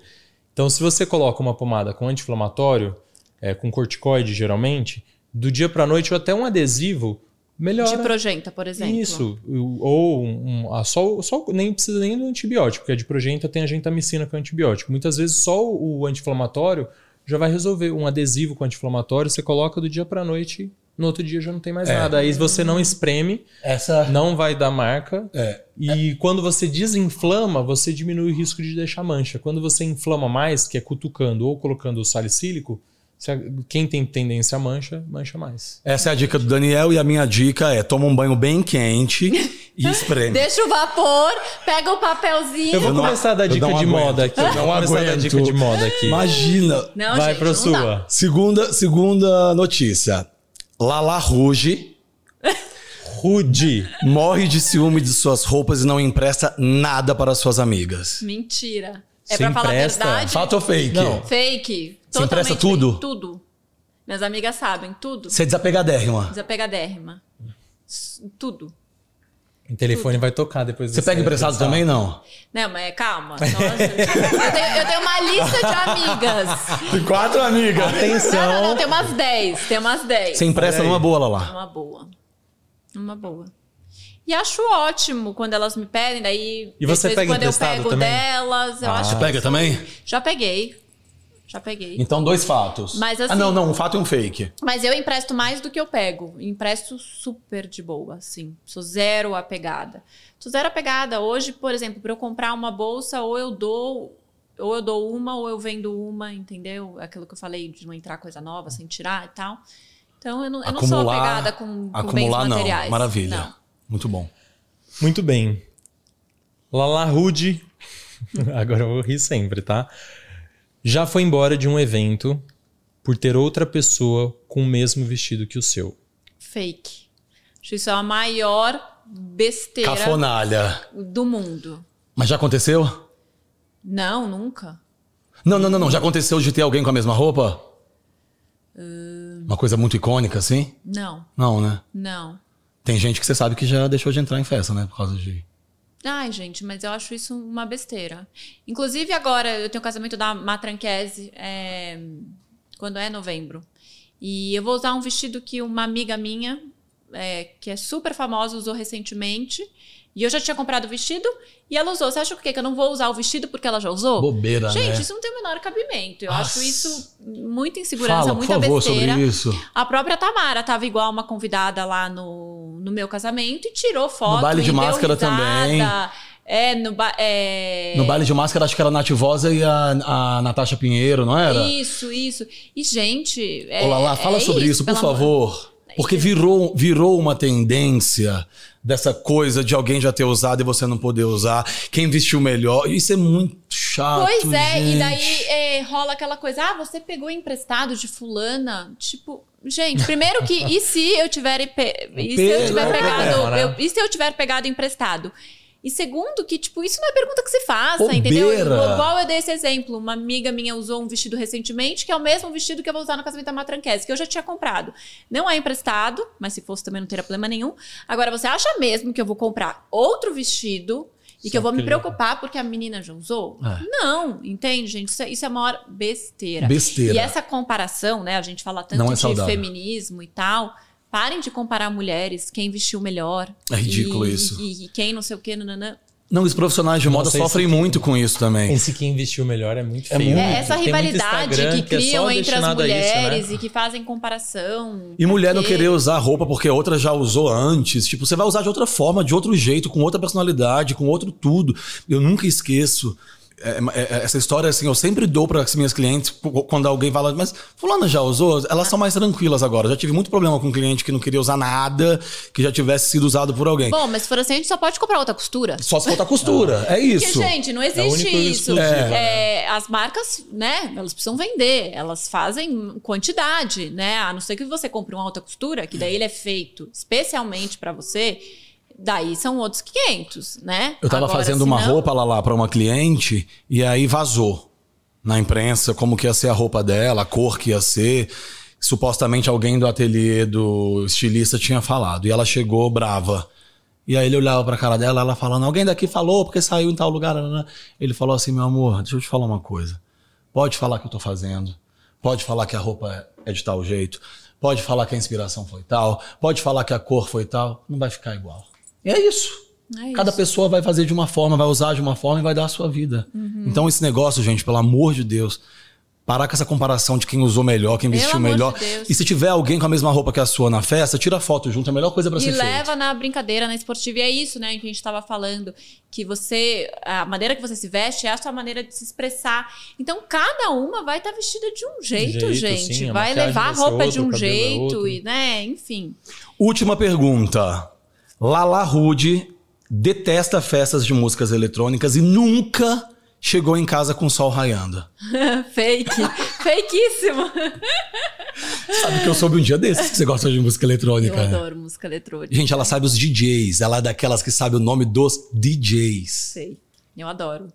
Então, se você coloca uma pomada com anti-inflamatório, é, com corticoide geralmente, do dia para noite ou até um adesivo, melhora. De progenta, por exemplo. Isso. Ou um, um, só, só nem precisa nem do antibiótico, porque a de progenta tem a gentamicina com antibiótico. Muitas vezes só o anti-inflamatório já vai resolver. Um adesivo com anti-inflamatório, você coloca do dia para noite, no outro dia já não tem mais é. nada. Aí você não espreme, Essa... não vai dar marca. É. E é. quando você desinflama, você diminui o risco de deixar mancha. Quando você inflama mais, que é cutucando ou colocando o salicílico, quem tem tendência a mancha, mancha mais. Essa é a dica do Daniel e a minha dica é toma um banho bem quente e espreme. Deixa o vapor, pega o papelzinho. Eu vou eu começar a dar dica de moda aqui. Eu não aguento. a dica de moda aqui. Imagina. Não, Vai gente, para sua. Segunda, segunda notícia. Lala Ruge. Rude. Morre de ciúme de suas roupas e não empresta nada para suas amigas. Mentira. É Você pra falar a verdade? Fato ou fake? Não. Fake. Você empresta tudo? Fake. Tudo. Minhas amigas sabem, tudo. Você é desapegadérrima? Desapegadérrima. Tudo. O telefone tudo. vai tocar depois Você pega emprestado também, não? Não, mas calma. Nossa, eu, tenho, eu, tenho, uma lista de amigas. De quatro amigas. Atenção. Não, não, não, tem umas dez. Tem umas dez. Você empresta numa boa, Lala? Numa boa. Numa boa. E acho ótimo quando elas me pedem, daí. E você pega quando eu pego também? delas, eu ah. acho. Você pega também? Já peguei. Já peguei. Então, dois fatos. Mas, assim, ah, não, não, um fato e um fake. Mas eu empresto mais do que eu pego. Empresto super de boa, assim. Sou zero apegada. Sou zero apegada. Hoje, por exemplo, para eu comprar uma bolsa, ou eu dou. Ou eu dou uma, ou eu vendo uma, entendeu? Aquilo que eu falei de não entrar coisa nova sem tirar e tal. Então, eu não, eu acumular, não sou apegada com, com acumular, bens materiais. Não. Maravilha. Não. Muito bom. Muito bem. Lala Rude. Agora eu vou rir sempre, tá? Já foi embora de um evento por ter outra pessoa com o mesmo vestido que o seu. Fake. Acho isso é a maior besteira Cafonalha. do mundo. Mas já aconteceu? Não, nunca. Não, não, não, não. Já aconteceu de ter alguém com a mesma roupa? Uma coisa muito icônica, assim? Não, Não, né? não. Tem gente que você sabe que já deixou de entrar em festa, né? Por causa de. Ai, gente, mas eu acho isso uma besteira. Inclusive, agora eu tenho o casamento da Matranquese é, quando é novembro. E eu vou usar um vestido que uma amiga minha, é, que é super famosa, usou recentemente. E eu já tinha comprado o vestido e ela usou. Você acha o quê? Que eu não vou usar o vestido porque ela já usou? Bobeira, Gente, né? isso não tem o menor cabimento. Eu Nossa. acho isso muita insegurança, Fala, por muita favor, besteira. sobre isso. A própria Tamara tava igual uma convidada lá no, no meu casamento e tirou foto. No baile de máscara risada. também. É, no, ba é... No baile de máscara, acho que era a Nativosa e a, a Natasha Pinheiro, não era? Isso, isso. E, gente. É, Olá lá, fala é sobre isso, por pelo amor- favor. Porque virou, virou uma tendência dessa coisa de alguém já ter usado e você não poder usar. Quem vestiu melhor. Isso é muito chato. Pois é, gente. e daí é, rola aquela coisa, ah, você pegou emprestado de fulana? Tipo, gente, primeiro que, e se eu tiver, pe- e se eu tiver é pegado, problema, né? eu- e se eu tiver pegado emprestado? E segundo que, tipo, isso não é pergunta que se faça, entendeu? Igual eu dei esse exemplo, uma amiga minha usou um vestido recentemente, que é o mesmo vestido que eu vou usar no casamento da Matranquese, que eu já tinha comprado. Não é emprestado, mas se fosse também não teria problema nenhum. Agora, você acha mesmo que eu vou comprar outro vestido e que eu vou me Só preocupar porque a menina já usou? É. Não, entende, gente? Isso é, isso é a maior besteira. Besteira. E essa comparação, né? A gente fala tanto é de feminismo e tal. Parem de comparar mulheres, quem vestiu melhor. É ridículo e, isso. E, e quem não sei o que, nananã. Não, os profissionais de moda sofrem muito com isso também. Esse que investiu melhor é muito É feio. muito. É essa Tem muito rivalidade que é criam entre as a isso, né? mulheres e que fazem comparação. E mulher não querer usar roupa porque a outra já usou antes. Tipo, você vai usar de outra forma, de outro jeito, com outra personalidade, com outro tudo. Eu nunca esqueço. É, é, é, essa história, assim, eu sempre dou para as minhas clientes quando alguém fala, mas fulana já usou? Elas são mais tranquilas agora. Já tive muito problema com um cliente que não queria usar nada que já tivesse sido usado por alguém. Bom, mas se for assim, a gente só pode comprar outra costura. Só se faltar costura. É isso. Porque, gente, não existe isso. É, As marcas, né, elas precisam vender, elas fazem quantidade, né? A não ser que você compre uma alta costura, que daí ele é feito especialmente pra você, daí são outros 500, né? Eu tava Agora, fazendo uma não- roupa lá, lá para uma cliente e aí vazou na imprensa como que ia ser a roupa dela, a cor que ia ser. Supostamente alguém do ateliê do estilista tinha falado. E ela chegou brava. E aí ele olhava pra cara dela, ela falando: Alguém daqui falou porque saiu em tal lugar. nananã." Ele falou assim: Meu amor, deixa eu te falar uma coisa. Pode falar que eu tô fazendo. Pode falar que a roupa é de tal jeito. Pode falar que a inspiração foi tal. Pode falar que a cor foi tal. Não vai ficar igual. E é isso. É Cada isso. pessoa vai fazer de uma forma, vai usar de uma forma e vai dar a sua vida. Uhum. Então, esse negócio, gente, pelo amor de Deus, parar com essa comparação de quem usou melhor, quem vestiu de melhor. Deus. E se tiver alguém com a mesma roupa que a sua na festa, tira foto junto, é a melhor coisa pra E ser feita. leva na brincadeira, na esportiva. E é isso, né, que a gente estava falando. Que você. A maneira que você se veste é a sua maneira de se expressar. Então, cada uma vai estar vestida de um jeito, jeito, gente. sim, vai levar a roupa outra, de um é jeito, outro. e, né? Enfim. Última pergunta. Lala Rude detesta festas de músicas eletrônicas e nunca chegou em casa com o sol raiando. Fake. Fakeíssimo. Sabe que eu soube um dia desses que você gosta de música eletrônica. Eu né? adoro música eletrônica. Gente, ela sabe os DJs. Ela é daquelas que sabe o nome dos DJs. Sei. Eu adoro.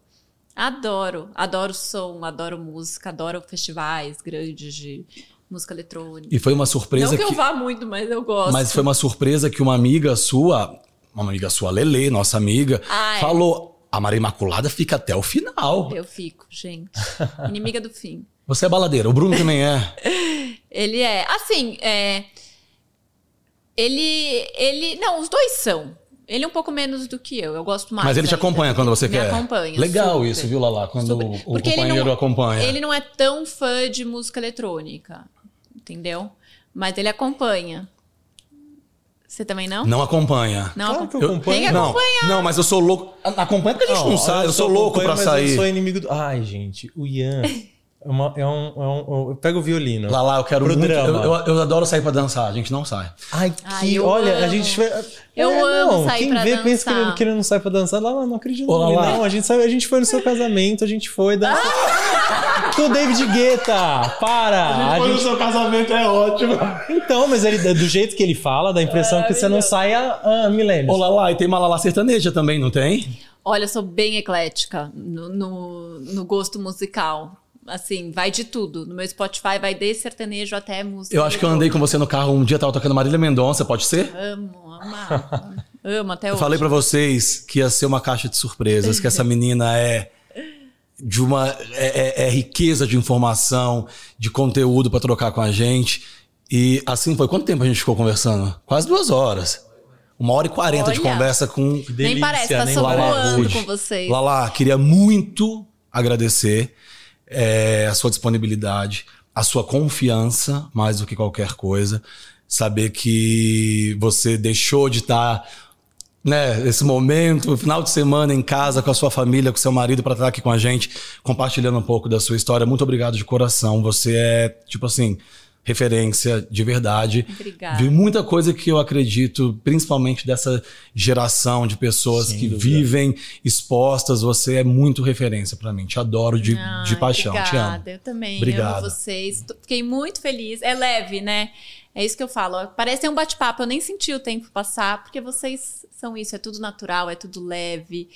Adoro. Adoro som, adoro música, adoro festivais grandes de música eletrônica. E foi uma surpresa Não que, que... eu vá muito, mas eu gosto. Mas foi uma surpresa que uma amiga sua, uma amiga sua, Lele, nossa amiga, Ah, é. falou: a Maria Imaculada fica até o final. Eu fico, gente. Inimiga do fim. Você é baladeira, o Bruno também é. Ele é. Assim, é. Ele. Ele. Não, os dois são. Ele é um pouco menos do que eu. Eu gosto mais. Mas ele te ainda. acompanha quando você Me quer. acompanha, Legal super. isso, viu, Lala? Quando Super. o, o Porque ele companheiro não- acompanha. Ele não é tão fã de música eletrônica. Entendeu? Mas ele acompanha. Você também não? Não acompanha. Não Claro que acompanha. eu acompanho. Tem que Não, acompanhar. não, mas eu sou louco. Acompanha porque a gente não, sai. Eu sou louco pra mas sair. Eu sou inimigo do. Ai, gente, o Ian. É, uma- é um, é um- Eu pego o violino. Lala, eu quero Pro muito. Eu, drama. eu- eu adoro sair pra dançar, a gente não sai. Ai, que. Ai, olha, a amo. gente. Eu amo sair quem pra vê pensa que ele, dançar. que ele não sai pra dançar. Lá, lá, não acredito. Nele, Lala. Não, a gente, sai, a gente foi no seu casamento, a gente foi dançar. Com o David Guetta! Para! A gente- seu casamento é ótimo. Então, mas ele, do jeito que ele fala, dá a impressão que você não sai há, há milênios. Ô, Lala, e tem uma Lala sertaneja também, não tem? Olha, eu sou bem eclética no, no, no gosto musical. Assim, vai de tudo. No meu Spotify vai desde sertanejo até música. Eu acho que eu andei com você no carro um dia, tava tocando Marília Mendonça, pode ser? Amo, amo. amo até eu hoje. falei para vocês que ia ser uma caixa de surpresas, que essa menina é de uma é, é, é riqueza de informação, de conteúdo para trocar com a gente. E assim foi. Quanto tempo a gente ficou conversando? Quase duas horas. Uma hora e quarenta de conversa com. Que delícia, Nem parece, passou voando com vocês. Lala, queria muito agradecer é, a sua disponibilidade, a sua confiança, mais do que qualquer coisa. Saber que você deixou de estar né, esse momento, final de semana em casa com a sua família, com seu marido para estar aqui com a gente, compartilhando um pouco da sua história. Muito obrigado de coração. Você é, tipo assim, referência de verdade. Obrigada. Vi muita coisa que eu acredito, principalmente dessa geração de pessoas Sem que dúvida. vivem expostas. Você é muito referência para mim. Te adoro de, Ai, de paixão. Obrigada. Te amo. Eu também. Obrigada. Amo vocês. Fiquei muito feliz. É leve, né? É isso que eu falo. Parece um bate-papo. Eu nem senti o tempo passar, porque vocês são isso. É tudo natural, é tudo leve.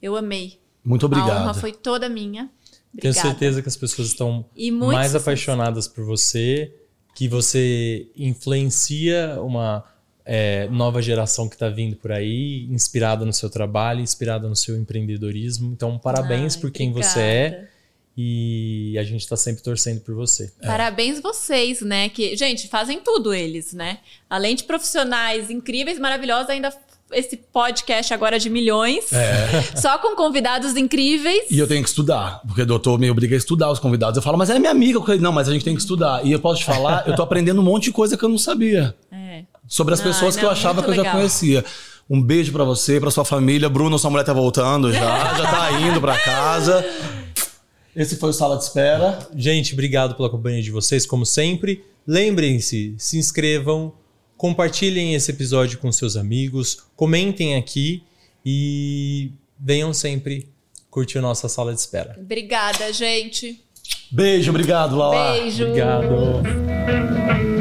Eu amei. Muito obrigado. A honra foi toda minha. Obrigada. Tenho certeza que as pessoas estão mais apaixonadas por você que você influencia uma é, nova geração que está vindo por aí, inspirada no seu trabalho, inspirada no seu empreendedorismo. Então, parabéns Ai, por quem obrigada. você é. E a gente está sempre torcendo por você. É. Parabéns vocês, né? Que, gente, fazem tudo eles, né? Além de profissionais incríveis, maravilhosos, ainda esse podcast agora de milhões, é. só com convidados incríveis. E eu tenho que estudar, porque o doutor me obriga a estudar os convidados. Eu falo, mas é minha amiga. Não, mas a gente tem que estudar. E eu posso te falar, eu tô aprendendo um monte de coisa que eu não sabia. É. Sobre as pessoas não, que eu achava que eu já conhecia. Um beijo para você, para sua família. Bruno, sua mulher tá voltando já, já tá indo para casa. Esse foi o Sala de Espera. Gente, obrigado pela companhia de vocês, como sempre. Lembrem-se, se inscrevam, compartilhem esse episódio com seus amigos, comentem aqui e venham sempre curtir a nossa sala de espera. Obrigada, gente. Beijo, obrigado, Lala. Beijo. Obrigado.